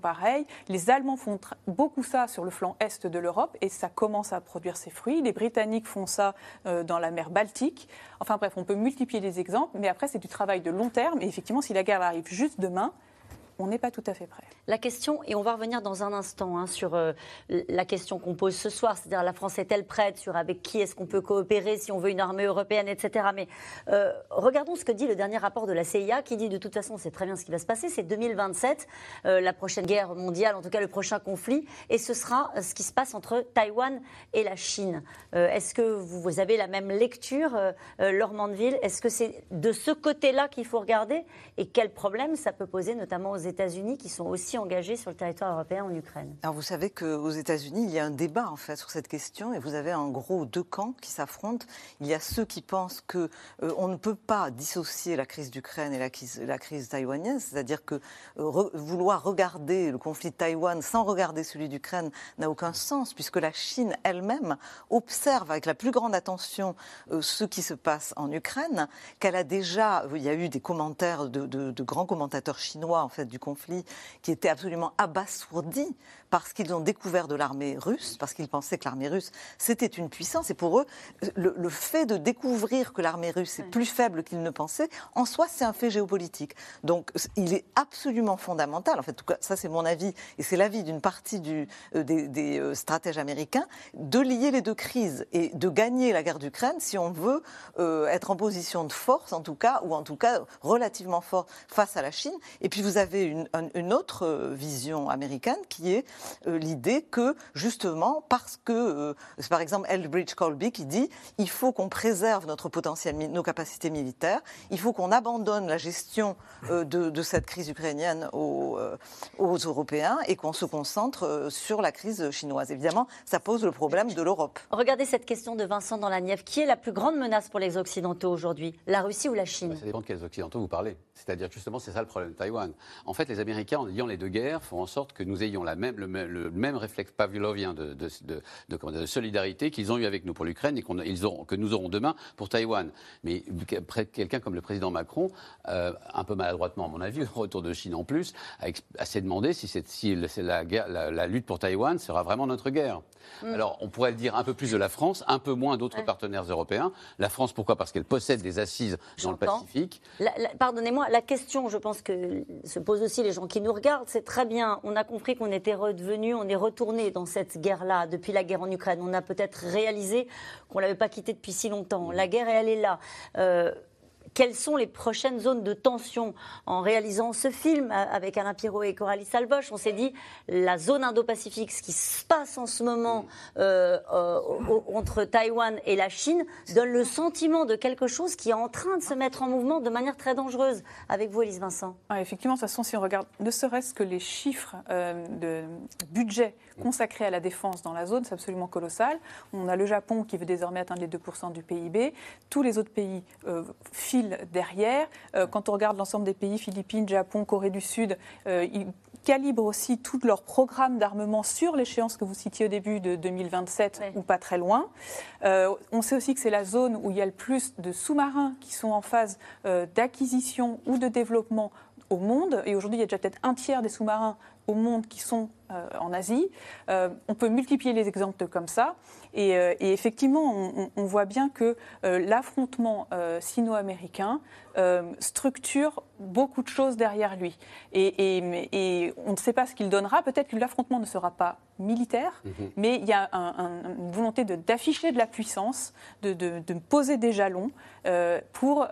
Les Allemands font beaucoup ça sur le flanc est de l'Europe et ça commence à produire ses fruits. Les Britanniques font ça euh, dans la mer Baltique. Enfin bref, on peut multiplier les exemples, mais après c'est du travail de long terme. Et effectivement, si la guerre arrive juste demain, on n'est pas tout à fait prêt. La question, et on va revenir dans un instant hein, sur euh, la question qu'on pose ce soir, c'est-à-dire la France est-elle prête sur avec qui est-ce qu'on peut coopérer si on veut une armée européenne, etc. Mais euh, regardons ce que dit le dernier rapport de la CIA qui dit de toute façon c'est très bien ce qui va se passer, c'est 2027, euh, la prochaine guerre mondiale, en tout cas le prochain conflit, et ce sera ce qui se passe entre Taïwan et la Chine. est-ce que vous, avez la même lecture, Laure Mandeville? Est-ce que c'est de ce côté-là qu'il faut regarder? Et quel problème ça peut poser notamment aux États-Unis qui sont aussi engagés sur le territoire européen en Ukraine. Alors vous savez qu'aux États-Unis, il y a un débat en fait sur cette question et vous avez en gros deux camps qui s'affrontent. Il y a ceux qui pensent que euh, on ne peut pas dissocier la crise d'Ukraine et la crise, la taïwanaise, c'est-à-dire que euh, vouloir regarder le conflit de Taïwan sans regarder celui d'Ukraine n'a aucun sens puisque la Chine elle-même observe avec la plus grande attention euh, ce qui se passe en Ukraine, qu'elle a déjà, il y a eu des commentaires de, de grands commentateurs chinois en fait du conflit qui étaient absolument abasourdis parce qu'ils ont découvert de l'armée russe, parce qu'ils pensaient que l'armée russe, c'était une puissance. Et pour eux, le, fait de découvrir que l'armée russe est plus faible qu'ils ne pensaient, en soi, c'est un fait géopolitique. Donc, il est absolument fondamental, en fait, tout cas, ça c'est mon avis, et c'est l'avis d'une partie du, euh, des, euh, stratèges américains, de lier les deux crises et de gagner la guerre d'Ukraine si on veut euh, être en position de force, en tout cas, ou en tout cas relativement fort face à la Chine. Et puis, vous avez une, une autre vision américaine qui est euh, l'idée que, justement, parce que, euh, c'est par exemple Elbridge Colby qui dit il faut qu'on préserve notre potentiel, nos capacités militaires, il faut qu'on abandonne la gestion euh, de, cette crise ukrainienne aux, aux Européens et qu'on se concentre sur la crise chinoise. Évidemment, ça pose le problème de l'Europe. Regardez cette question de Vincent dans la Nièvre. Qui est la plus grande menace pour les Occidentaux aujourd'hui? La Russie ou la Chine? Ça dépend de quels Occidentaux vous parlez. C'est-à-dire justement, c'est ça le problème de Taïwan. En fait, les Américains, en ayant les deux guerres, font en sorte que nous ayons la même, le, le même réflexe pavlovien de, de, de, solidarité qu'ils ont eu avec nous pour l'Ukraine et auront, que nous aurons demain pour Taïwan. Mais quelqu'un comme le président Macron, euh, un peu maladroitement à mon avis, retour de Chine en plus, a, s'est demandé si, c'est, si la, la, lutte pour Taïwan sera vraiment notre guerre. Mm. Alors, on pourrait le dire un peu plus de la France, un peu moins d'autres partenaires européens. La France, pourquoi? Parce qu'elle possède des assises dans le Pacifique. pardonnez-moi, la question, je pense que se posent aussi les gens qui nous regardent, c'est très bien. On a compris qu'on était on est retourné dans cette guerre-là depuis la guerre en Ukraine. On a peut-être réalisé qu'on ne l'avait pas quittée depuis si longtemps. La guerre, elle est là. Euh, quelles sont les prochaines zones de tension En réalisant ce film avec Alain Pirot et Coralie Salvoche, on s'est dit la zone Indo-Pacifique, ce qui se passe en ce moment euh, euh, entre Taïwan et la Chine, donne le sentiment de quelque chose qui est en train de se mettre en mouvement de manière très dangereuse. Avec vous, Elise Vincent. effectivement, de toute façon, si on regarde ne serait-ce que les chiffres euh, de budget consacrés à la défense dans la zone, c'est absolument colossal. On a le Japon qui veut désormais atteindre les 2% du PIB. Tous les autres pays filent derrière. Euh, quand on regarde l'ensemble des pays, Philippines, Japon, Corée du Sud, euh, ils calibrent aussi tout leur programme d'armement sur l'échéance que vous citiez au début de 2027 ou pas très loin. Euh, on sait aussi que c'est la zone où il y a le plus de sous-marins qui sont en phase d'acquisition ou de développement au monde. Et aujourd'hui, il y a déjà peut-être un tiers des sous-marins au monde qui sont euh, en Asie. Euh, on peut multiplier les exemples comme ça. Et, euh, effectivement, on, voit bien que l'affrontement sino-américain structure beaucoup de choses derrière lui. Et, on ne sait pas ce qu'il donnera. Peut-être que l'affrontement ne sera pas militaire, mhm. mais il y a une volonté d'afficher de, la puissance, de, de, poser des jalons pour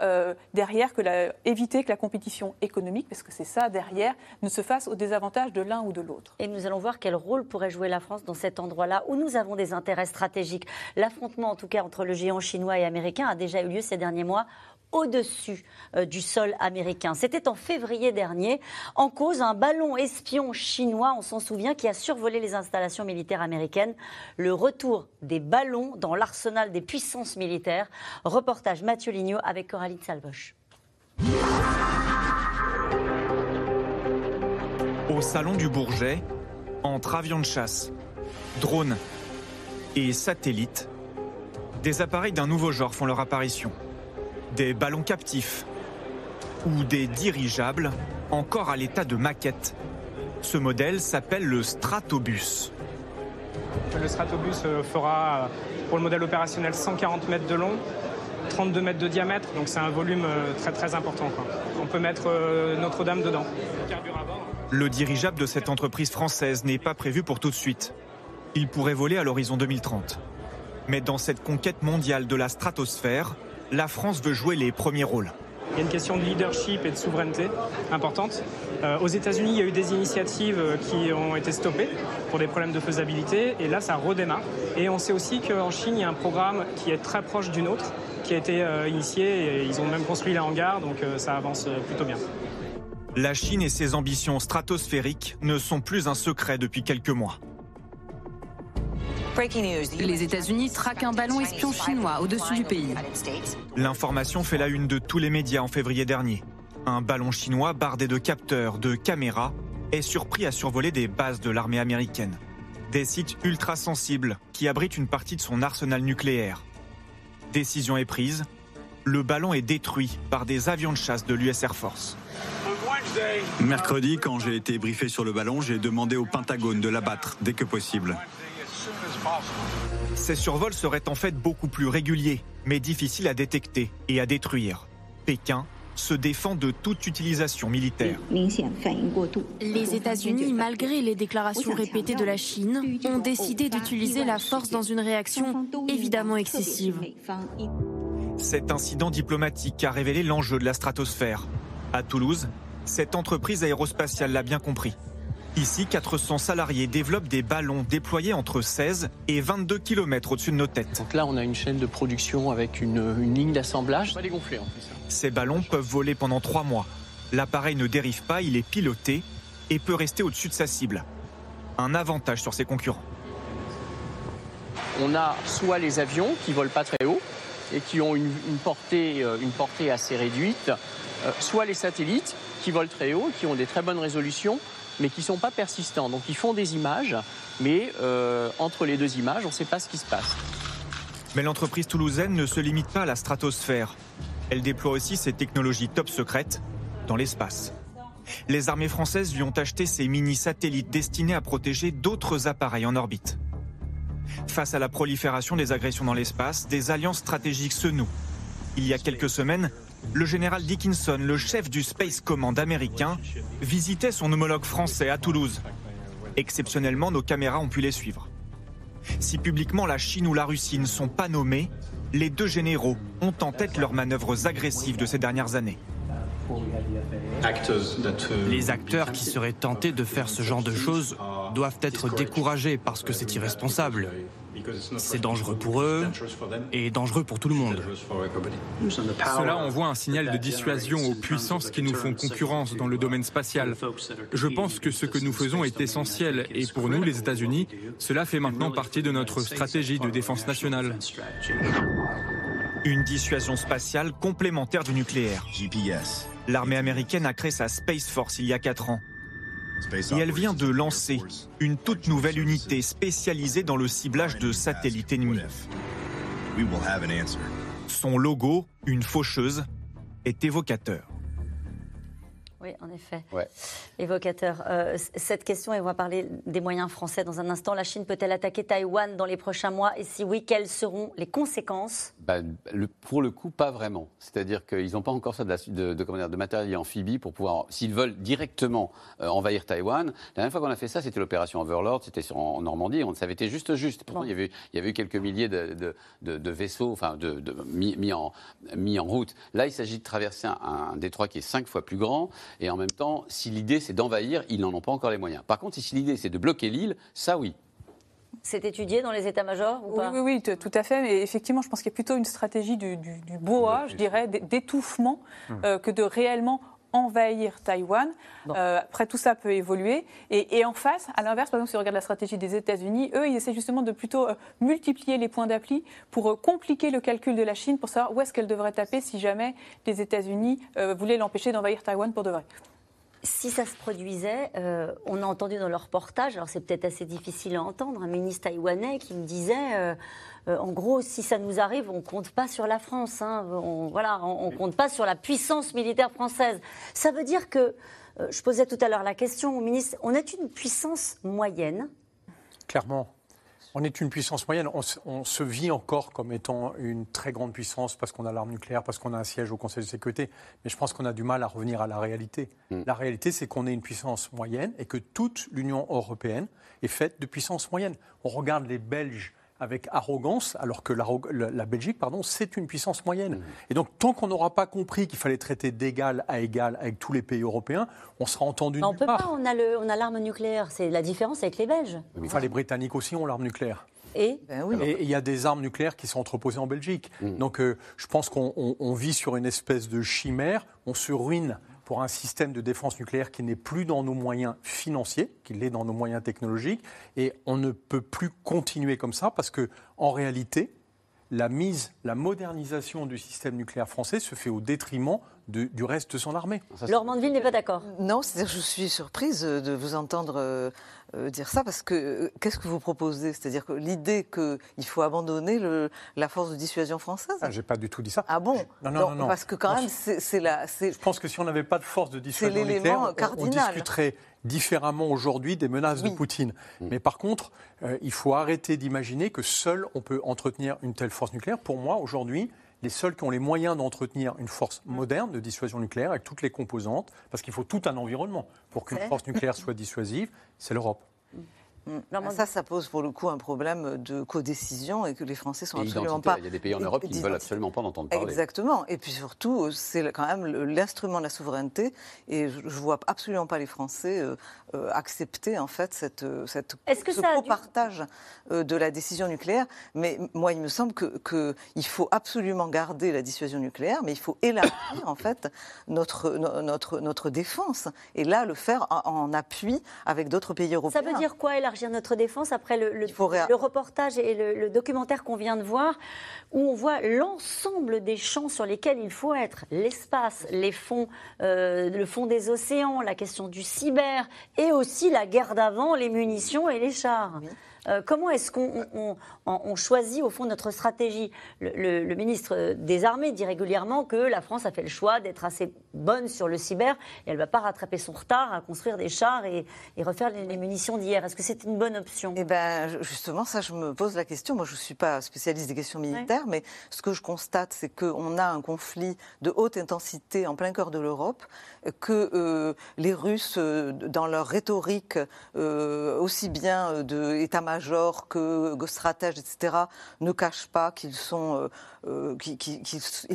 derrière que éviter que la compétition économique, parce que c'est ça derrière, ne se fasse au désavantage de l'un ou de l'autre. Et nous allons voir quel rôle pourrait jouer la France dans cet endroit-là où nous avons des intérêts stratégiques. L'affrontement, en tout cas, entre le géant chinois et américain a déjà eu lieu ces derniers mois au-dessus euh, du sol américain. C'était en février dernier, en cause un ballon espion chinois, on s'en souvient, qui a survolé les installations militaires américaines. Le retour des ballons dans l'arsenal des puissances militaires. Reportage Mathieu Lignot avec Coralie Salvoche. Au salon du Bourget, entre avions de chasse, drones et satellites, des appareils d'un nouveau genre font leur apparition. Des ballons captifs ou des dirigeables encore à l'état de maquette. Ce modèle s'appelle le Stratobus. Le Stratobus euh, fera euh, pour le modèle opérationnel 140 mètres de long, 32 mètres de diamètre, donc c'est un volume euh, très très important. On peut mettre Notre-Dame dedans. Le dirigeable de cette entreprise française n'est pas prévu pour tout de suite. Il pourrait voler à l'horizon 2030. Mais dans cette conquête mondiale de la stratosphère, la France veut jouer les premiers rôles. Il y a une question de leadership et de souveraineté importante. Euh, aux États-Unis, il y a eu des initiatives euh, qui ont été stoppées pour des problèmes de faisabilité, et là, ça redémarre. Et on sait aussi qu'en Chine, il y a un programme qui est très proche du nôtre, qui a été euh, initié, et ils ont même construit les hangars, donc ça avance plutôt bien. La Chine et ses ambitions stratosphériques ne sont plus un secret depuis quelques mois. Les États-Unis traquent un ballon espion chinois au-dessus du pays. L'information fait la une de tous les médias en février dernier. Un ballon chinois bardé de capteurs, de caméras, est surpris à survoler des bases de l'armée américaine. Des sites ultra sensibles qui abritent une partie de son arsenal nucléaire. Décision est prise. Le ballon est détruit par des avions de chasse de l'US Air Force. Mercredi, quand j'ai été briefé sur le ballon, j'ai demandé au Pentagone de l'abattre dès que possible. Ces survols seraient en fait beaucoup plus réguliers, mais difficiles à détecter et à détruire. Pékin se défend de toute utilisation militaire. Les États-Unis, malgré les déclarations répétées de la Chine, ont décidé d'utiliser la force dans une réaction évidemment excessive. Cet incident diplomatique a révélé l'enjeu de la stratosphère. À Toulouse, cette entreprise aérospatiale l'a bien compris. Ici, 400 salariés développent des ballons déployés entre 16 et 22 km au-dessus de nos têtes. Donc là, on a une chaîne de production avec une, ligne d'assemblage. Pas dégonfler en plus. Ces ballons peuvent voler pendant trois mois. L'appareil ne dérive pas, il est piloté et peut rester au-dessus de sa cible. Un avantage sur ses concurrents. On a soit les avions qui volent pas très haut et qui ont une, portée, euh, une portée assez réduite, euh, soit les satellites qui volent très haut, qui ont des très bonnes résolutions mais qui ne sont pas persistants. Donc ils font des images, mais euh, entre les deux images, on ne sait pas ce qui se passe. Mais l'entreprise toulousaine ne se limite pas à la stratosphère. Elle déploie aussi ses technologies top secrètes dans l'espace. Les armées françaises lui ont acheté ces mini-satellites destinés à protéger d'autres appareils en orbite. Face à la prolifération des agressions dans l'espace, des alliances stratégiques se nouent. Il y a quelques semaines, le général Dickinson, le chef du Space Command américain, visitait son homologue français à Toulouse. Exceptionnellement, nos caméras ont pu les suivre. Si publiquement la Chine ou la Russie ne sont pas nommés, les deux généraux ont en tête leurs manœuvres agressives de ces dernières années. Les acteurs qui seraient tentés de faire ce genre de choses doivent être découragés parce que c'est irresponsable. C'est dangereux pour eux et dangereux pour tout le monde. Cela envoie un signal de dissuasion aux puissances qui nous font concurrence dans le domaine spatial. Je pense que ce que nous faisons est essentiel et pour nous, les États-Unis, cela fait maintenant partie de notre stratégie de défense nationale. Une dissuasion spatiale complémentaire du nucléaire. L'armée américaine a créé sa Space Force il y a 4 ans. Et elle vient de lancer une toute nouvelle unité spécialisée dans le ciblage de satellites ennemis. Son logo, une faucheuse, est évocateur. Oui, en effet. Évocateur. Euh, cette question, et on va parler des moyens français dans un instant. La Chine peut-elle attaquer Taïwan dans les prochains mois? Et si oui, quelles seront les conséquences? Bah, Pour le coup, pas vraiment. C'est-à-dire qu'ils n'ont pas encore ça de, de, de, de, matériel amphibie pour pouvoir, s'ils veulent directement euh, envahir Taïwan. La dernière fois qu'on a fait ça, c'était l'opération Overlord, c'était en Normandie. On, ça avait été juste juste. Pourtant, il, y avait, il y avait eu quelques milliers de, vaisseaux enfin, de, mis, en, mis en route. Là, il s'agit de traverser un, un détroit qui est cinq fois plus grand. Et en même temps, si l'idée c'est d'envahir, ils n'en ont pas encore les moyens. Par contre, si l'idée c'est de bloquer l'île, ça oui. C'est étudié dans les états-majors ou oui, pas? Oui, oui, tout à fait. Mais effectivement, je pense qu'il y a plutôt une stratégie du, du, BOA, je dirais, d'étouffement, hum. euh, que de réellement envahir Taïwan. Euh, après, tout ça peut évoluer. Et, en face, à l'inverse, par exemple, si on regarde la stratégie des États-Unis, eux, ils essaient justement de plutôt euh, multiplier les points d'appli pour euh, compliquer le calcul de la Chine pour savoir où est-ce qu'elle devrait taper si jamais les États-Unis voulaient l'empêcher d'envahir Taïwan pour de vrai. Si ça se produisait, on a entendu dans leur reportage, alors c'est peut-être assez difficile à entendre, un ministre taïwanais qui me disait euh, en gros, si ça nous arrive, on ne compte pas sur la France. Hein. on, voilà, on, compte pas sur la puissance militaire française. Ça veut dire que, euh, je posais tout à l'heure la question au ministre, on est une puissance moyenne? Clairement. On est une puissance moyenne. On, se vit encore comme étant une très grande puissance parce qu'on a l'arme nucléaire, parce qu'on a un siège au Conseil de sécurité. Mais je pense qu'on a du mal à revenir à la réalité. Mm. La réalité, c'est qu'on est une puissance moyenne et que toute l'Union européenne est faite de puissance moyenne. On regarde les Belges avec arrogance, alors que la, Belgique, pardon, c'est une puissance moyenne. Mmh. Et donc, tant qu'on n'aura pas compris qu'il fallait traiter d'égal à égal avec tous les pays européens, on sera entendu On peut pas, on a l'arme nucléaire. C'est la différence avec les Belges. Enfin, les Britanniques aussi ont l'arme nucléaire. Et ben il y a des armes nucléaires qui sont entreposées en Belgique. Mmh. Donc, euh, je pense qu'on vit sur une espèce de chimère. On se ruine pour un système de défense nucléaire qui n'est plus dans nos moyens financiers, qu'il est dans nos moyens technologiques. Et on ne peut plus continuer comme ça parce que, en réalité, la mise, la modernisation du système nucléaire français se fait au détriment du reste de son armée. Laure Mandeville n'est pas d'accord. Non, c'est-à-dire je suis surprise de vous entendre euh, euh, dire ça parce que euh, qu'est-ce que vous proposez? C'est-à-dire que l'idée qu'il faut abandonner le, la force de dissuasion française? Ah, J'ai pas du tout dit ça. Ah bon? Non, non, non, Parce que quand même, c'est la. Je pense que si on n'avait pas de force de dissuasion nucléaire, on, on, discuterait différemment aujourd'hui des menaces de Poutine. Mm. Mais par contre, il faut arrêter d'imaginer que seul on peut entretenir une telle force nucléaire. Pour moi, aujourd'hui, les seuls qui ont les moyens d'entretenir une force moderne de dissuasion nucléaire avec toutes les composantes, parce qu'il faut tout un environnement. Pour qu'une force nucléaire soit dissuasive, c'est l'Europe. Mm. ça, ça pose pour le coup un problème de codécision et que les Français sont absolument pas. Il y a des pays en Europe qui ne veulent absolument pas l'entendre parler. Exactement. Et puis surtout, c'est quand même l'instrument de la souveraineté. Et je ne vois absolument pas les Français euh, euh, accepter en fait cette, euh, cette Est-ce que ce ça partage de la décision nucléaire. Mais moi, il me semble qu'il que faut absolument garder la dissuasion nucléaire, mais il faut élargir en fait notre, notre, notre défense. Et là, le faire en, appui avec d'autres pays européens. Ça veut dire quoi élargir notre défense après le, le, reportage et le, documentaire qu'on vient de voir, où on voit l'ensemble des champs sur lesquels il faut être, l'espace, les fonds, euh, le fond des océans, la question du cyber, et aussi la guerre d'avant, les munitions et les chars. Euh, comment est-ce qu'on choisit au fond notre stratégie le, ministre des Armées dit régulièrement que la France a fait le choix d'être assez bonne sur le cyber et elle ne va pas rattraper son retard à construire des chars et, refaire les, munitions d'hier. Est-ce que c'est une bonne option? Eh bien, justement, ça, je me pose la question. Moi, je ne suis pas spécialiste des questions militaires, mais ce que je constate, c'est qu'on a un conflit de haute intensité en plein cœur de l'Europe, que euh, les Russes, euh, dans leur rhétorique, aussi bien de major que stratèges, etc., ne cachent pas qu'ils sont, euh, euh,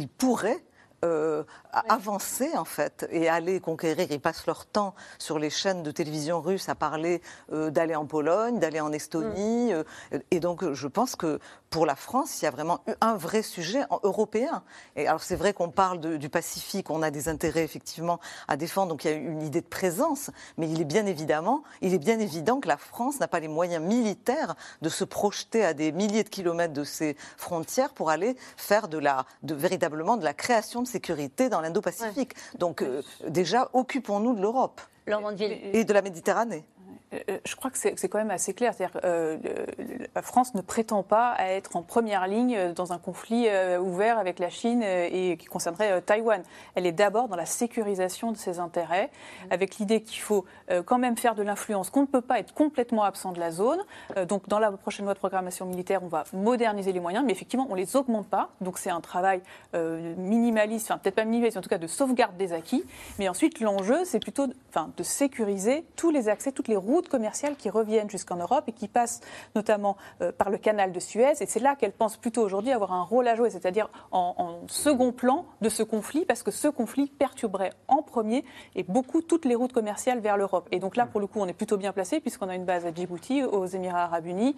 pourraient euh, avancer en fait et aller conquérir. Ils passent leur temps sur les chaînes de télévision russes à parler d'aller en Pologne, d'aller en Estonie. Mm. et donc je pense que pour la France, il y a vraiment un vrai sujet européen. Et alors c'est vrai qu'on parle du Pacifique, on a des intérêts effectivement à défendre, donc il y a une idée de présence, mais il est bien évidemment, il est bien évident que la France n'a pas les moyens militaires de se projeter à des milliers de kilomètres de ses frontières pour aller faire de la, de, véritablement de la création de sécurité dans l'Indo-Pacifique. Donc euh, déjà, occupons-nous de l'Europe et de la Méditerranée. Euh, euh, je crois que c'est quand même assez clair. C'est-à-dire euh, la France ne prétend pas à être en première ligne dans un conflit ouvert avec la Chine et qui concernerait Taïwan. Elle est d'abord dans la sécurisation de ses intérêts, avec l'idée qu'il faut quand même faire de l'influence, qu'on ne peut pas être complètement absent de la zone. donc, dans la prochaine loi de programmation militaire, on va moderniser les moyens, mais effectivement, on ne les augmente pas. Donc, c'est un travail minimaliste, enfin, peut-être pas minimaliste, en tout cas de sauvegarde des acquis. Mais ensuite, l'enjeu, c'est plutôt enfin, de sécuriser tous les accès, toutes les routes commerciales qui reviennent jusqu'en Europe et qui passent notamment euh, par le canal de Suez. Et c'est là qu'elle pense plutôt aujourd'hui avoir un rôle à jouer, c'est-à-dire en, second plan de ce conflit, parce que ce conflit perturberait en premier et beaucoup toutes les routes commerciales vers l'Europe. Et donc là, pour le coup, on est plutôt bien placé puisqu'on a une base à Djibouti, aux Émirats arabes unis.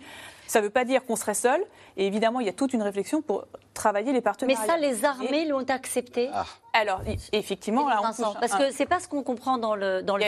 Ça ne veut pas dire qu'on serait seul. Et évidemment, il y a toute une réflection pour travailler les partenariats. Mais ça, les armées l'ont accepté? Ah. Alors, effectivement, là, on parce que c'est pas ce qu'on comprend dans le dans le.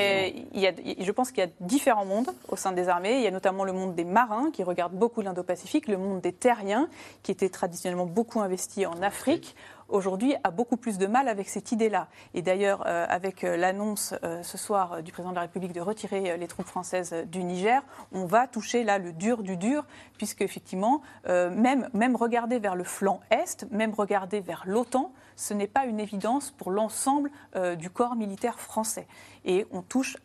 Il y a, je pense qu'il y a différents mondes au sein des armées. Il y a notamment le monde des marins qui regarde beaucoup l'Indo-Pacifique, le monde des terriens qui était traditionnellement beaucoup investi en Afrique aujourd'hui a beaucoup plus de mal avec cette idée-là. Et d'ailleurs, euh, avec euh, l'annonce euh, ce soir du président de la République de retirer les troupes françaises du Niger, on va toucher là le dur du dur, puisque effectivement, même, même regarder vers le flanc Est, même regarder vers l'OTAN, ce n'est pas une évidence pour l'ensemble du corps militaire français. Et on touche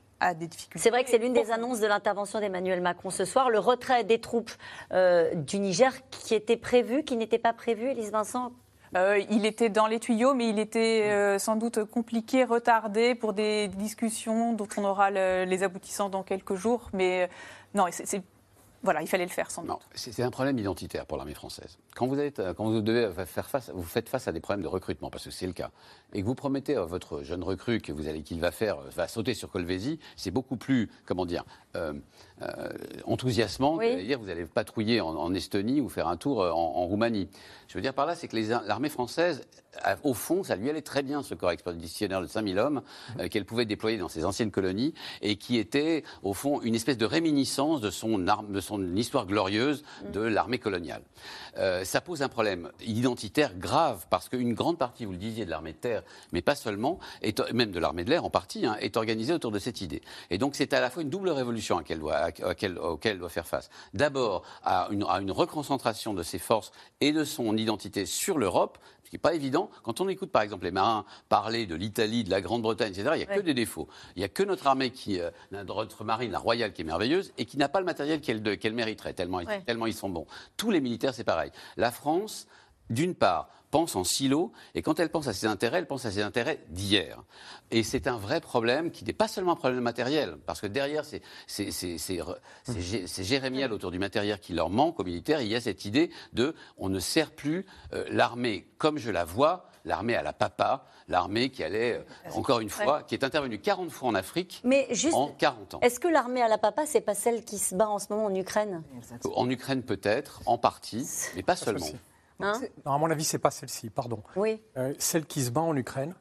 c'est vrai que c'est l'une des annonces de l'intervention d'Emmanuel Macron ce soir, le retrait des troupes euh, du Niger qui était prévu, qui n'était pas prévu, Elise Vincent euh, il était dans les tuyaux, mais il était euh, sans doute compliqué, retardé pour des discussions dont on aura les aboutissants dans quelques jours. Mais non, c'est voilà, il fallait le faire sans doute. C'est un problème identitaire pour l'armée française. Quand vous, êtes, quand vous devez faire face, vous faites face à des problèmes de recrutement, parce que c'est le cas, et que vous promettez à votre jeune recrue que vous allez qu'il va faire, va sauter sur Colvézi, c'est beaucoup plus, comment dire, euh, euh, enthousiasmant oui. dire vous allez patrouiller en, Estonie ou faire un tour en, en Roumanie. Je veux dire par là, c'est que l'armée française, au fond, ça lui allait très bien ce corps expéditionnaire de 5000 hommes euh, qu'elle pouvait déployer dans ses anciennes colonies et qui était, au fond, une espèce de réminiscence de son, arme, de son histoire glorieuse de l'armée coloniale. Euh, ça pose un problème identitaire grave parce qu'une grande partie, vous le disiez, de l'armée de terre, mais pas seulement, même de l'armée de l'air en partie, hein, est organisée autour de cette idée. Et donc c'est à la fois une double révolution à doit, à, auquel elle doit faire face. D'abord à une, à une reconcentration de ses forces et de son identité sur l'Europe, ce qui n'est pas évident. Quand on écoute par exemple les marins parler de l'Italie, de la Grande-Bretagne, etc., il n'y a que des défauts. Il n'y a que notre armée, qui, euh, notre marine, la royale, qui est merveilleuse et qui n'a pas le matériel qu'elle mériterait, tellement, tellement ils sont bons. Tous les militaires, c'est pareil. La France, d'une part, pense en silo, et quand elle pense à ses intérêts, elle pense à ses intérêts d'hier. Et c'est un vrai problème qui n'est pas seulement un problème matériel, parce que derrière, c'est jérémial autour du matériel qui leur manque aux militaires. Il y a cette idée de on ne sert plus euh, l'armée comme je la vois, l'armée à la papa, l'armée qui allait, euh, encore une fois, qui est intervenue 40 fois en Afrique Mais juste, en 40 ans. Est-ce que l'armée à la papa, c'est pas celle qui se bat en ce moment en Ukraine? En Ukraine peut-être, en partie, mais pas seulement. Hein non, à mon avis, c'est pas celle-ci, pardon. Oui. Euh, celle qui se bat en Ukraine,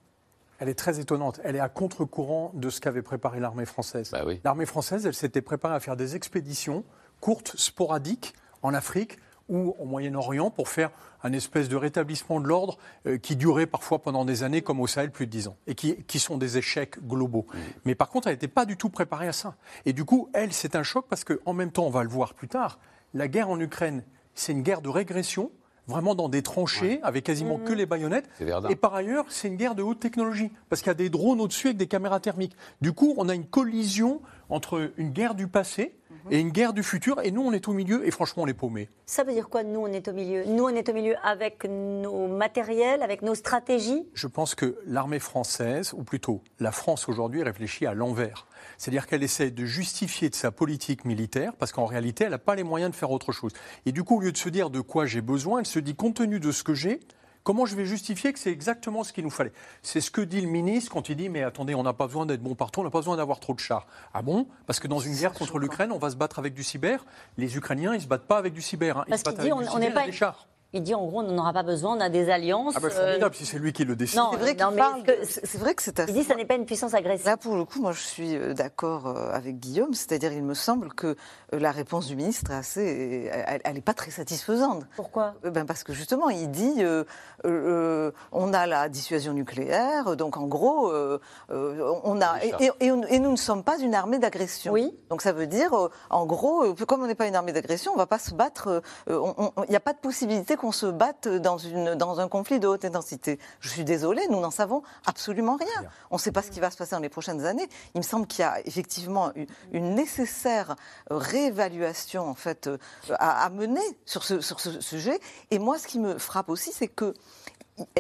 elle est très étonnante. Elle est à contre-courant de ce qu'avait préparé l'armée française. Bah l'armée française, elle s'était préparée à faire des expéditions courtes, sporadiques, en Afrique ou au Moyen-Orient pour faire un espèce de rétablissement de l'ordre euh, qui durait parfois pendant des années, comme au Sahel, plus de dix ans, et qui, qui sont des échecs globaux. Mais par contre, elle n'était pas du tout préparée à ça. Et du coup, elle, c'est un choc parce qu'en même temps, on va le voir plus tard, la guerre en Ukraine, c'est une guerre de régression vraiment dans des tranchées avec quasiment que les baïonnettes. Et par ailleurs, c'est une guerre de haute technologie parce qu'il y a des drones au-dessus avec des caméras thermiques. Du coup, on a une collision entre une guerre du passé et une guerre du futur. Et nous, on est au milieu et franchement, on est paumés. Ça veut dire quoi, nous, on est au milieu? Nous, on est au milieu avec nos matériels, avec nos stratégies? Je pense que l'armée française, ou plutôt la France aujourd'hui, réfléchit à l'envers. C'est-à-dire qu'elle essaie de justifier de sa politique militaire, parce qu'en réalité, elle n'a pas les moyens de faire autre chose. Et du coup, au lieu de se dire de quoi j'ai besoin, elle se dit, compte tenu de ce que j'ai, Comment je vais justifier que c'est exactement ce qu'il nous fallait? C'est ce que dit le ministre quand il dit Mais attendez, on n'a pas besoin d'être bon partout, on n'a pas besoin d'avoir trop de chars. Ah bon? Parce que dans une guerre contre l'Ukraine, on va se battre avec du cyber. Les Ukrainiens, ils ne se battent pas avec du cyber. Hein. Ils se battent avec du cyber et des chars. Il dit en gros, on n'en aura pas besoin, on a des alliances. Ah bah formidable, euh, si c'est lui qui le décide. Non, c'est vrai, que, c'est vrai que c'est Il dit que ça n'est pas une puissance agressive. Là, pour le coup, moi, je suis euh, d'accord euh, avec Guillaume. C'est-à-dire, il me semble que la réponse du ministre est assez, elle n'est pas très satisfaisante. Pourquoi? Ben Parce que justement, il dit, on a la dissuasion nucléaire, donc en gros, on a, et, et, nous ne sommes pas une armée d'agression. Oui. Donc ça veut dire, en gros, comme on n'est pas une armée d'agression, on ne va pas se battre. Il n'y a pas de possibilité qu'on se batte dans, une, dans un conflit de haute intensité. Je suis désolée, nous n'en savons absolument rien. On ne sait pas ce qui va se passer dans les prochaines années. Il me semble qu'il y a effectivement une, nécessaire réévaluation en fait à, mener sur ce, sur ce sujet. Et moi, ce qui me frappe aussi, c'est que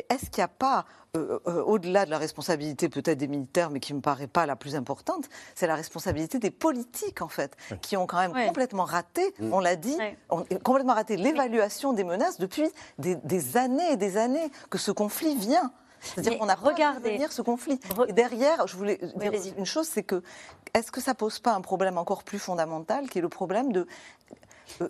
est-ce qu'il n'y a pas euh, euh, au-delà de la responsabilité peut-être des militaires, mais qui ne me paraît pas la plus importante, c'est la responsabilité des politiques, en fait, qui ont quand même complètement raté, mm. on l'a dit, ont complètement raté l'évaluation des menaces depuis des, années et des années que ce conflit vient. C'est-à-dire qu'on a regardé venir ce conflit. Et derrière, je voulais dire une chose, c'est que est-ce que ça pose pas un problème encore plus fondamental, qui est le problème de euh,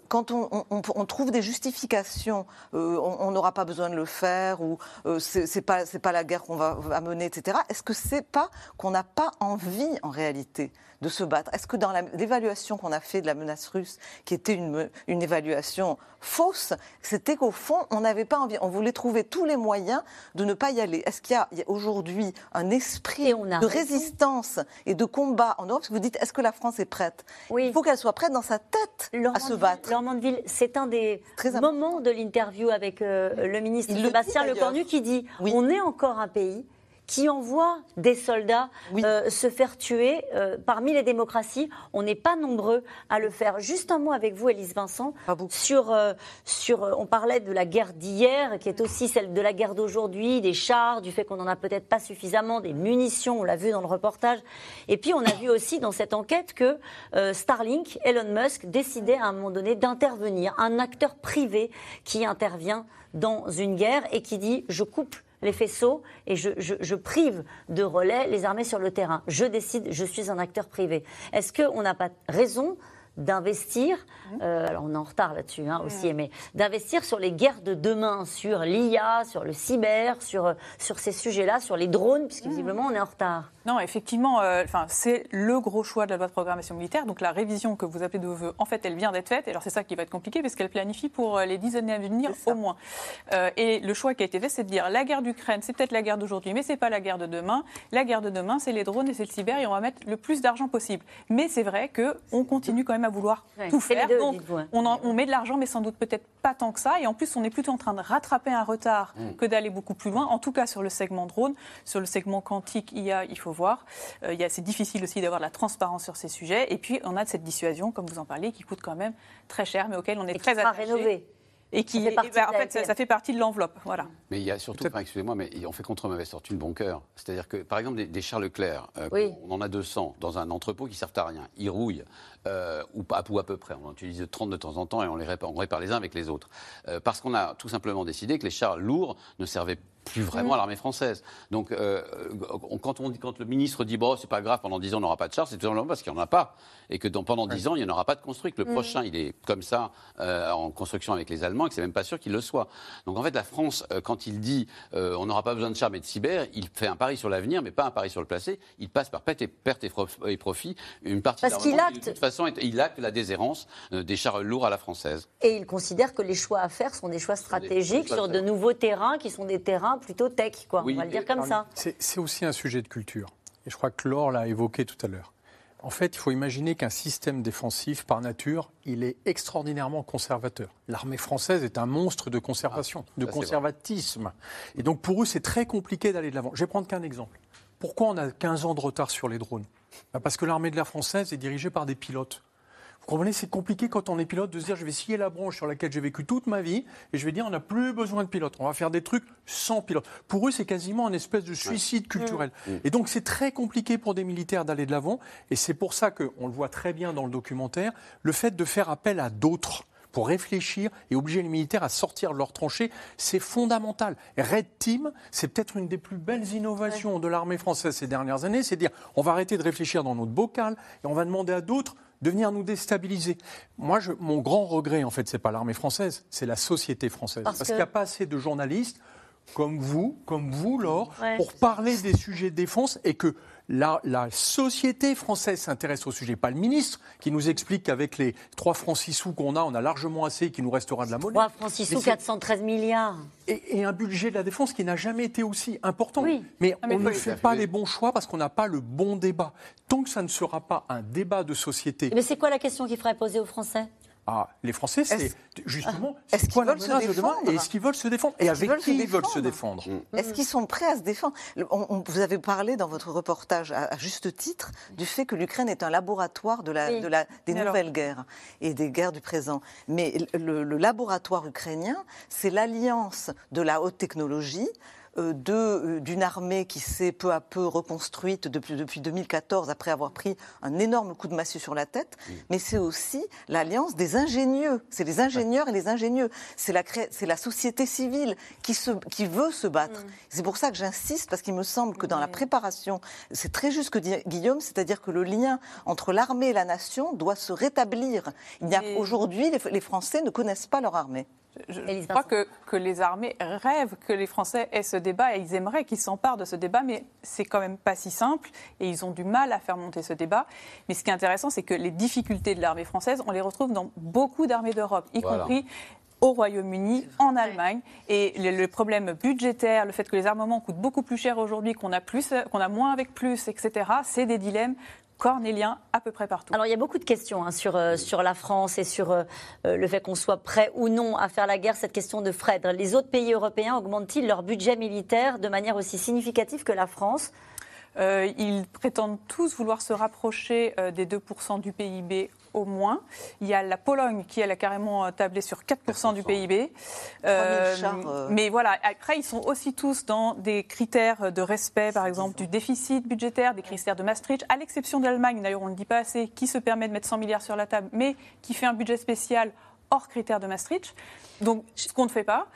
quand on, trouve des justifications, euh, on n'aura pas besoin de le faire, ou euh, c'est pas, la guerre qu'on va, va, mener, etc. Est-ce que c'est pas qu'on n'a pas envie, en réalité, de se battre Est-ce que dans l'évaluation qu'on a fait de la menace russe, qui était une, une évaluation fausse, c'était qu'au fond, on n'avait pas envie, on voulait trouver tous les moyens de ne pas y aller. Est-ce qu'il y a, aujourd'hui un esprit de résistance et de combat en Europe? Parce que vous dites, est-ce que la France est prête? Oui. Il faut qu'elle soit prête dans sa tête à se battre. Laurent Mandeville, c'est un des moments de l'interview avec euh, le ministre Sébastien Lecornu qui dit, on est encore un pays qui envoie des soldats euh, se faire tuer. Euh, parmi les démocraties, on n'est pas nombreux à le faire. Juste un mot avec vous, Élise Vincent, sur, euh, sur, on parlait de la guerre d'hier, qui est aussi celle de la guerre d'aujourd'hui, des chars, du fait qu'on n'en a peut-être pas suffisamment, des munitions, on l'a vu dans le reportage. Et puis on a vu aussi dans cette enquête que Starlink, Elon Musk, décidait à un moment donné d'intervenir, un acteur privé qui intervient dans une guerre et qui dit je coupe les faisceaux et je, prive de relais les armées sur le terrain. Je décide, je suis un acteur privé. Est-ce qu'on n'a pas raison d'investir, mmh. euh, alors on est en retard là-dessus hein, aussi, mais d'investir sur les guerres de demain, sur l'IA, sur le cyber, sur, sur ces sujets-là, sur les drones, puisque mmh. visiblement on est en retard. Non, effectivement, euh, c'est le gros choix de la loi de programmation militaire. Donc la révision que vous appelez de vos voeux, en fait, elle vient d'être faite. Et alors c'est ça qui va être compliqué, parce qu'elle planifie pour euh, les dix années à venir au moins. et le choix qui a été fait, c'est de dire la guerre d'Ukraine, c'est peut-être la guerre d'aujourd'hui, mais c'est pas la guerre de demain. La guerre de demain, c'est les drones et c'est le cyber, et on va mettre le plus d'argent possible. Mais c'est vrai que on continue quand même à vouloir tout faire. Donc, on, met de l'argent, mais sans doute peut-être pas tant que ça. Et en plus, on est plutôt en train de rattraper un retard mm. que d'aller beaucoup plus loin. En tout cas, sur le segment drone, sur le segment quantique, IA, il faut voir. Euh, c'est difficile aussi d'avoir de la transparence sur ces sujets. Et puis, on a de cette dissuasion, comme vous en parlez, qui coûte quand même très cher, mais auquel on est très attaché et qui fait ben, en fait, ça, fait partie de l'enveloppe. Voilà. Mais il y a surtout, excusez-moi, mais on fait contre mauvaise fortune bon cœur. C'est-à-dire que, par exemple, des, des Charles Leclerc, euh, on en a 200 dans un entrepôt qui ne servent à rien. Ils rouillent, euh, ou, pas, ou à peu près. On en utilise 30 de temps en temps et on les répare, on répare les uns avec les autres. Euh, parce qu'on a tout simplement décidé que les chars lourds ne servaient plus vraiment à l'armée française. Donc, euh, quand, on dit, quand le ministre dit bon, c'est pas grave, pendant 10 ans on n'aura pas de chars, c'est tout simplement parce qu'il n'y en a pas. Et que pendant 10 ans, il n'y en aura pas de construit. Que le mm. prochain, il est comme ça, euh, en construction avec les Allemands, et que c'est même pas sûr qu'il le soit. Donc, en fait, la France, euh, quand il dit on n'aura pas besoin de chars mais de cyber, il fait un pari sur l'avenir, mais pas un pari sur le passé. Il passe par perte et, perte et, profit une partie Parce qu'il acte. Façon, il acte la déshérence des chars lourds à la française. Et il considère que les choix à faire sont des choix stratégiques sur de nouveaux terrains qui sont des terrains plutôt tech, quoi. on va le dire comme ça. C'est aussi un sujet de culture. Et je crois que Laure l'a évoqué tout à l'heure. En fait, il faut imaginer qu'un système défensif, par nature, il est extraordinairement conservateur. L'armée française est un monstre de conservation, ah, de conservatisme. Et donc, pour eux, c'est très compliqué d'aller de l'avant. Je vais prendre qu'un exemple. Pourquoi on a 15 ans de retard sur les drones? Parce que l'armée de la française est dirigée par des pilotes. Vous comprenez, c'est compliqué quand on est pilote de se dire je vais scier la branche sur laquelle j'ai vécu toute ma vie et je vais dire on n'a plus besoin de pilote. On va faire des trucs sans pilote. Pour eux, c'est quasiment un espèce de suicide culturel. Mmh. Mmh. Et donc c'est très compliqué pour des militaires d'aller de l'avant. Et c'est pour ça qu'on le voit très bien dans le documentaire, le fait de faire appel à d'autres pour réfléchir et obliger les militaires à sortir de leur tranchée, c'est fondamental. Red Team, c'est peut-être une des plus belles innovations de l'armée française ces dernières années, c'est dire on va arrêter de réfléchir dans notre bocal et on va demander à d'autres de venir nous déstabiliser. Moi, je, mon grand regret, en fait, c'est pas l'armée française, c'est la société française. Parce, qu'il n'y a pas assez de journalistes comme vous, comme vous, Laure, pour parler des sujets de défense et que la, société française s'intéresse au sujet, pas le ministre, qui nous explique qu'avec les 3 francs 6 sous qu'on a, on a largement assez et qu'il nous restera de la monnaie. 3 francs 6 sous, 413 milliards. Et, un budget de la défense qui n'a jamais été aussi important. Oui. Mais, ah, on ne fait pas les bons choix parce qu'on n'a pas le bon débat. Tant que ça ne sera pas un débat de société. Mais c'est quoi la question qu'il faudrait poser aux Français? Ah, les Français, c'est justement est-ce qu'ils veulent se défendre et est-ce qu'ils veulent se défendre et avec qui ils veulent se défendre mm. Est-ce qu'ils sont prêts à se défendre Vous avez parlé dans votre reportage, à, juste titre, du fait que l'Ukraine est un laboratoire de la, de la, des nouvelles guerres et des guerres du présent. Mais le laboratoire ukrainien, c'est l'alliance de la haute technologie d'une armée qui s'est peu à peu reconstruite depuis, depuis 2014 après avoir pris un énorme coup de massue sur la tête, mais c'est aussi l'alliance des ingénieux. C'est les ingénieurs et les ingénieux. C'est la, la société civile qui, se, qui veut se battre. Mm. C'est pour ça que j'insiste, parce qu'il me semble que dans la préparation, c'est très juste que dit Guillaume, c'est-à-dire que le lien entre l'armée et la nation doit se rétablir. Aujourd'hui, les Français ne connaissent pas leur armée. Je, crois que, que, les armées rêvent que les Français aient ce débat et ils aimeraient qu'ils s'emparent de ce débat, mais c'est quand même pas si simple et ils ont du mal à faire monter ce débat. Mais ce qui est intéressant, c'est que les difficultés de l'armée française, on les retrouve dans beaucoup d'armées d'Europe, y compris au Royaume-Uni, en Allemagne. Et le, problème budgétaire, le fait que les armements coûtent beaucoup plus cher aujourd'hui, qu'on a, plus, qu'on a moins avec plus, etc., c'est des dilemmes cornélien à peu près partout. Alors il y a beaucoup de questions hein, sur, euh, sur la France et sur euh, euh, le fait qu'on soit prêt ou non à faire la guerre. Cette question de Fred. Les autres pays européens augmentent-ils leur budget militaire de manière aussi significative que la France? Ils prétendent tous vouloir se rapprocher des 2% du PIB au moins. Il y a la Pologne qui, elle, a carrément euh, tablé sur 4%, du PIB. Euh, euh, mais voilà, après, ils sont aussi tous dans des critères de respect, par exemple, du déficit budgétaire, des critères de Maastricht, à l'exception de l'Allemagne, d'ailleurs, on ne dit pas assez, qui se permet de mettre 100 milliards sur la table, mais qui fait un budget spécial hors critères de Maastricht. Donc, ce qu'on ne fait pas,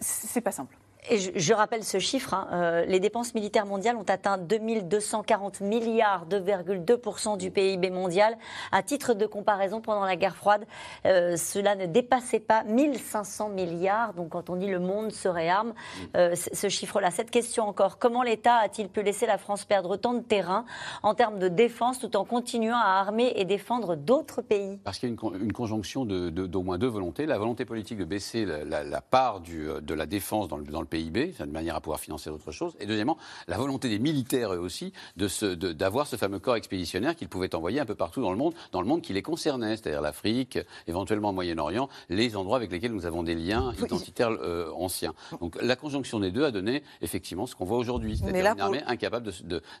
c'est pas simple. Je, rappelle ce chiffre, hein, euh, les dépenses militaires mondiales ont atteint 2240 milliards, 2,2% du PIB mondial. À titre de comparaison, pendant la guerre froide, euh, cela ne dépassait pas 1500 milliards. Donc quand on dit le monde se réarme, euh, ce chiffre-là. Cette question encore, comment l'État a-t-il pu laisser la France perdre autant de terrain en termes de défense tout en continuant à armer et défendre d'autres pays? Parce qu'il y a une, conjonction d'au moins deux volontés. La volonté politique de baisser la, part de la défense dans le, dans le pays PIB, c'est une manière à pouvoir financer d'autres choses. Et deuxièmement, la volonté des militaires eux aussi d'avoir ce fameux corps expéditionnaire qu'ils pouvaient envoyer un peu partout dans le monde, dans le monde qui les concernait, c'est-à-dire l'Afrique, éventuellement le Moyen-Orient, les endroits avec lesquels nous avons des liens identitaires euh, anciens. Donc la conjonction des deux a donné effectivement ce qu'on voit aujourd'hui, c'est-à-dire une armée incapable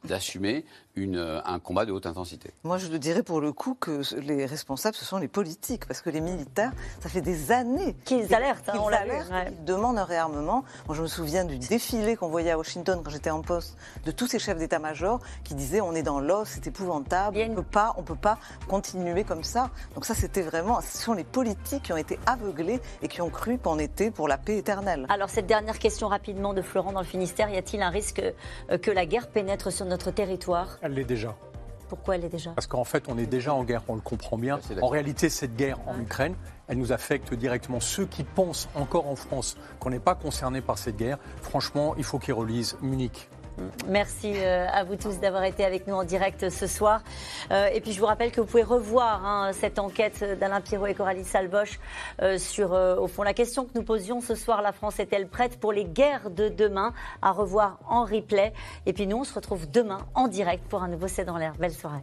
d'assumer euh, un combat de haute intensité. Moi, je dirais pour le coup que les responsables, ce sont les politiques, parce que les militaires, ça fait des années qu'ils alertent, hein, on Ils demandent un réarmement. Je me souviens du défilé qu'on voyait à Washington quand j'étais en poste, de tous ces chefs d'état-major qui disaient on est dans l'os, c'est épouvantable, on peut pas, on peut pas continuer comme ça. Donc ça, c'était vraiment, ce sont les politiques qui ont été aveuglés et qui ont cru qu'on était pour la paix éternelle. Alors cette dernière question rapidement de Florent dans le Finistère, y a-t-il un risque euh, que la guerre pénètre sur notre territoire? Elle l'est déjà. Pourquoi elle est déjà? Parce qu'en fait, on est déjà en guerre, on le comprend bien. En réalité, cette guerre en Ukraine, elle nous affecte directement. Ceux qui pensent encore en France qu'on n'est pas concerné par cette guerre, franchement, il faut qu'ils relisent Munich. Merci euh, à vous tous d'avoir été avec nous en direct ce soir. Euh, et puis je vous rappelle que vous pouvez revoir hein, cette enquête d'Alain Pirot et Coralie Salboche euh, sur, au fond, la question que nous posions ce soir. La France est-elle prête pour les guerres de demain? À revoir en replay. Et puis nous, on se retrouve demain en direct pour un nouveau C'est dans l'air. Belle soirée.